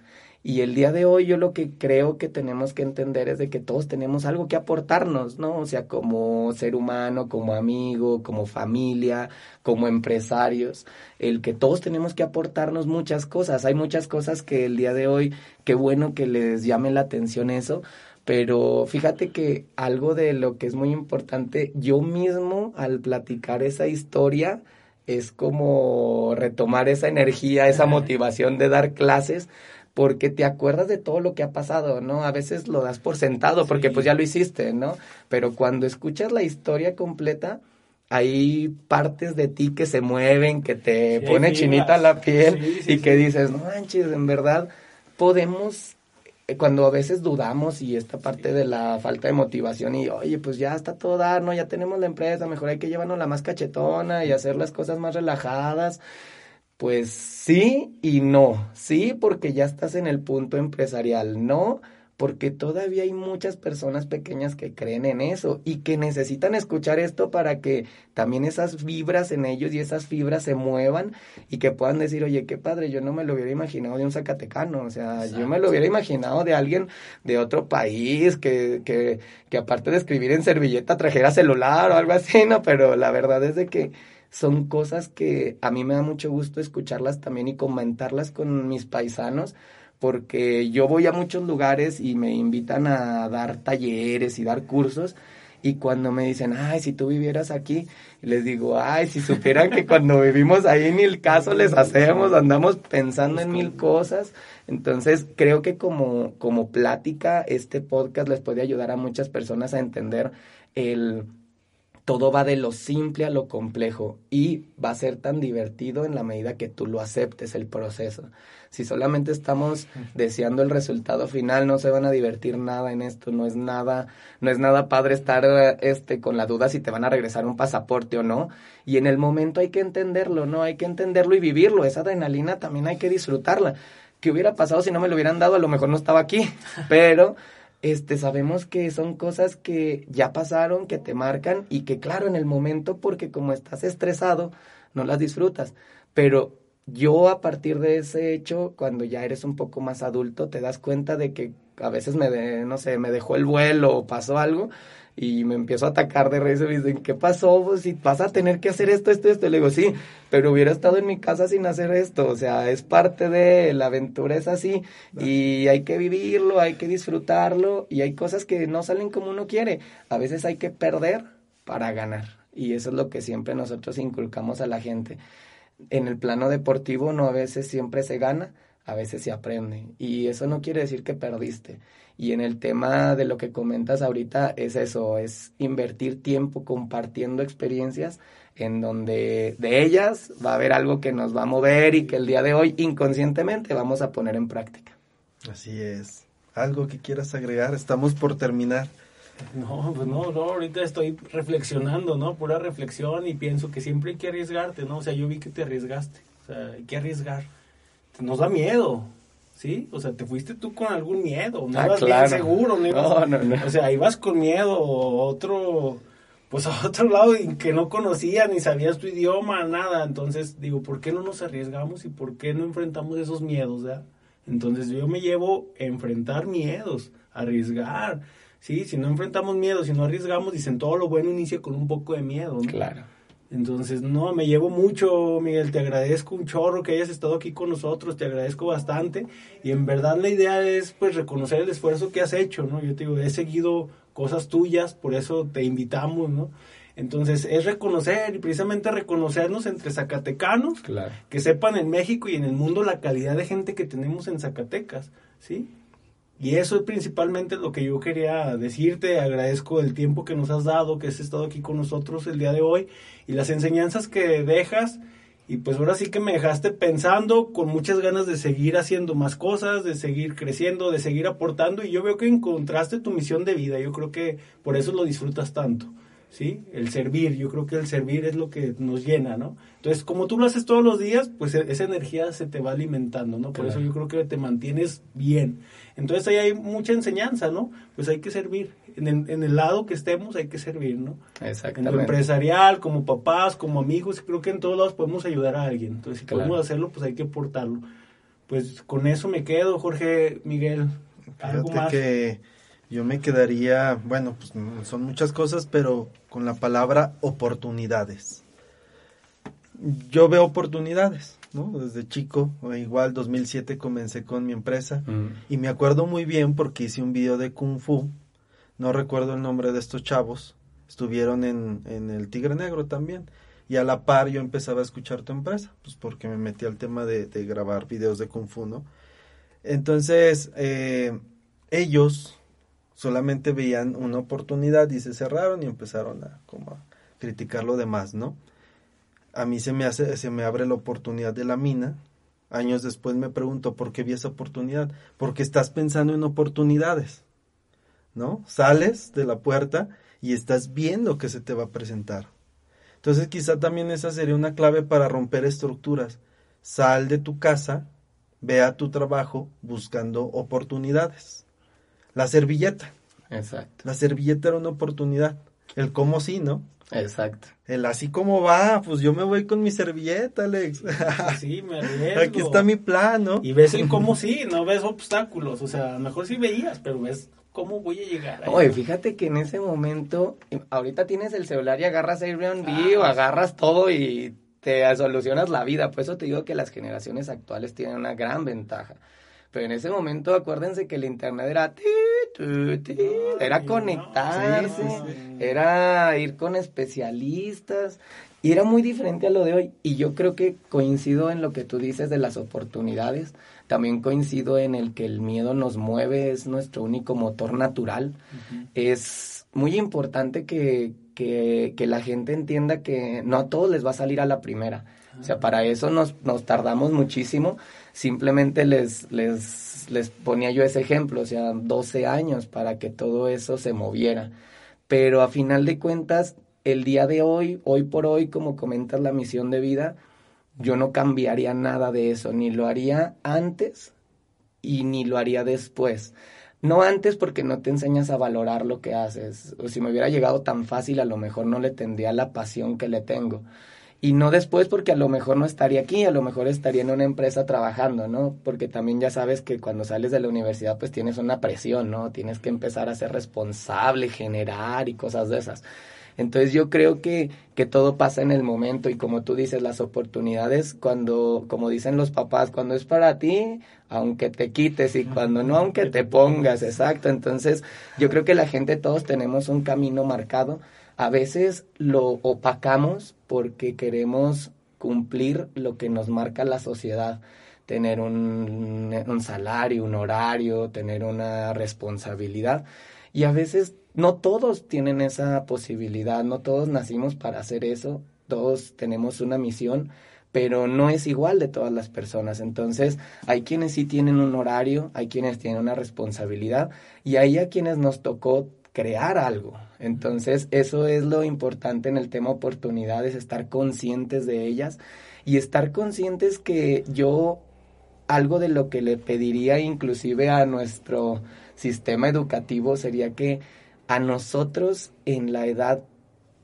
Y el día de hoy yo lo que creo que tenemos que entender es de que todos tenemos algo que aportarnos, ¿no? O sea, como ser humano, como amigo, como familia, como empresarios, el que todos tenemos que aportarnos muchas cosas. Hay muchas cosas que el día de hoy, qué bueno que les llame la atención eso, pero fíjate que algo de lo que es muy importante, yo mismo al platicar esa historia, es como retomar esa energía, esa motivación de dar clases, porque te acuerdas de todo lo que ha pasado, ¿no? A veces lo das por sentado porque pues ya lo hiciste, ¿no? Pero cuando escuchas la historia completa, hay partes de ti que se mueven, que te pone chinita la piel y que dices, no manches, en verdad podemos cuando a veces dudamos y esta parte de la falta de motivación y oye, pues ya está todo dar, ¿no? Ya tenemos la empresa, mejor hay que llevarnos la más cachetona y hacer las cosas más relajadas. Pues sí y no. Sí, porque ya estás en el punto empresarial. No, porque todavía hay muchas personas pequeñas que creen en eso y que necesitan escuchar esto para que también esas vibras en ellos y esas fibras se muevan y que puedan decir, oye, qué padre, yo no me lo hubiera imaginado de un zacatecano, o sea, yo me lo hubiera imaginado de alguien de otro país que, que, que aparte de escribir en servilleta trajera celular o algo así, ¿no? Pero la verdad es de que son cosas que a mí me da mucho gusto escucharlas también y comentarlas con mis paisanos, porque yo voy a muchos lugares y me invitan a dar talleres y dar cursos. Y cuando me dicen, ay, si tú vivieras aquí, les digo, ay, si supieran que cuando vivimos ahí ni el caso les hacemos, andamos pensando en mil cosas. Entonces, creo que como, como plática, este podcast les puede ayudar a muchas personas a entender el todo va de lo simple a lo complejo y va a ser tan divertido en la medida que tú lo aceptes el proceso. Si solamente estamos deseando el resultado final, no se van a divertir nada en esto, no es nada, no es nada padre estar este con la duda si te van a regresar un pasaporte o no. Y en el momento hay que entenderlo, ¿no? Hay que entenderlo y vivirlo. Esa adrenalina también hay que disfrutarla. ¿Qué hubiera pasado si no me lo hubieran dado? A lo mejor no estaba aquí, *laughs* pero este, sabemos que son cosas que ya pasaron, que te marcan y que claro, en el momento, porque como estás estresado, no las disfrutas. Pero yo a partir de ese hecho, cuando ya eres un poco más adulto, te das cuenta de que a veces me, de, no sé, me dejó el vuelo o pasó algo y me empiezo a atacar de y me dicen, ¿qué pasó? Pues si vas a tener que hacer esto, esto, esto. Le digo, sí, pero hubiera estado en mi casa sin hacer esto. O sea, es parte de la aventura, es así. Y hay que vivirlo, hay que disfrutarlo. Y hay cosas que no salen como uno quiere. A veces hay que perder para ganar. Y eso es lo que siempre nosotros inculcamos a la gente. En el plano deportivo no a veces siempre se gana, a veces se aprende. Y eso no quiere decir que perdiste. Y en el tema de lo que comentas ahorita es eso, es invertir tiempo compartiendo experiencias en donde de ellas va a haber algo que nos va a mover y que el día de hoy inconscientemente vamos a poner en práctica. Así es. ¿Algo que quieras agregar? Estamos por terminar. *laughs* No, pues no, no, ahorita estoy reflexionando, ¿no? Pura reflexión y pienso que siempre hay que arriesgarte, ¿no? O sea, yo vi que te arriesgaste, o sea, hay que arriesgar. Nos da miedo, ¿sí? O sea, te fuiste tú con algún miedo, no ah, ibas bien seguro, no, ibas, no, no, O sea, ibas con miedo, otro, pues *laughs* a otro lado que no conocía, ni sabías tu idioma, nada. Entonces, digo, ¿por qué no nos arriesgamos y por qué no enfrentamos esos miedos, ya? Entonces, yo me llevo a enfrentar miedos, arriesgar. Sí, si no enfrentamos miedos, si no arriesgamos, dicen todo lo bueno inicia con un poco de miedo. ¿no? Claro. Entonces, no, me llevo mucho, Miguel, te agradezco un chorro que hayas estado aquí con nosotros, te agradezco bastante. Y en verdad la idea es, pues, reconocer el esfuerzo que has hecho, ¿no? Yo te digo, he seguido cosas tuyas, por eso te invitamos, ¿no? Entonces, es reconocer y precisamente reconocernos entre zacatecanos, que sepan en México y en el mundo la calidad de gente que tenemos en Zacatecas, ¿sí? Y eso es principalmente lo que yo quería decirte. Agradezco el tiempo que nos has dado, que has estado aquí con nosotros el día de hoy y las enseñanzas que dejas Y pues ahora sí que me dejaste pensando con muchas ganas de seguir haciendo más cosas, de seguir creciendo, de seguir aportando. Y yo veo que encontraste tu misión de vida. Yo creo que por eso lo disfrutas tanto. ¿Sí? El servir, yo creo que el servir es lo que nos llena, ¿no? Entonces, como tú lo haces todos los días, pues e-, esa energía se te va alimentando, ¿no? Por eso yo creo que te mantienes bien. Entonces ahí hay mucha enseñanza, ¿no? Pues hay que servir. En el, en el lado que estemos hay que servir, ¿no? Exactamente. En lo empresarial, como papás, como amigos, creo que en todos lados podemos ayudar a alguien. Entonces, si podemos hacerlo, pues hay que aportarlo. Pues con eso me quedo, Jorge, Miguel. ¿Algo Fíjate que yo me quedaría, bueno, pues son muchas cosas, pero con la palabra oportunidades. Yo veo oportunidades, ¿no? Desde chico, igual 2007 comencé con mi empresa mm. y me acuerdo muy bien porque hice un video de Kung Fu, no recuerdo el nombre de estos chavos, estuvieron en, en el Tigre Negro también y a la par yo empezaba a escuchar tu empresa, pues porque me metí al tema de, de grabar videos de Kung Fu, ¿no? Entonces, eh, ellos solamente veían una oportunidad y se cerraron y empezaron a, como a criticar lo demás, ¿no? A mí se me hace, se me abre la oportunidad de la mina. Años después me pregunto por qué vi esa oportunidad. Porque estás pensando en oportunidades, ¿no? Sales de la puerta y estás viendo que se te va a presentar. Entonces quizá también esa sería una clave para romper estructuras. Sal de tu casa, ve a tu trabajo buscando oportunidades. La servilleta. Exacto. La servilleta era una oportunidad. El cómo sí, ¿no? Exacto. El así como va, pues yo me voy con mi servilleta, Alex. Sí, me arriesgo. Aquí está mi plan, ¿no? Y ves el cómo sí, no ves obstáculos. O sea, mejor sí veías, pero ves cómo voy a llegar. Oye, fíjate que en ese momento, ahorita tienes el celular y agarras Airbnb o agarras todo y te solucionas la vida. Por eso te digo que las generaciones actuales tienen una gran ventaja. Pero en ese momento acuérdense que el internet era era conectarse, era ir con especialistas y era muy diferente a lo de hoy. Y yo creo que coincido en lo que tú dices de las oportunidades, también coincido en el que el miedo nos mueve, es nuestro único motor natural. Es muy importante que, que, que la gente entienda que no a todos les va a salir a la primera. O sea, para eso nos, nos tardamos muchísimo simplemente les, les, les ponía yo ese ejemplo, o sea, 12 años para que todo eso se moviera. Pero a final de cuentas, el día de hoy, hoy por hoy, como comentas la misión de vida, yo no cambiaría nada de eso, ni lo haría antes y ni lo haría después. No antes porque no te enseñas a valorar lo que haces. O si me hubiera llegado tan fácil, a lo mejor no le tendría la pasión que le tengo y no después porque a lo mejor no estaría aquí, a lo mejor estaría en una empresa trabajando, ¿no? Porque también ya sabes que cuando sales de la universidad pues tienes una presión, ¿no? Tienes que empezar a ser responsable, generar y cosas de esas. Entonces yo creo que, que todo pasa en el momento y como tú dices, las oportunidades cuando, como dicen los papás, cuando es para ti, aunque te quites y cuando no, aunque te pongas, exacto. Entonces yo creo que la gente, todos tenemos un camino marcado a veces lo opacamos porque queremos cumplir lo que nos marca la sociedad, tener un, un, salario, un horario, tener una responsabilidad. Y a veces no todos tienen esa posibilidad, no todos nacimos para hacer eso, todos tenemos una misión, pero no es igual de todas las personas. Entonces, hay quienes sí tienen un horario, hay quienes tienen una responsabilidad y hay a quienes nos tocó crear algo. Entonces, eso es lo importante en el tema oportunidades, estar conscientes de ellas y estar conscientes que yo algo de lo que le pediría inclusive a nuestro sistema educativo sería que a nosotros en la edad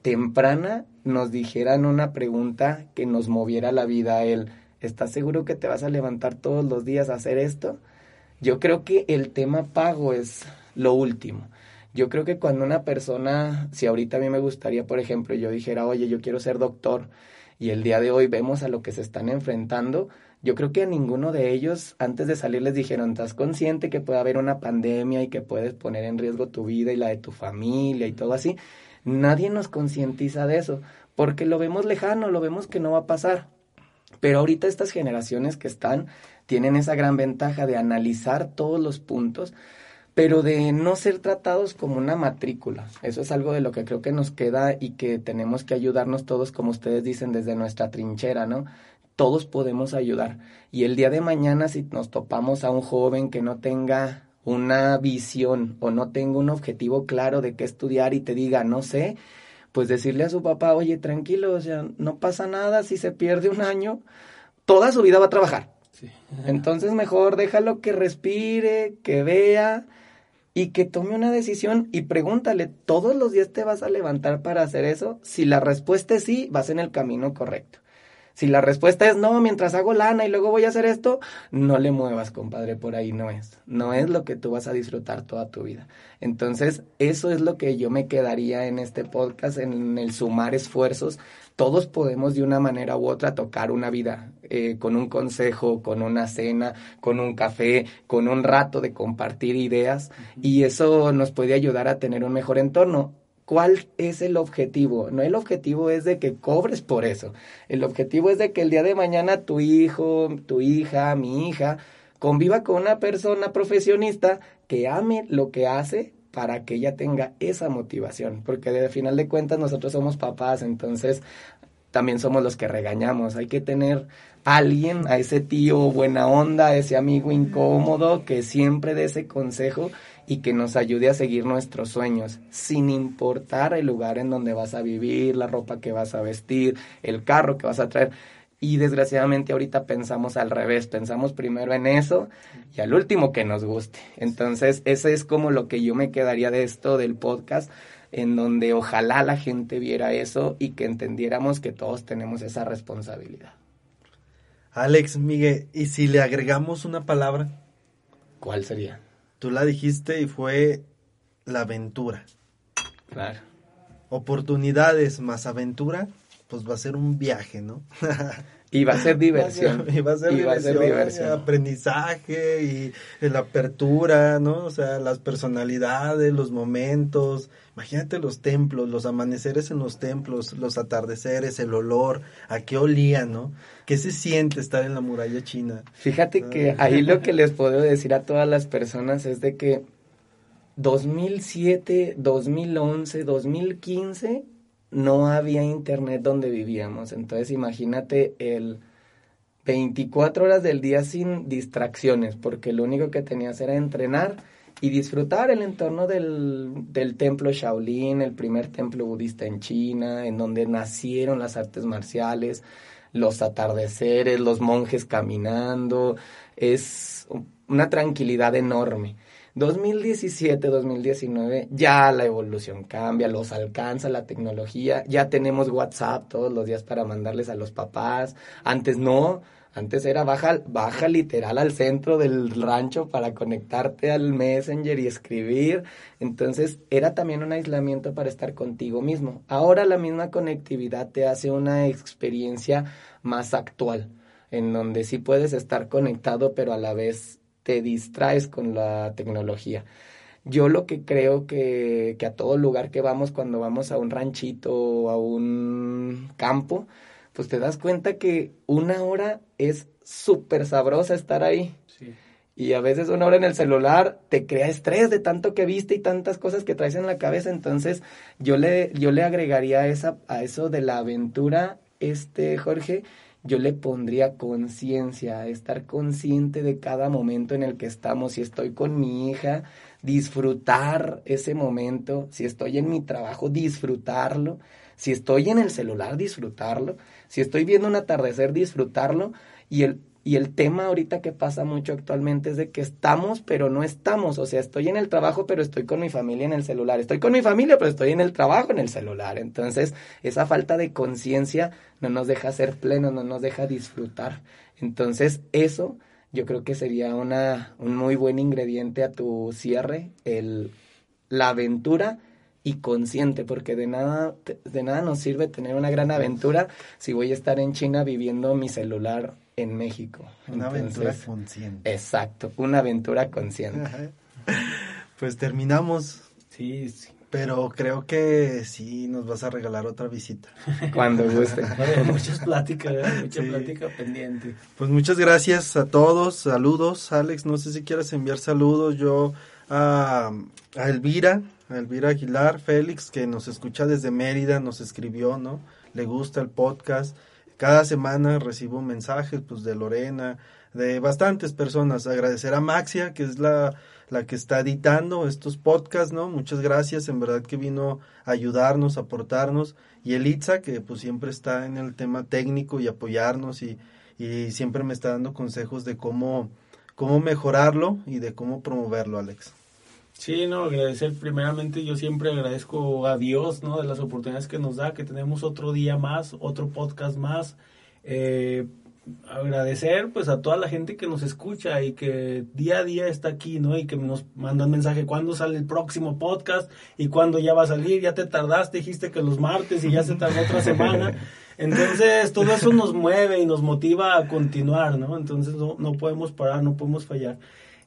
temprana nos dijeran una pregunta que nos moviera la vida. El, ¿estás seguro que te vas a levantar todos los días a hacer esto? Yo creo que el tema pago es lo último. Yo creo que cuando una persona, si ahorita a mí me gustaría, por ejemplo, yo dijera, oye, yo quiero ser doctor, y el día de hoy vemos a lo que se están enfrentando, yo creo que a ninguno de ellos antes de salir les dijeron, ¿estás consciente que puede haber una pandemia y que puedes poner en riesgo tu vida y la de tu familia y todo así? Nadie nos concientiza de eso, porque lo vemos lejano, lo vemos que no va a pasar. Pero ahorita estas generaciones que están tienen esa gran ventaja de analizar todos los puntos pero de no ser tratados como una matrícula. Eso es algo de lo que creo que nos queda y que tenemos que ayudarnos todos, como ustedes dicen, desde nuestra trinchera, ¿no? Todos podemos ayudar. Y el día de mañana, si nos topamos a un joven que no tenga una visión o no tenga un objetivo claro de qué estudiar y te diga, no sé, pues decirle a su papá, oye, tranquilo, o sea, no pasa nada si se pierde un año, toda su vida va a trabajar. Entonces mejor déjalo que respire, que vea y que tome una decisión y pregúntale, ¿todos los días te vas a levantar para hacer eso? Si la respuesta es sí, vas en el camino correcto. Si la respuesta es no, mientras hago lana y luego voy a hacer esto, no le muevas, compadre, por ahí no es. No es lo que tú vas a disfrutar toda tu vida. Entonces, eso es lo que yo me quedaría en este podcast, en el sumar esfuerzos. Todos podemos de una manera u otra tocar una vida eh, con un consejo, con una cena, con un café, con un rato de compartir ideas y eso nos puede ayudar a tener un mejor entorno. ¿Cuál es el objetivo? No el objetivo es de que cobres por eso. El objetivo es de que el día de mañana tu hijo, tu hija, mi hija, conviva con una persona profesionista que ame lo que hace para que ella tenga esa motivación. Porque al final de cuentas nosotros somos papás, entonces también somos los que regañamos. Hay que tener a alguien, a ese tío buena onda, a ese amigo incómodo que siempre dé ese consejo y que nos ayude a seguir nuestros sueños, sin importar el lugar en donde vas a vivir, la ropa que vas a vestir, el carro que vas a traer. Y desgraciadamente ahorita pensamos al revés, pensamos primero en eso y al último que nos guste. Entonces, ese es como lo que yo me quedaría de esto del podcast, en donde ojalá la gente viera eso y que entendiéramos que todos tenemos esa responsabilidad. Alex, Miguel, ¿y si le agregamos una palabra? ¿Cuál sería? Tú la dijiste y fue la aventura. Claro. Oportunidades más aventura, pues va a ser un viaje, ¿no? Y va a ser diversión. Y va a ser, diversión, aprendizaje y la apertura, ¿no? O sea, las personalidades, los momentos. Imagínate los templos, los amaneceres en los templos, los atardeceres, el olor, a qué olía, ¿no? ¿Qué se siente estar en la muralla china? Fíjate que ah. ahí lo que les puedo decir a todas las personas es de que 2007, 2011, 2015 no había internet donde vivíamos. Entonces imagínate el 24 horas del día sin distracciones, porque lo único que tenías era entrenar y disfrutar el entorno del, del templo Shaolin, el primer templo budista en China, en donde nacieron las artes marciales, los atardeceres, los monjes caminando. Es una tranquilidad enorme. 2017, 2019, ya la evolución cambia, los alcanza la tecnología, ya tenemos WhatsApp todos los días para mandarles a los papás, antes no, antes era baja, baja literal al centro del rancho para conectarte al Messenger y escribir, entonces era también un aislamiento para estar contigo mismo. Ahora la misma conectividad te hace una experiencia más actual, en donde sí puedes estar conectado, pero a la vez te distraes con la tecnología. Yo lo que creo que, que a todo lugar que vamos, cuando vamos a un ranchito o a un campo, pues te das cuenta que una hora es súper sabrosa estar ahí. Y a veces una hora en el celular te crea estrés de tanto que viste y tantas cosas que traes en la cabeza. Entonces, yo le, yo le agregaría esa, a eso de la aventura, este, Jorge, yo le pondría conciencia, estar consciente de cada momento en el que estamos. Si estoy con mi hija, disfrutar ese momento. Si estoy en mi trabajo, disfrutarlo. Si estoy en el celular, disfrutarlo. Si estoy viendo un atardecer, disfrutarlo. Y el y el tema ahorita que pasa mucho actualmente es de que estamos, pero no estamos. O sea, estoy en el trabajo, pero estoy con mi familia en el celular. Estoy con mi familia, pero estoy en el trabajo en el celular. Entonces, esa falta de conciencia no nos deja ser plenos, no nos deja disfrutar. Entonces, eso yo creo que sería una, un muy buen ingrediente a tu cierre, el, la aventura y consciente, porque de nada, de nada nos sirve tener una gran aventura si voy a estar en China viviendo mi celular en México. Una aventura consciente. Exacto, una aventura consciente. pues terminamos. Sí, sí. Pero creo que sí nos vas a regalar otra visita. *laughs* Cuando guste. *laughs* muchas pláticas, mucha plática pendiente. Pues muchas gracias a todos. Saludos, Alex. No sé si quieres enviar saludos. Yo a, a Elvira, a Elvira Aguilar, Félix, que nos escucha desde Mérida, nos escribió, ¿no? Le gusta el podcast. Cada semana recibo mensajes, pues, de Lorena, de bastantes personas. Agradecer a Maxia, que es la, la que está editando estos podcasts, ¿no? Muchas gracias, en verdad que vino a ayudarnos, a aportarnos. Y Elitza, que pues siempre está en el tema técnico y apoyarnos y, y siempre me está dando consejos de cómo, cómo mejorarlo y de cómo promoverlo, Alex. Sí, no, agradecer primeramente, yo siempre agradezco a Dios, ¿no? De las oportunidades que nos da, que tenemos otro día más, otro podcast más. Eh, agradecer pues a toda la gente que nos escucha y que día a día está aquí, ¿no? Y que nos mandan mensaje cuándo sale el próximo podcast y cuándo ya va a salir, ya te tardaste, dijiste que los martes y ya se tardó otra semana. *laughs* Entonces, todo eso nos mueve y nos motiva a continuar, ¿no? Entonces, no, no podemos parar, no podemos fallar.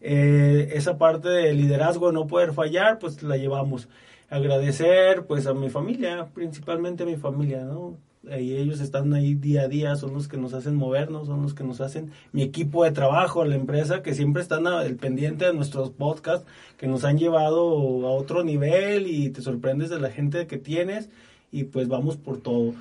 Eh, esa parte de liderazgo, no poder fallar, pues la llevamos. Agradecer, pues, a mi familia, principalmente a mi familia, ¿no? y ellos están ahí día a día, son los que nos hacen movernos, son los que nos hacen mi equipo de trabajo, la empresa, que siempre están al pendiente de nuestros podcasts, que nos han llevado a otro nivel y te sorprendes de la gente que tienes y pues vamos por todo.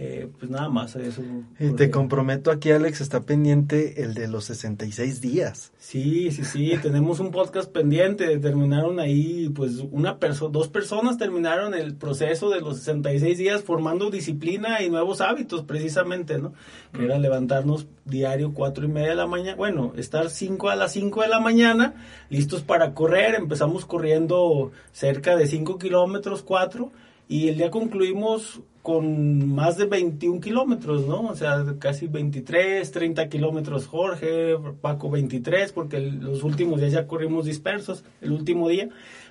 Eh, pues nada más eso. Y te comprometo aquí, Alex, está pendiente el de los 66 días. Sí, sí, sí, tenemos un podcast pendiente, terminaron ahí, pues una persona, dos personas terminaron el proceso de los 66 días formando disciplina y nuevos hábitos, precisamente, ¿no? Que era levantarnos diario cuatro y media de la mañana, bueno, estar cinco a las 5 de la mañana, listos para correr, empezamos corriendo cerca de 5 kilómetros, cuatro, y el día concluimos con más de 21 kilómetros, ¿no? O sea, casi 23, 30 kilómetros Jorge, Paco 23, porque los últimos días ya corrimos dispersos, el último día,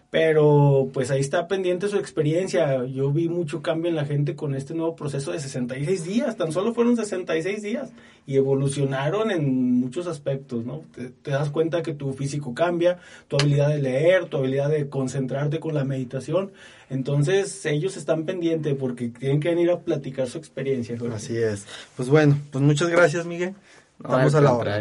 pero pues ahí está pendiente su experiencia. Yo vi mucho cambio en la gente con este nuevo proceso de 66 días, tan solo fueron 66 días y evolucionaron en muchos aspectos, ¿no? Te, das cuenta que tu físico cambia, tu habilidad de leer, tu habilidad de concentrarte con la meditación entonces ellos están pendientes porque tienen que venir a platicar su experiencia. Así es. Pues bueno, pues muchas gracias Miguel. Vamos a la hora.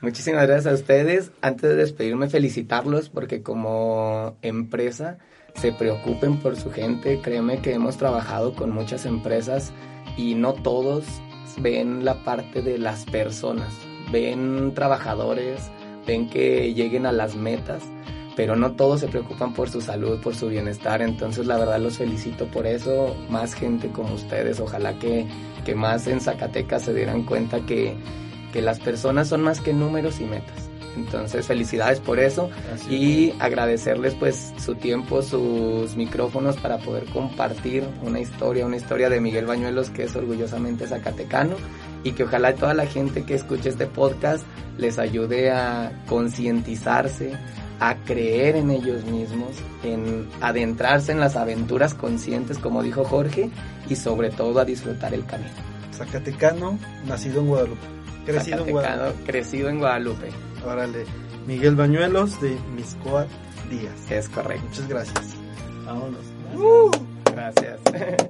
Muchísimas gracias a ustedes. Antes de despedirme, felicitarlos porque como empresa se preocupen por su gente. Créeme que hemos trabajado con muchas empresas y no todos ven la parte de las personas. Ven trabajadores, ven que lleguen a las metas pero no todos se preocupan por su salud, por su bienestar, entonces la verdad los felicito por eso, más gente como ustedes, ojalá que, que más en Zacatecas se dieran cuenta que, que las personas son más que números y metas. Entonces, felicidades por eso y agradecerles pues su tiempo, sus micrófonos para poder compartir una historia, una historia de Miguel Bañuelos que es orgullosamente zacatecano y que ojalá toda la gente que escuche este podcast les ayude a concientizarse, a creer en ellos mismos, en adentrarse en las aventuras conscientes, como dijo Jorge, y sobre todo a disfrutar el camino. Zacatecano, nacido en Guadalupe. Crecido en Guadalupe. Crecido en Guadalupe. Órale. Miguel Bañuelos de Miscoa Díaz. Es correcto. Muchas gracias. Vámonos. Uh, gracias. *laughs*